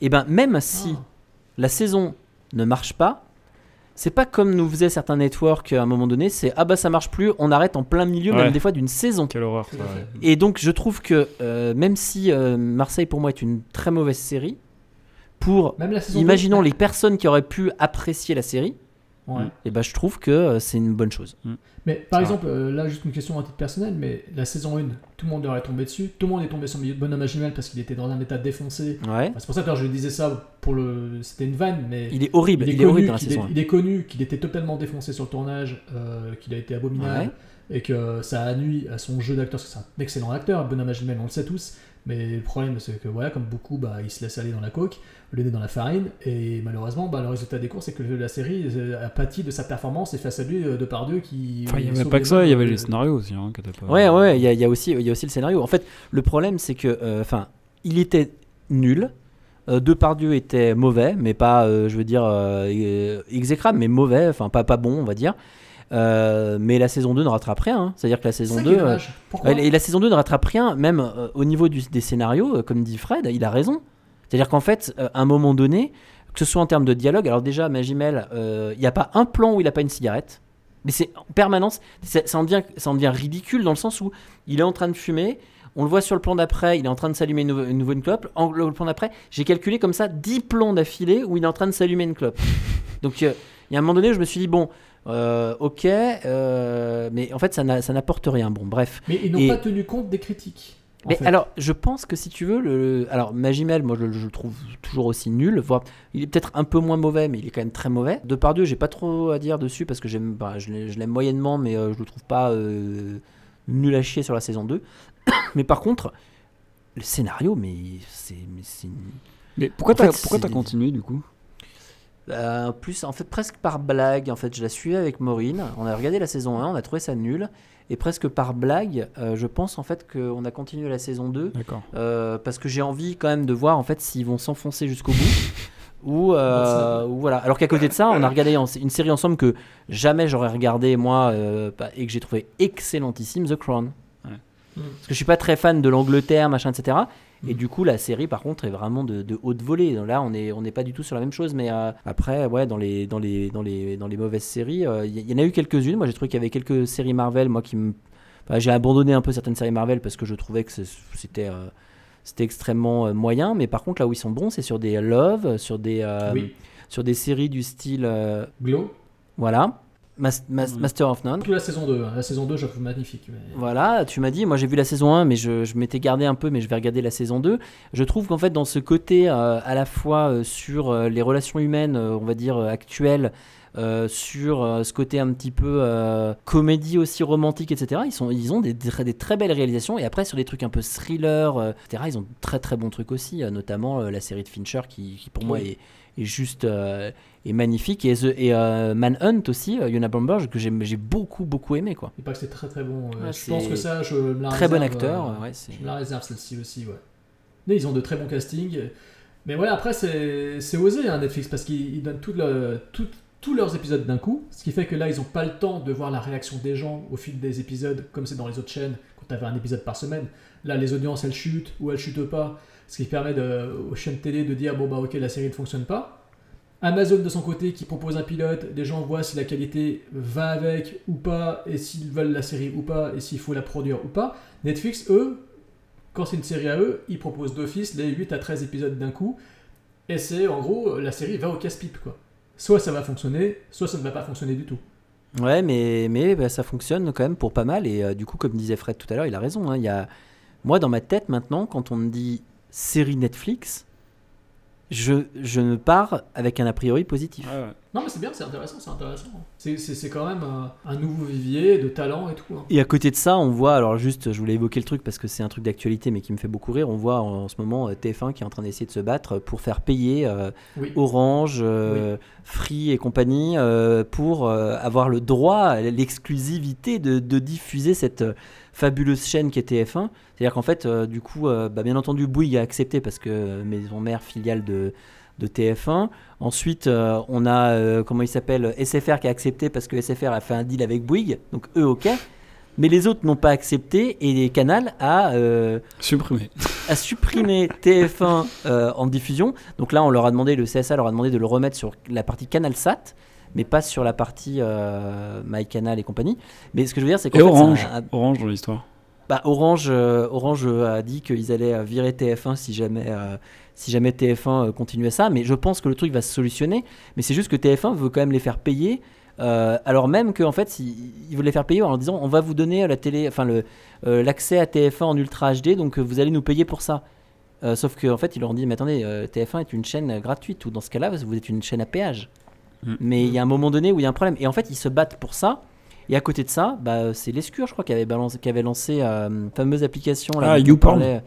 Et ben même si Ah. la saison ne marche pas, c'est pas comme nous faisaient certains networks à un moment donné, c'est ah bah ça marche plus, on arrête en plein milieu, Ouais. même des fois d'une saison. Quelle horreur ça. ouais. Et donc je trouve que euh, même si euh, Marseille pour moi est une très mauvaise série, pour Même la saison imaginons 2, les personnes qui auraient pu apprécier la série, Ouais. et ben je trouve que euh, c'est une bonne chose. Mais par exemple, euh, là, juste une question à titre personnel, mais la saison 1, tout le monde aurait tombé dessus. Tout le monde est tombé sur Bonhomme à parce qu'il était dans un état défoncé. Ouais. Enfin, c'est pour ça que alors, je disais ça pour le. C'était une vanne, mais. Il est horrible, il est il est connu horrible dans la qu'il saison. est, il est connu qu'il était totalement défoncé sur le tournage, euh, qu'il a été abominable et que ça a nuit à son jeu d'acteur, parce que c'est un excellent acteur, Bonhomme Agimel, on le sait tous. Mais le problème, c'est que voilà, comme beaucoup, bah, il se laisse aller dans la coke, le nez dans la farine, et malheureusement, bah, le résultat des courses, c'est que la série euh, a pâti de sa performance et face à lui euh, de par deux qui. Enfin, il n'y avait pas que ça, il y avait les scénarios aussi. Hein, pas- Ouais, ouais, il y, a- il y a aussi, il y a aussi le scénario. En fait, le problème, c'est que, euh, enfin, il était nul. Euh, Depardieu était mauvais, mais pas, euh, je veux dire, exécrable, mais mauvais, enfin, pas, pas bon, on va dire. Euh, mais la saison 2 ne rattrape rien. hein. C'est-à-dire que la saison ça 2. qui est euh, dommage. Pourquoi? et la saison 2 ne rattrape rien, même euh, au niveau du- des scénarios, euh, comme dit Fred, il a raison. C'est-à-dire qu'en fait, euh, à un moment donné, que ce soit en termes de dialogue, alors déjà, Magimel, euh, il n'y a pas un plan où il n'a pas une cigarette. Mais c'est en permanence, c'est- ça en, devient, ça en devient ridicule dans le sens où il est en train de fumer, on le voit sur le plan d'après, il est en train de s'allumer une, nouvelle clope. En, le plan d'après, j'ai calculé comme ça 10 plans d'affilée où il est en train de s'allumer une clope. <laughs> Donc euh, il y a un moment donné où je me suis dit, bon, euh, ok, euh, mais en fait ça n'a- ça n'apporte rien. Bon, bref. Mais ils n'ont Et- pas tenu compte des critiques. Mais fait. alors, je pense que si tu veux, le, alors Magimel, moi je, je le trouve toujours aussi nul. Voire, il est peut-être un peu moins mauvais, mais il est quand même très mauvais. Depardieu, j'ai pas trop à dire dessus parce que j'aime, bah, je l'ai- je l'aime moyennement, mais euh, je le trouve pas euh, nul à chier sur la saison 2. <coughs> mais par contre, le scénario, mais c'est, mais pourquoi t'as t'as continué du coup? Euh, plus, en fait, presque par blague. En fait, je la suivais avec Maureen. On a regardé la saison 1, on a trouvé ça nul. Et presque par blague, euh, je pense en fait qu'on a continué la saison 2 D'accord. euh, parce que j'ai envie quand même de voir en fait s'ils vont s'enfoncer jusqu'au bout. <laughs> Ou, euh, ou voilà. Alors qu'à côté de ça, on a regardé une série ensemble que jamais j'aurais regardé moi bah, et que j'ai trouvé excellentissime, The Crown. Ouais. Parce que je suis pas très fan de l'Angleterre, machin, etc. Et du coup, la série, par contre, est vraiment de, de haute volée. Là, on n'est on n'est pas du tout sur la même chose. Mais euh, après, ouais, dans les, dans les, dans les, dans les mauvaises séries, euh, il y, y en a eu quelques-unes. Moi, j'ai trouvé qu'il y avait quelques séries Marvel, moi, qui me. enfin, j'ai abandonné un peu certaines séries Marvel parce que je trouvais que c'était. euh, c'était extrêmement euh, moyen, mais par contre là où ils sont bons, c'est sur des love, sur des euh, Oui. sur des séries du style euh, Glow. voilà, Mas- Mas- Mm. Master of None. Que la saison 2. hein. La saison 2, je trouve magnifique. mais- Voilà, tu m'as dit, moi j'ai vu la saison 1, mais je, je m'étais gardé un peu, mais je vais regarder la saison 2. Je trouve qu'en fait, dans ce côté euh, à la fois euh, sur euh, les relations humaines, on va dire actuelles, sur ce côté un petit peu comédie aussi romantique, etc., ils, sont, ils ont des, très- des très belles réalisations. Et après, sur des trucs un peu thriller, etc., ils ont de très très bons trucs aussi, notamment la série de Fincher qui, qui, pour moi est, est juste euh, est magnifique. Et, The- et euh, Manhunt aussi, euh, Yona Bomber, que j'ai beaucoup beaucoup aimé. quoi. Il paraît que c'est très très bon. Ouais, je pense que ça, je me la Très bon acteur, euh, ouais, je me la réserve celle-ci aussi, ouais. Mais ils ont de très bons castings. Mais ouais, après, c'est c'est osé hein, Netflix parce qu'ils ils donnent tout le, tout, tous leurs épisodes d'un coup, ce qui fait que là, ils n'ont pas le temps de voir la réaction des gens au fil des épisodes, comme c'est dans les autres chaînes, quand tu avais un épisode par semaine. Là, les audiences, elles chutent ou elles chutent pas, ce qui permet de- aux chaînes télé de dire, bon bah ok, la série ne fonctionne pas. Amazon de son côté qui propose un pilote, les gens voient si la qualité va avec ou pas, et s'ils veulent la série ou pas, et s'il faut la produire ou pas. Netflix, eux, quand c'est une série à eux, ils proposent d'office les 8 à 13 épisodes d'un coup, et c'est en gros, la série va au casse-pipe quoi. Soit ça va fonctionner, soit ça ne va pas fonctionner du tout. Ouais, mais, mais bah, ça fonctionne quand même pour pas mal. Et euh, du coup, comme disait Fred tout à l'heure, il a raison. hein, y a... Moi, dans ma tête maintenant, quand on me dit série Netflix, je, je ne pars avec un a priori positif. Ouais, ouais. Non mais c'est bien, c'est intéressant, c'est intéressant. C'est, c'est, c'est quand même un, un nouveau vivier de talent et tout. hein. Et à côté de ça, on voit, alors juste, je voulais évoquer le truc parce que c'est un truc d'actualité mais qui me fait beaucoup rire, on voit en, en ce moment euh, TF1 qui est en train d'essayer de se battre pour faire payer euh, Oui. Orange, euh, Free et compagnie euh, pour euh, avoir le droit, l'exclusivité de, de diffuser cette euh, fabuleuse chaîne qui est TF1. C'est-à-dire qu'en fait, euh, du coup, euh, bah, bien entendu, Bouygues a accepté parce que euh, maison mère filiale de, de TF1. Ensuite, euh, on a, comment il s'appelle, SFR qui a accepté parce que SFR a fait un deal avec Bouygues. Donc eux, ok. Mais les autres n'ont pas accepté et Canal a, Supprimé. a supprimé <laughs> TF1 euh, en diffusion. Donc là, on leur a demandé, le CSA leur a demandé de le remettre sur la partie CanalSat, mais pas sur la partie euh, MyCanal et compagnie. Mais ce que je veux dire, c'est qu'en Orange. un- un- Orange dans l'histoire. bah, Orange, euh, Orange euh, a dit qu'ils allaient virer TF1 si jamais, euh, si jamais TF1 euh, continuait ça. Mais je pense que le truc va se solutionner. Mais c'est juste que TF1 veut quand même les faire payer. euh, alors même qu'en fait, ils veulent les faire payer en leur disant on va vous donner la télé, enfin l'accès à TF1 en Ultra HD, donc vous allez nous payer pour ça. Sauf qu'en fait, ils leur ont dit mais attendez, euh, TF1 est une chaîne gratuite ou dans ce cas-là, vous êtes une chaîne à péage. Mm. Mais il y a un moment donné où il y a un problème. Et en fait, ils se battent pour ça. Et à côté de ça, bah, c'est Lescure, je crois, qui avait, balancé, qui avait lancé euh, une fameuse application. Là, Ah, YouPorn. parlait.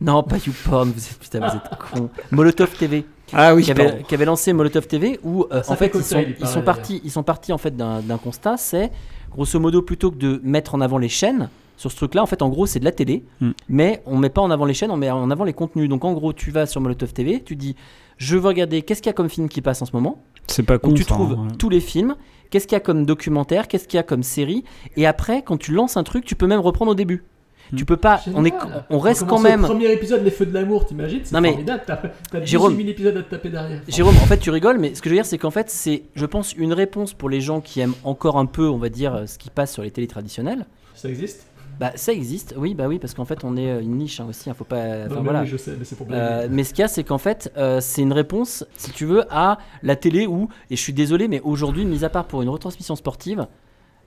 Non, pas YouPorn, vous êtes, putain, vous êtes con. Molotov TV, Ah oui, qui avait, qui avait lancé Molotov TV, où euh, Ça en fait fait, ils sont, ils sont partis, ils sont partis en fait d'un d'un constat, c'est grosso modo plutôt que de mettre en avant les chaînes sur ce truc-là, en fait, en gros, c'est de la télé, Mm. mais on met pas en avant les chaînes, on met en avant les contenus. Donc, en gros, tu vas sur Molotov TV, tu dis, je veux regarder qu'est-ce qu'il y a comme film qui passe en ce moment. C'est pas. Donc tu ça, trouves hein, ouais. tous les films, qu'est-ce qu'il y a comme documentaire, qu'est-ce qu'il y a comme série, et après quand tu lances un truc, tu peux même reprendre au début. Hmm. Tu peux pas, on, est, Génial. on reste quand même. premier épisode, Les Feux de l'amour, t'imagines? C'est Non, mais- formidable. T'as, t'as 18 Jérôme- 000 épisodes à te taper derrière. Jérôme, en fait tu rigoles, mais ce que je veux dire c'est qu'en fait c'est, je pense, une réponse pour les gens qui aiment encore un peu, on va dire, ce qui passe sur les télés traditionnelles. Ça existe Bah ça existe, oui, bah oui, parce qu'en fait on est euh, une niche hein, aussi, il faut pas. Non, mais voilà. oui, je sais, mais c'est pour Euh, mais ce qu'il y a, c'est qu'en fait, euh, c'est une réponse, si tu veux, à la télé où, et je suis désolé, mais aujourd'hui, mis à part pour une retransmission sportive,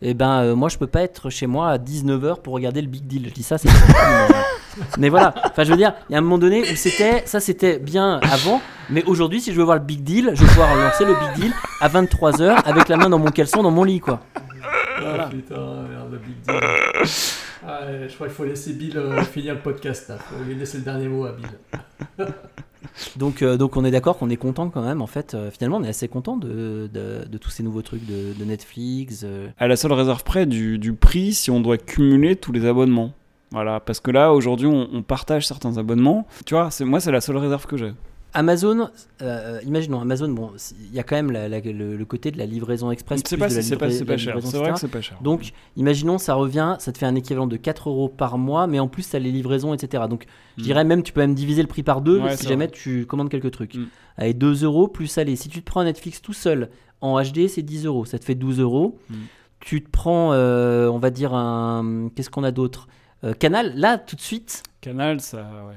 eh ben, euh, moi, je peux pas être chez moi à 19h pour regarder le Big Deal. Je dis ça, c'est. mais, mais voilà, enfin, je veux dire, il y a un moment donné où c'était, ça c'était bien avant, mais aujourd'hui, si je veux voir le Big Deal, je vais pouvoir lancer le Big Deal à 23h avec la main dans mon caleçon dans mon lit, quoi. Ah putain, merde, le Big Deal. Ah, ouais, je crois qu'il faut laisser Bill euh, <laughs> finir le podcast là. Faut lui laisser le dernier mot à Bill. <laughs> Donc, euh, donc on est d'accord qu'on est content quand même. En fait, euh, finalement, on est assez content de, de, de tous ces nouveaux trucs de, de Netflix. euh. à la seule réserve près du, du prix si on doit cumuler tous les abonnements. Voilà, parce que là, aujourd'hui, on, on partage certains abonnements. Tu vois, c'est, moi, c'est la seule réserve que j'ai. Amazon, euh, imaginons Amazon, bon, c'est- il y a quand même la- la- le, le côté de la livraison express. Plus pas si c'est pas, c'est cher. livraison, C'est vrai que c'est pas cher. Donc, imaginons, ça revient, ça te fait un équivalent de 4 euros par mois, mais en plus, tu as les livraisons, etc. Donc, je Mm. dirais même, tu peux même diviser le prix par deux Ouais, si c'est jamais vrai. tu commandes quelques trucs. Mm. Allez, 2 euros plus aller. Si tu te prends Netflix tout seul en HD, c'est 10 euros. Ça te fait 12 euros. Mm. Tu te prends, euh, on va dire, un. Qu'est-ce qu'on a d'autre? Euh, Canal, là, tout de suite, Canal, ça, ouais,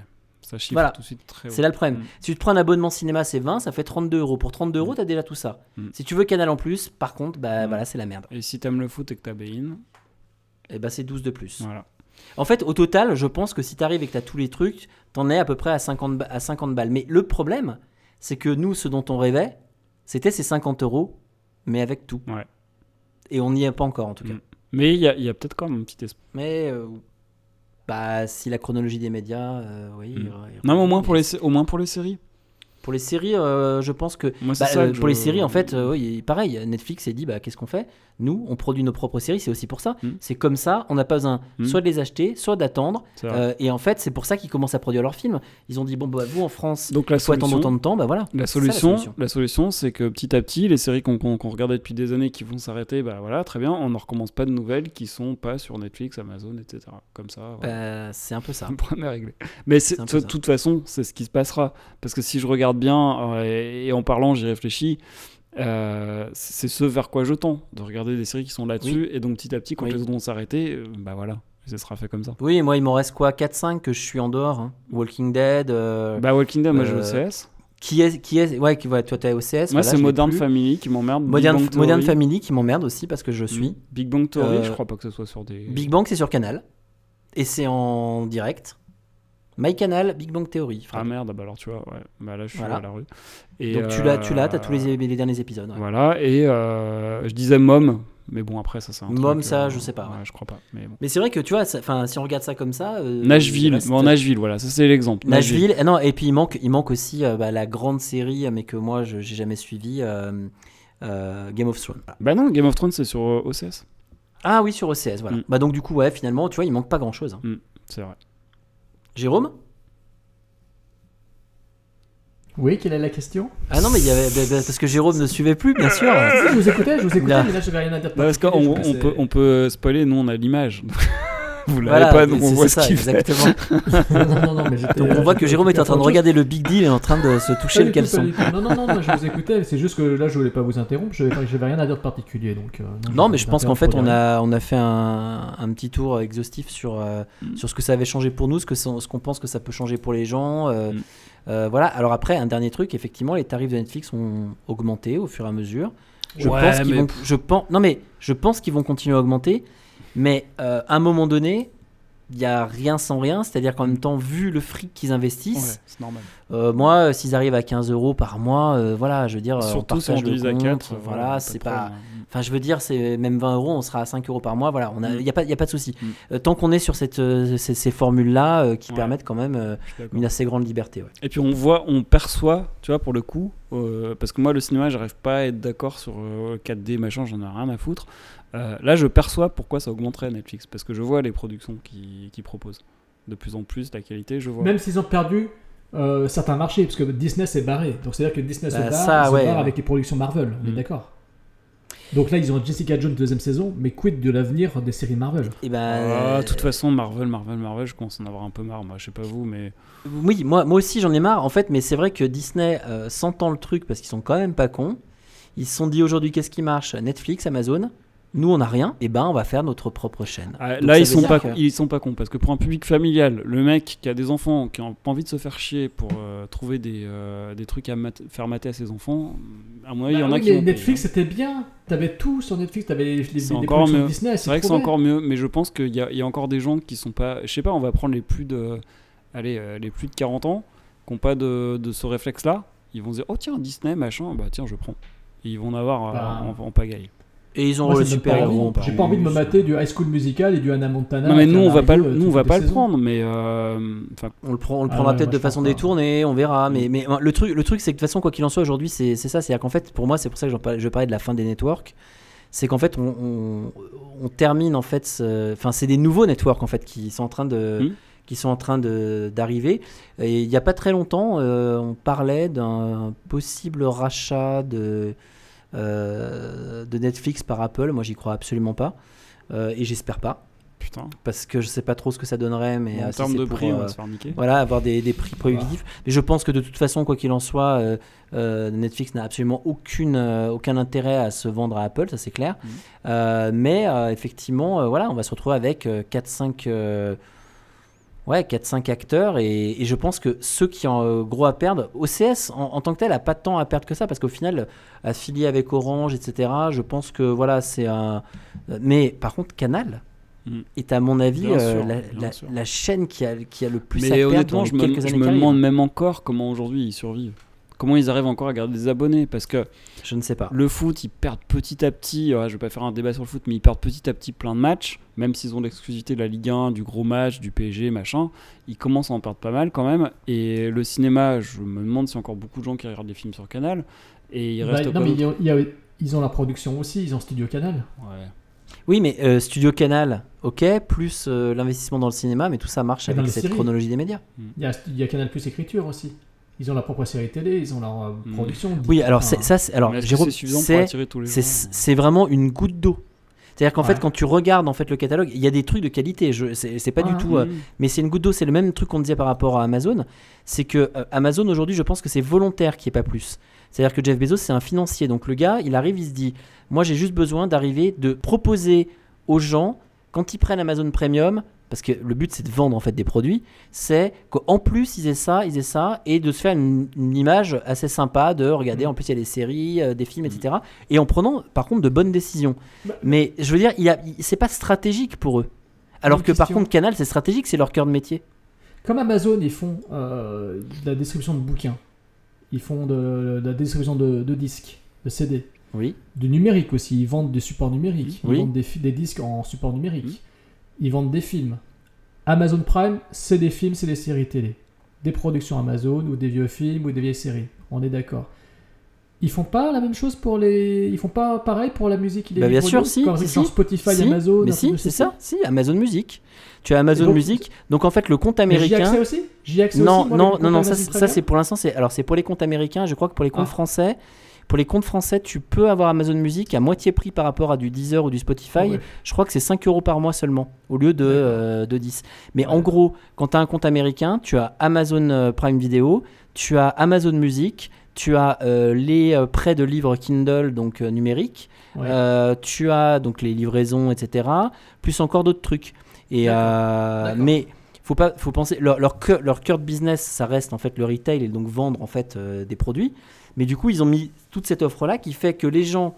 ça chiffre Voilà. tout de suite très haut. c'est là le problème. Mm. Si tu te prends un abonnement cinéma, c'est 20, ça fait 32 euros. Pour 32 euros, t'as déjà tout ça. Mm. Si tu veux Canal en plus, par contre, bah Mm. voilà, c'est la merde. Et si t'aimes le foot et que t'as Bein, Et bah c'est 12 de plus. voilà. En fait, au total, je pense que si t'arrives et que t'as tous les trucs, t'en es à peu près à 50, ba- à 50 balles. Mais le problème, c'est que nous, ce dont on rêvait, c'était ces 50 euros, mais avec tout. Ouais. Et on n'y est pas encore, en tout cas. Mm. Mais il y a, y a peut-être quand même un petit espoir. Mais euh, bah, si la chronologie des médias, euh, oui. Mm. il aura- Non, mais au moins pour les, au moins pour les séries. Pour les séries, euh, je pense que. Moi, bah, ça euh, que pour les séries, en fait, oui, pareil, Netflix s'est dit bah, qu'est-ce qu'on fait? Nous, on produit nos propres séries, c'est aussi pour ça. Mm. C'est comme ça, on n'a pas besoin Mm. soit de les acheter, soit d'attendre. Euh, et en fait, c'est pour ça qu'ils commencent à produire leurs films. Ils ont dit bon, bah, vous en France, Donc la il faut attendre solution, autant de temps, bah voilà. la ça, solution, la solution, c'est que petit à petit, les séries qu'on regardait depuis des années qui vont s'arrêter, bah voilà, très bien, on ne recommence pas de nouvelles qui sont pas sur Netflix, Amazon, etc. Comme ça, voilà. Bah, c'est un peu ça. <laughs> réglé. Mais de toute façon, c'est ce qui se passera. Parce que si je regarde bien, euh, et, et en parlant, j'y réfléchis, euh, c'est ce vers quoi je tends, de regarder des séries qui sont là-dessus, et donc petit à petit, quand Oui. les autres vont s'arrêter, euh, bah voilà, ce sera fait comme ça. Oui, moi, il m'en reste quoi 4-5 que je suis en dehors. hein. Walking Dead. euh, Bah Walking Dead, moi j'ai OCS. Qui est, qui est, ouais, qui, ouais, toi t'es OCS. Moi voilà, c'est Modern. Family qui m'emmerde. Big Modern, Modern. Family qui m'emmerde aussi parce que je suis. Big Bang Theory, je crois pas que ce soit sur des. Big Bang, c'est sur Canal. Et c'est en direct. My Canal, Big Bang Theory. Ah merde, bah alors tu vois, ouais. Bah là je suis Voilà. à la rue. Et, Donc tu l'as, tu l'as, t'as euh, tous les, les derniers épisodes. ouais. Voilà, et euh, je disais Mom, mais bon après ça c'est un Mom, truc, ça, euh, je sais pas, ouais, ouais. je crois pas. Mais bon. Mais c'est vrai que tu vois, ça- si on regarde ça comme ça. euh, il Nashville, reste- bon Nashville, voilà, ça c'est l'exemple. Nashville. eh non, et puis il manque, il manque aussi euh, bah, la grande série, mais que moi j'ai jamais suivi, Game of Thrones. Voilà. Bah non, Game of Thrones c'est sur OCS. Ah oui, sur OCS, voilà. Mm. Bah donc du coup, ouais, finalement, tu vois, il manque pas grand chose. C'est vrai. Jérôme Oui, quelle est la question? Ah non, mais il y avait bah, bah, parce que Jérôme ne suivait plus, bien sûr. Je vous écoutais, je vous écoutais, Là. mais là j'avais rien à dire. Bah, parce qu'on on peut, on peut spoiler, nous on a l'image. Vous l'avez Voilà, pas, donc on voit ce ça, qu'il fait. exactement. <laughs> non, non, non, non, mais j'étais. Donc on voit que Jérôme est en train de regarder le Big Deal et en train de se toucher le Pas caleçon. Non, non, non, je vous écoutais, c'est juste que là je voulais pas vous interrompre, je j'avais rien à dire de particulier. Donc, euh, Non, mais je pense qu'en fait, on a, on a fait un, un petit tour exhaustif sur, euh, Mm. sur ce que ça avait changé pour nous, ce que ça- ce qu'on pense que ça peut changer pour les gens. euh, Mm. euh, voilà. Alors après, un dernier truc, effectivement, les tarifs de Netflix ont augmenté au fur et à mesure. Je Ouais, pense qu'ils mais vont, je pense, non mais je pense qu'ils vont continuer à augmenter, mais euh, à un moment donné, il y a rien sans rien, c'est-à-dire qu'en même temps, vu le fric qu'ils investissent, Ouais, c'est normal. euh, moi, euh, s'ils arrivent à 15 euros par mois, euh, voilà, je veux dire, on Surtout si on partage le divise à compte, 4. voilà, c'est pas, Enfin, je veux dire, c'est même 20 euros, on sera à 5 euros par mois. Voilà, il Mm. n'y a, pas- y a pas de souci. Mm. Euh, tant qu'on est sur cette, euh, ces, ces formules-là euh, qui Ouais. permettent quand même euh, une assez grande liberté. ouais. Et puis on voit, on perçoit, tu vois, pour le coup, euh, parce que moi le cinéma, j'arrive pas à être d'accord sur euh, 4D machin, j'en ai rien à foutre. Euh, là, je perçois pourquoi ça augmenterait Netflix, parce que je vois les productions qui, qui proposent de plus en plus la qualité, je vois. Même s'ils ont perdu euh, certains marchés, parce que Disney s'est barré. Donc c'est-à-dire que Disney se Bah, barre, ça, se ouais. avec les productions Marvel, on est Mm. d'accord. Donc là, ils ont Jessica Jones deuxième saison, mais quid de l'avenir des séries Marvel? Et ben, Ah, euh, de toute façon, Marvel, Marvel, Marvel, je commence à en avoir un peu marre, moi, je sais pas vous, mais. oui, moi, moi aussi j'en ai marre en fait, mais c'est vrai que Disney euh, sentant le truc parce qu'ils sont quand même pas cons, ils se sont dit aujourd'hui qu'est-ce qui marche? Netflix, Amazon. Nous on n'a rien, et ben on va faire notre propre chaîne. Ah, Donc, là, ils sont, pas, que- ils sont pas cons, parce que pour un public familial, le mec qui a des enfants, qui n'a pas envie de se faire chier pour euh, trouver des, euh, des trucs à mat- faire mater à ses enfants, à mon avis, il y Bah en a oui, qui Netflix payer, c'était bien, t'avais tout sur Netflix, t'avais les, les, les encore mieux. Disney. hein. C'est vrai que c'est encore mieux, mais je pense qu'il y, a- il y a encore des gens qui sont pas. Je sais pas, on va prendre les plus de. Allez, euh, les plus de 40 ans, qui n'ont pas de, de ce réflexe-là. Ils vont se dire, oh tiens, Disney, machin, bah tiens, je prends. Et ils vont en avoir Bah. en, en pagaille. Et ils ont Moi, ça le super héros. J'ai pas envie de me mater du High School Musical et du Hannah Montana. non, mais nous, on va pas, euh, nous, on va pas le prendre, mais. euh, Enfin, On le prend, on le Ah prendra ouais, peut-être de façon détournée, on verra. Mais, mais le, truc, le truc, c'est que de toute façon, quoi qu'il en soit, aujourd'hui, c'est c'est ça. C'est-à-dire qu'en fait, pour moi, c'est pour ça que parlais- je parlais de la fin des networks. C'est qu'en fait, on, on- on termine, en fait, ce- enfin, c'est des nouveaux networks, en fait, qui sont en train de. Mm. qui sont en train de- d'arriver. Et il n'y a pas très longtemps, euh, on parlait d'un possible rachat de, euh, de Netflix par Apple. Moi, j'y crois absolument pas. Euh, et j'espère pas. putain. Parce que je sais pas trop ce que ça donnerait. Mais en euh, si termes de pour, prix, on euh, va se faire niquer. voilà, avoir des, des prix prohibitifs. Mais je pense que de toute façon, quoi qu'il en soit, euh, euh, Netflix n'a absolument aucune, euh, aucun intérêt à se vendre à Apple, ça c'est clair. Euh, mais euh, effectivement, euh, voilà, on va se retrouver avec 4-5 euh, ouais, 4-5 acteurs. Et, et je pense que ceux qui ont euh, gros à perdre, OCS en, en tant que tel, a pas tant à perdre que ça, parce qu'au final, affilié avec Orange, etc., je pense que voilà, c'est un. Mais par contre, Canal. Mhm. est à mon avis euh, sûr, la, chaîne qui a, qui a le plus à Mais perdre honnêtement, dans je les me, quelques je années me demande même encore comment aujourd'hui ils survivent. Comment ils arrivent encore à garder des abonnés Parce que Je ne sais pas. le foot, ils perdent petit à petit. ouais, je vais pas faire un débat sur le foot, mais ils perdent petit à petit plein de matchs. Même s'ils ont l'exclusivité de la Ligue 1, du gros match, du PSG, machin, ils commencent à en perdre pas mal quand même. Et le cinéma, je me demande s'il y a encore beaucoup de gens qui regardent des films sur Canal. Et il Bah, reste non, mais d'autres- il y a- il y a- ils ont la production aussi, ils ont Studio Canal. Ouais. Oui, mais euh, Studio Canal, ok, plus euh, l'investissement dans le cinéma, mais tout ça marche avec cette séries. chronologie des médias. Il y a, il y a Canal Plus Écriture aussi. Ils ont la propre série télé, ils ont leur euh, Mm. production. Oui, alors Enfin, ça, c'est- alors Jérôme, c'est suffisant pour c'est attirer tous les c'est gens c'est vraiment une goutte d'eau. C'est-à-dire qu'en Ouais. fait, quand tu regardes en fait le catalogue, il y a des trucs de qualité. Je, c'est c'est pas du tout, euh, mais c'est une goutte d'eau. C'est le même truc qu'on disait par rapport à Amazon. C'est que euh, Amazon aujourd'hui, je pense que c'est volontaire qu'il n'y ait pas plus. C'est-à-dire que Jeff Bezos, c'est un financier. Donc le gars, il arrive, il se dit, moi j'ai juste besoin d'arriver, de proposer aux gens quand ils prennent Amazon Premium. Parce que le but c'est de vendre en fait des produits, c'est qu'en plus ils aient ça, ils aient ça, et de se faire une, une image assez sympa de regarder. Mhm. En plus il y a des séries, euh, des films, etc. Et en prenant par contre de bonnes décisions. Bah, Mais je veux dire, il c'est pas stratégique pour eux. Alors que par contre Canal c'est stratégique, c'est leur cœur de métier. Comme Amazon, ils font euh, de la distribution de bouquins, ils font de, de la distribution de, de disques, de CD, Oui. du numérique aussi. Ils vendent des supports numériques, ils Oui. vendent des, des disques en support numérique, ils vendent des films. Amazon Prime, c'est des films, c'est des séries télé, des productions Amazon ou des vieux films ou des vieilles séries. On est d'accord. Ils font pas la même chose pour les. Ils font pas pareil pour la musique Bah, bien sûr, si, Comme si, si. Spotify, Si, Amazon. mais si, c'est ce ça, si, Amazon Music. Tu as Amazon donc- Music, donc en fait le compte Mais J'y accès américain. aussi J'y accès Non, aussi, moi, non, non, non, ça, c'est pour l'instant, c'est alors c'est pour les comptes américains. Je crois que pour les comptes Ah. français, pour les comptes français, tu peux avoir Amazon Music à moitié prix par rapport à du Deezer ou du Spotify. Ouais. Je crois que c'est 5 euros par mois seulement, au lieu de, euh, de 10. Mais Ouais. en gros, quand tu as un compte américain, tu as Amazon euh, Prime Video, tu as Amazon Music, tu as euh, les euh, prêts de livres Kindle, donc euh, numériques, Ouais. tu as donc les livraisons, etc., plus encore d'autres trucs. Et, mais faut pas, faut penser leur leur cœur, leur cœur de business, ça reste en fait le retail et donc vendre en fait des produits. Mais du coup, ils ont mis toute cette offre là qui fait que les gens,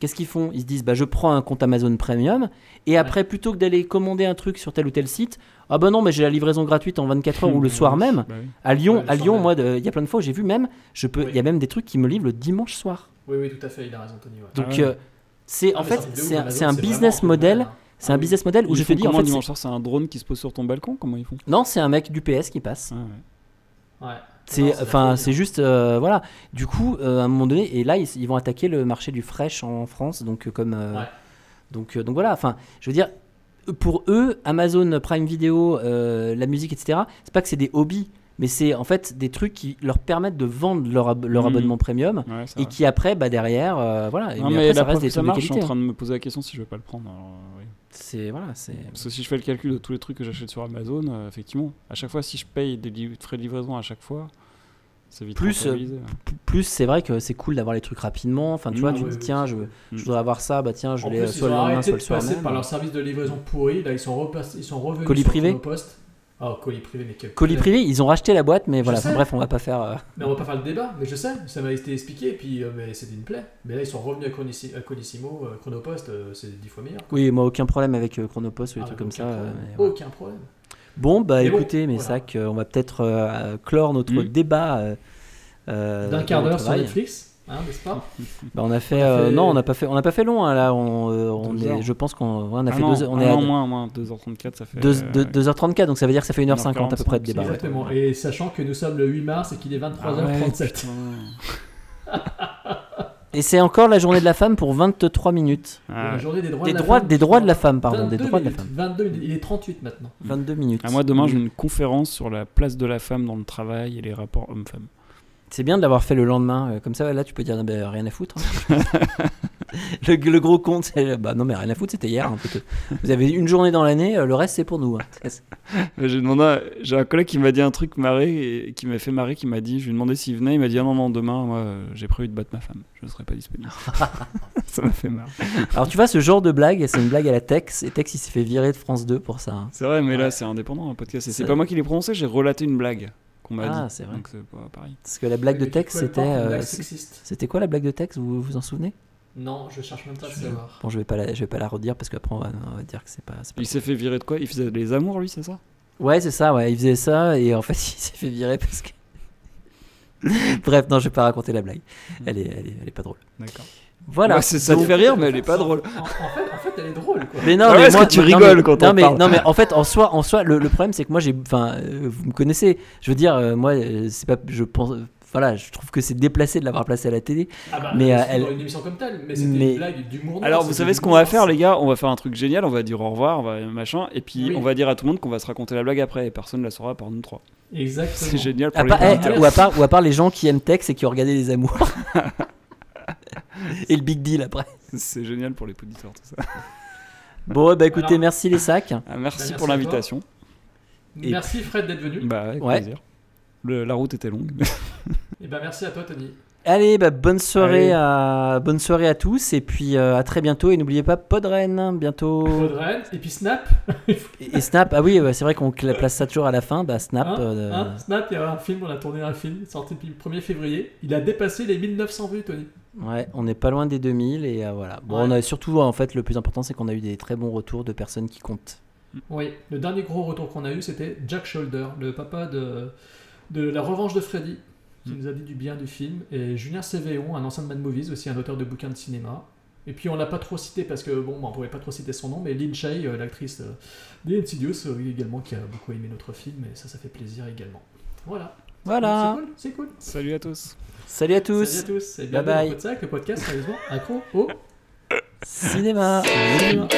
qu'est-ce qu'ils font? Ils se disent, bah je prends un compte Amazon Premium et après plutôt que d'aller commander un truc sur tel ou tel site, ah bah non, mais j'ai la livraison gratuite en 24 heures ou le <laughs> soir même. Bah oui. À Lyon, Ouais, à Lyon, même. moi, il y a plein de fois où j'ai vu même, je peux, il Oui. y a même des trucs qui me livrent le dimanche soir. Oui, oui, tout à fait, il a raison, Tony. ouais. Donc Ah ouais. euh, c'est Ah, en fait c'est un, business model. C'est Ah un oui. business model où Ils je te dis en comment fait, dimanche c'est- soir, c'est un drone qui se pose sur ton balcon? Comment ils font? Non, c'est un mec du PS qui passe. Ah ouais. Ouais. C'est enfin c'est juste euh, voilà. Du coup, euh, à un moment donné, et là ils, ils vont attaquer le marché du fresh en France, donc euh, comme Ouais. donc donc voilà. Enfin, je veux dire, pour eux, Amazon Prime Video, la musique, etc. C'est pas que c'est des hobbies, mais c'est en fait des trucs qui leur permettent de vendre leur, ab- leur Mhm. abonnement premium Ouais, et qui après, bah derrière, voilà. Non, mais mais après, la ça reste des ça marche, je suis en train de me poser la question si je vais pas le prendre. alors, oui. C'est voilà, c'est. Parce que si je fais le calcul de tous les trucs que j'achète sur Amazon, euh, effectivement, à chaque fois, si je paye des li- frais de livraison à chaque fois, c'est vite Plus, euh, rentabilisé, ouais. P- Plus c'est vrai que c'est cool d'avoir les trucs rapidement. Enfin, tu Mhm. vois, tu oui, dis tiens, je, je voudrais avoir ça, bah tiens, je En l'ai plus, soit ils le ont lendemain, arrêté soit de le soir passer même. par leur service de livraison pourri. Là, ils sont, repassés, ils sont revenus Colis sur privé Chronopost. Ah, colis privé, mais quel Colis privé, ils ont racheté la boîte, mais Je voilà. sais. bref, on va pas faire. euh, Mais on va pas faire le débat, mais je sais, ça m'a été expliqué, puis euh, c'était une plaie. Mais là, ils sont revenus à, Colissimo, euh, Chronopost, euh, c'est dix fois meilleur. quoi. Oui, moi aucun problème avec Chronopost ou des Ah, trucs comme ça. problème. Aucun problème. Bon, bah Mais bon, écoutez, mes voilà. sacs, on va peut-être clore notre débat. D'un quart d'heure sur. Netflix, hein, n'est-ce pas Bah, on a fait, On a euh, non, on n'a pas fait, on n'a pas fait long hein, là. On, euh, on est, je pense qu'on ouais, on a Ah fait non, deux, heures- on ah est à moins, moins, 2h34, ça fait. deux- euh, deux- 2h34, donc ça veut dire que ça fait 1h50 à peu près de 1h45, débat. ouais. Exactement. Et sachant que nous sommes le 8 mars et qu'il est Ah 23h37. Et c'est encore la journée de la femme pour 23 minutes. Ah, La journée des droits Des de la droits, femme. des droits de la femme, pardon, des 22 droits de la minutes, femme. 22 minutes. Il est 38 maintenant. 22 minutes. Ah, moi, demain, j'ai une conférence sur la place de la femme dans le travail et les rapports hommes-femmes. C'est bien de l'avoir fait le lendemain, euh, comme ça là tu peux dire bah, rien à foutre. hein. <laughs> le, le gros compte, c'est bah non mais rien à foutre, c'était hier. hein. Vous avez une journée dans l'année, euh, le reste c'est pour nous. hein. <laughs> J'ai demandé, à- j'ai un collègue qui m'a dit un truc marré et qui m'a fait marrer, qui m'a dit, je lui ai demandé s'il venait, il m'a dit ah non non demain moi euh, j'ai prévu de battre ma femme, je ne serai pas disponible. <laughs> ça m'a fait marrer. Alors tu vois ce genre de blague, c'est une blague à la Tex, et Tex il s'est fait virer de France 2 pour ça. hein. C'est vrai, mais Ouais. là c'est indépendant un podcast et C'est- pas moi qui l'ai prononcé, j'ai relaté une blague qu'on m'a Ah, dit. c'est vrai. Donc c'est pas pareil. Parce que la blague de Mais Tex tu peux c'était, euh, c'était quoi la blague de Tex Vous vous en souvenez? Non, je cherche même pas à savoir. Bon je vais pas la, je vais pas la redire parce qu'après on va, on va dire que c'est pas. pas Il s'est fait virer de quoi? Il faisait des amours lui, c'est ça? Ouais c'est ça, ouais il faisait ça et en fait <laughs> il s'est fait virer parce que <laughs> Bref, non, je vais pas raconter la blague. Elle est, elle est, elle est pas drôle. D'accord. Voilà. Ouais, ça te fait rire, mais elle est pas drôle. En, en fait, fait, elle est drôle, quoi. Mais non, Ah mais moi, que tu non, rigoles mais- quand non, on mais, parle Non, mais en fait, en soi, en soi le, le problème, c'est que moi, j'ai. Enfin, euh, vous me connaissez. Je veux dire, euh, moi, euh, c'est pas. Je pense. Voilà, je trouve que c'est déplacé de l'avoir placé à la télé. Ah bah, Mais, dans une émission comme telle, mais c'était mais- une blague d'humour. noir, Alors, vous savez ce qu'on va faire, les gars? On va faire un truc génial. On va dire au revoir, on va machin, et puis Oui. on va dire à tout le monde qu'on va se raconter la blague après. Et personne ne la saura par nous trois. Exactement. C'est génial pour À les part- eh, ou, à part, ou à part les gens qui aiment Tex et qui ont regardé Les Amours. <laughs> et le Big Deal après. <laughs> C'est génial pour les auditeurs, tout ça. <laughs> Bon, bah écoutez, Alors- merci les sacs. Ah, merci merci pour l'invitation. Et Merci Fred d'être venu. Bah, avec Ouais. plaisir. Le- la route était longue. <laughs> Et ben merci à toi Tony. Allez, bah, bonne soirée Allez. à bonne soirée à tous et puis euh, à très bientôt et n'oubliez pas Podren bientôt Audrey, et puis Snap. et, et Snap. Ah oui, c'est vrai qu'on place ça toujours à la fin. Bah Snap. Hein, euh, hein, Snap, il y a un film, on a tourné un film, sorti depuis le 1er février. Il a dépassé les 1900 vues, Tony. Ouais, on n'est pas loin des 2000 et euh, voilà. Bon, Ouais. on a surtout en fait le plus important, c'est qu'on a eu des très bons retours de personnes qui comptent. Oui, le dernier gros retour qu'on a eu, c'était Jack Shoulder, le papa de, de La Revanche de Freddy, qui Mm. nous a dit du bien du film. Et Julien Cévéon, un ancien de Mad Movies, aussi un auteur de bouquins de cinéma. Et puis on l'a pas trop cité parce que bon, on pouvait pas trop citer son nom, mais Lynn Shay, euh, l'actrice euh, des Insidious, également, qui a beaucoup aimé notre film, et ça, ça fait plaisir également. Voilà. Voilà. C'est cool, c'est cool. Salut à tous. Salut à tous. Salut à tous. Et Bye bye. Podsac, le podcast, sérieusement, accro au Cinéma. cinéma.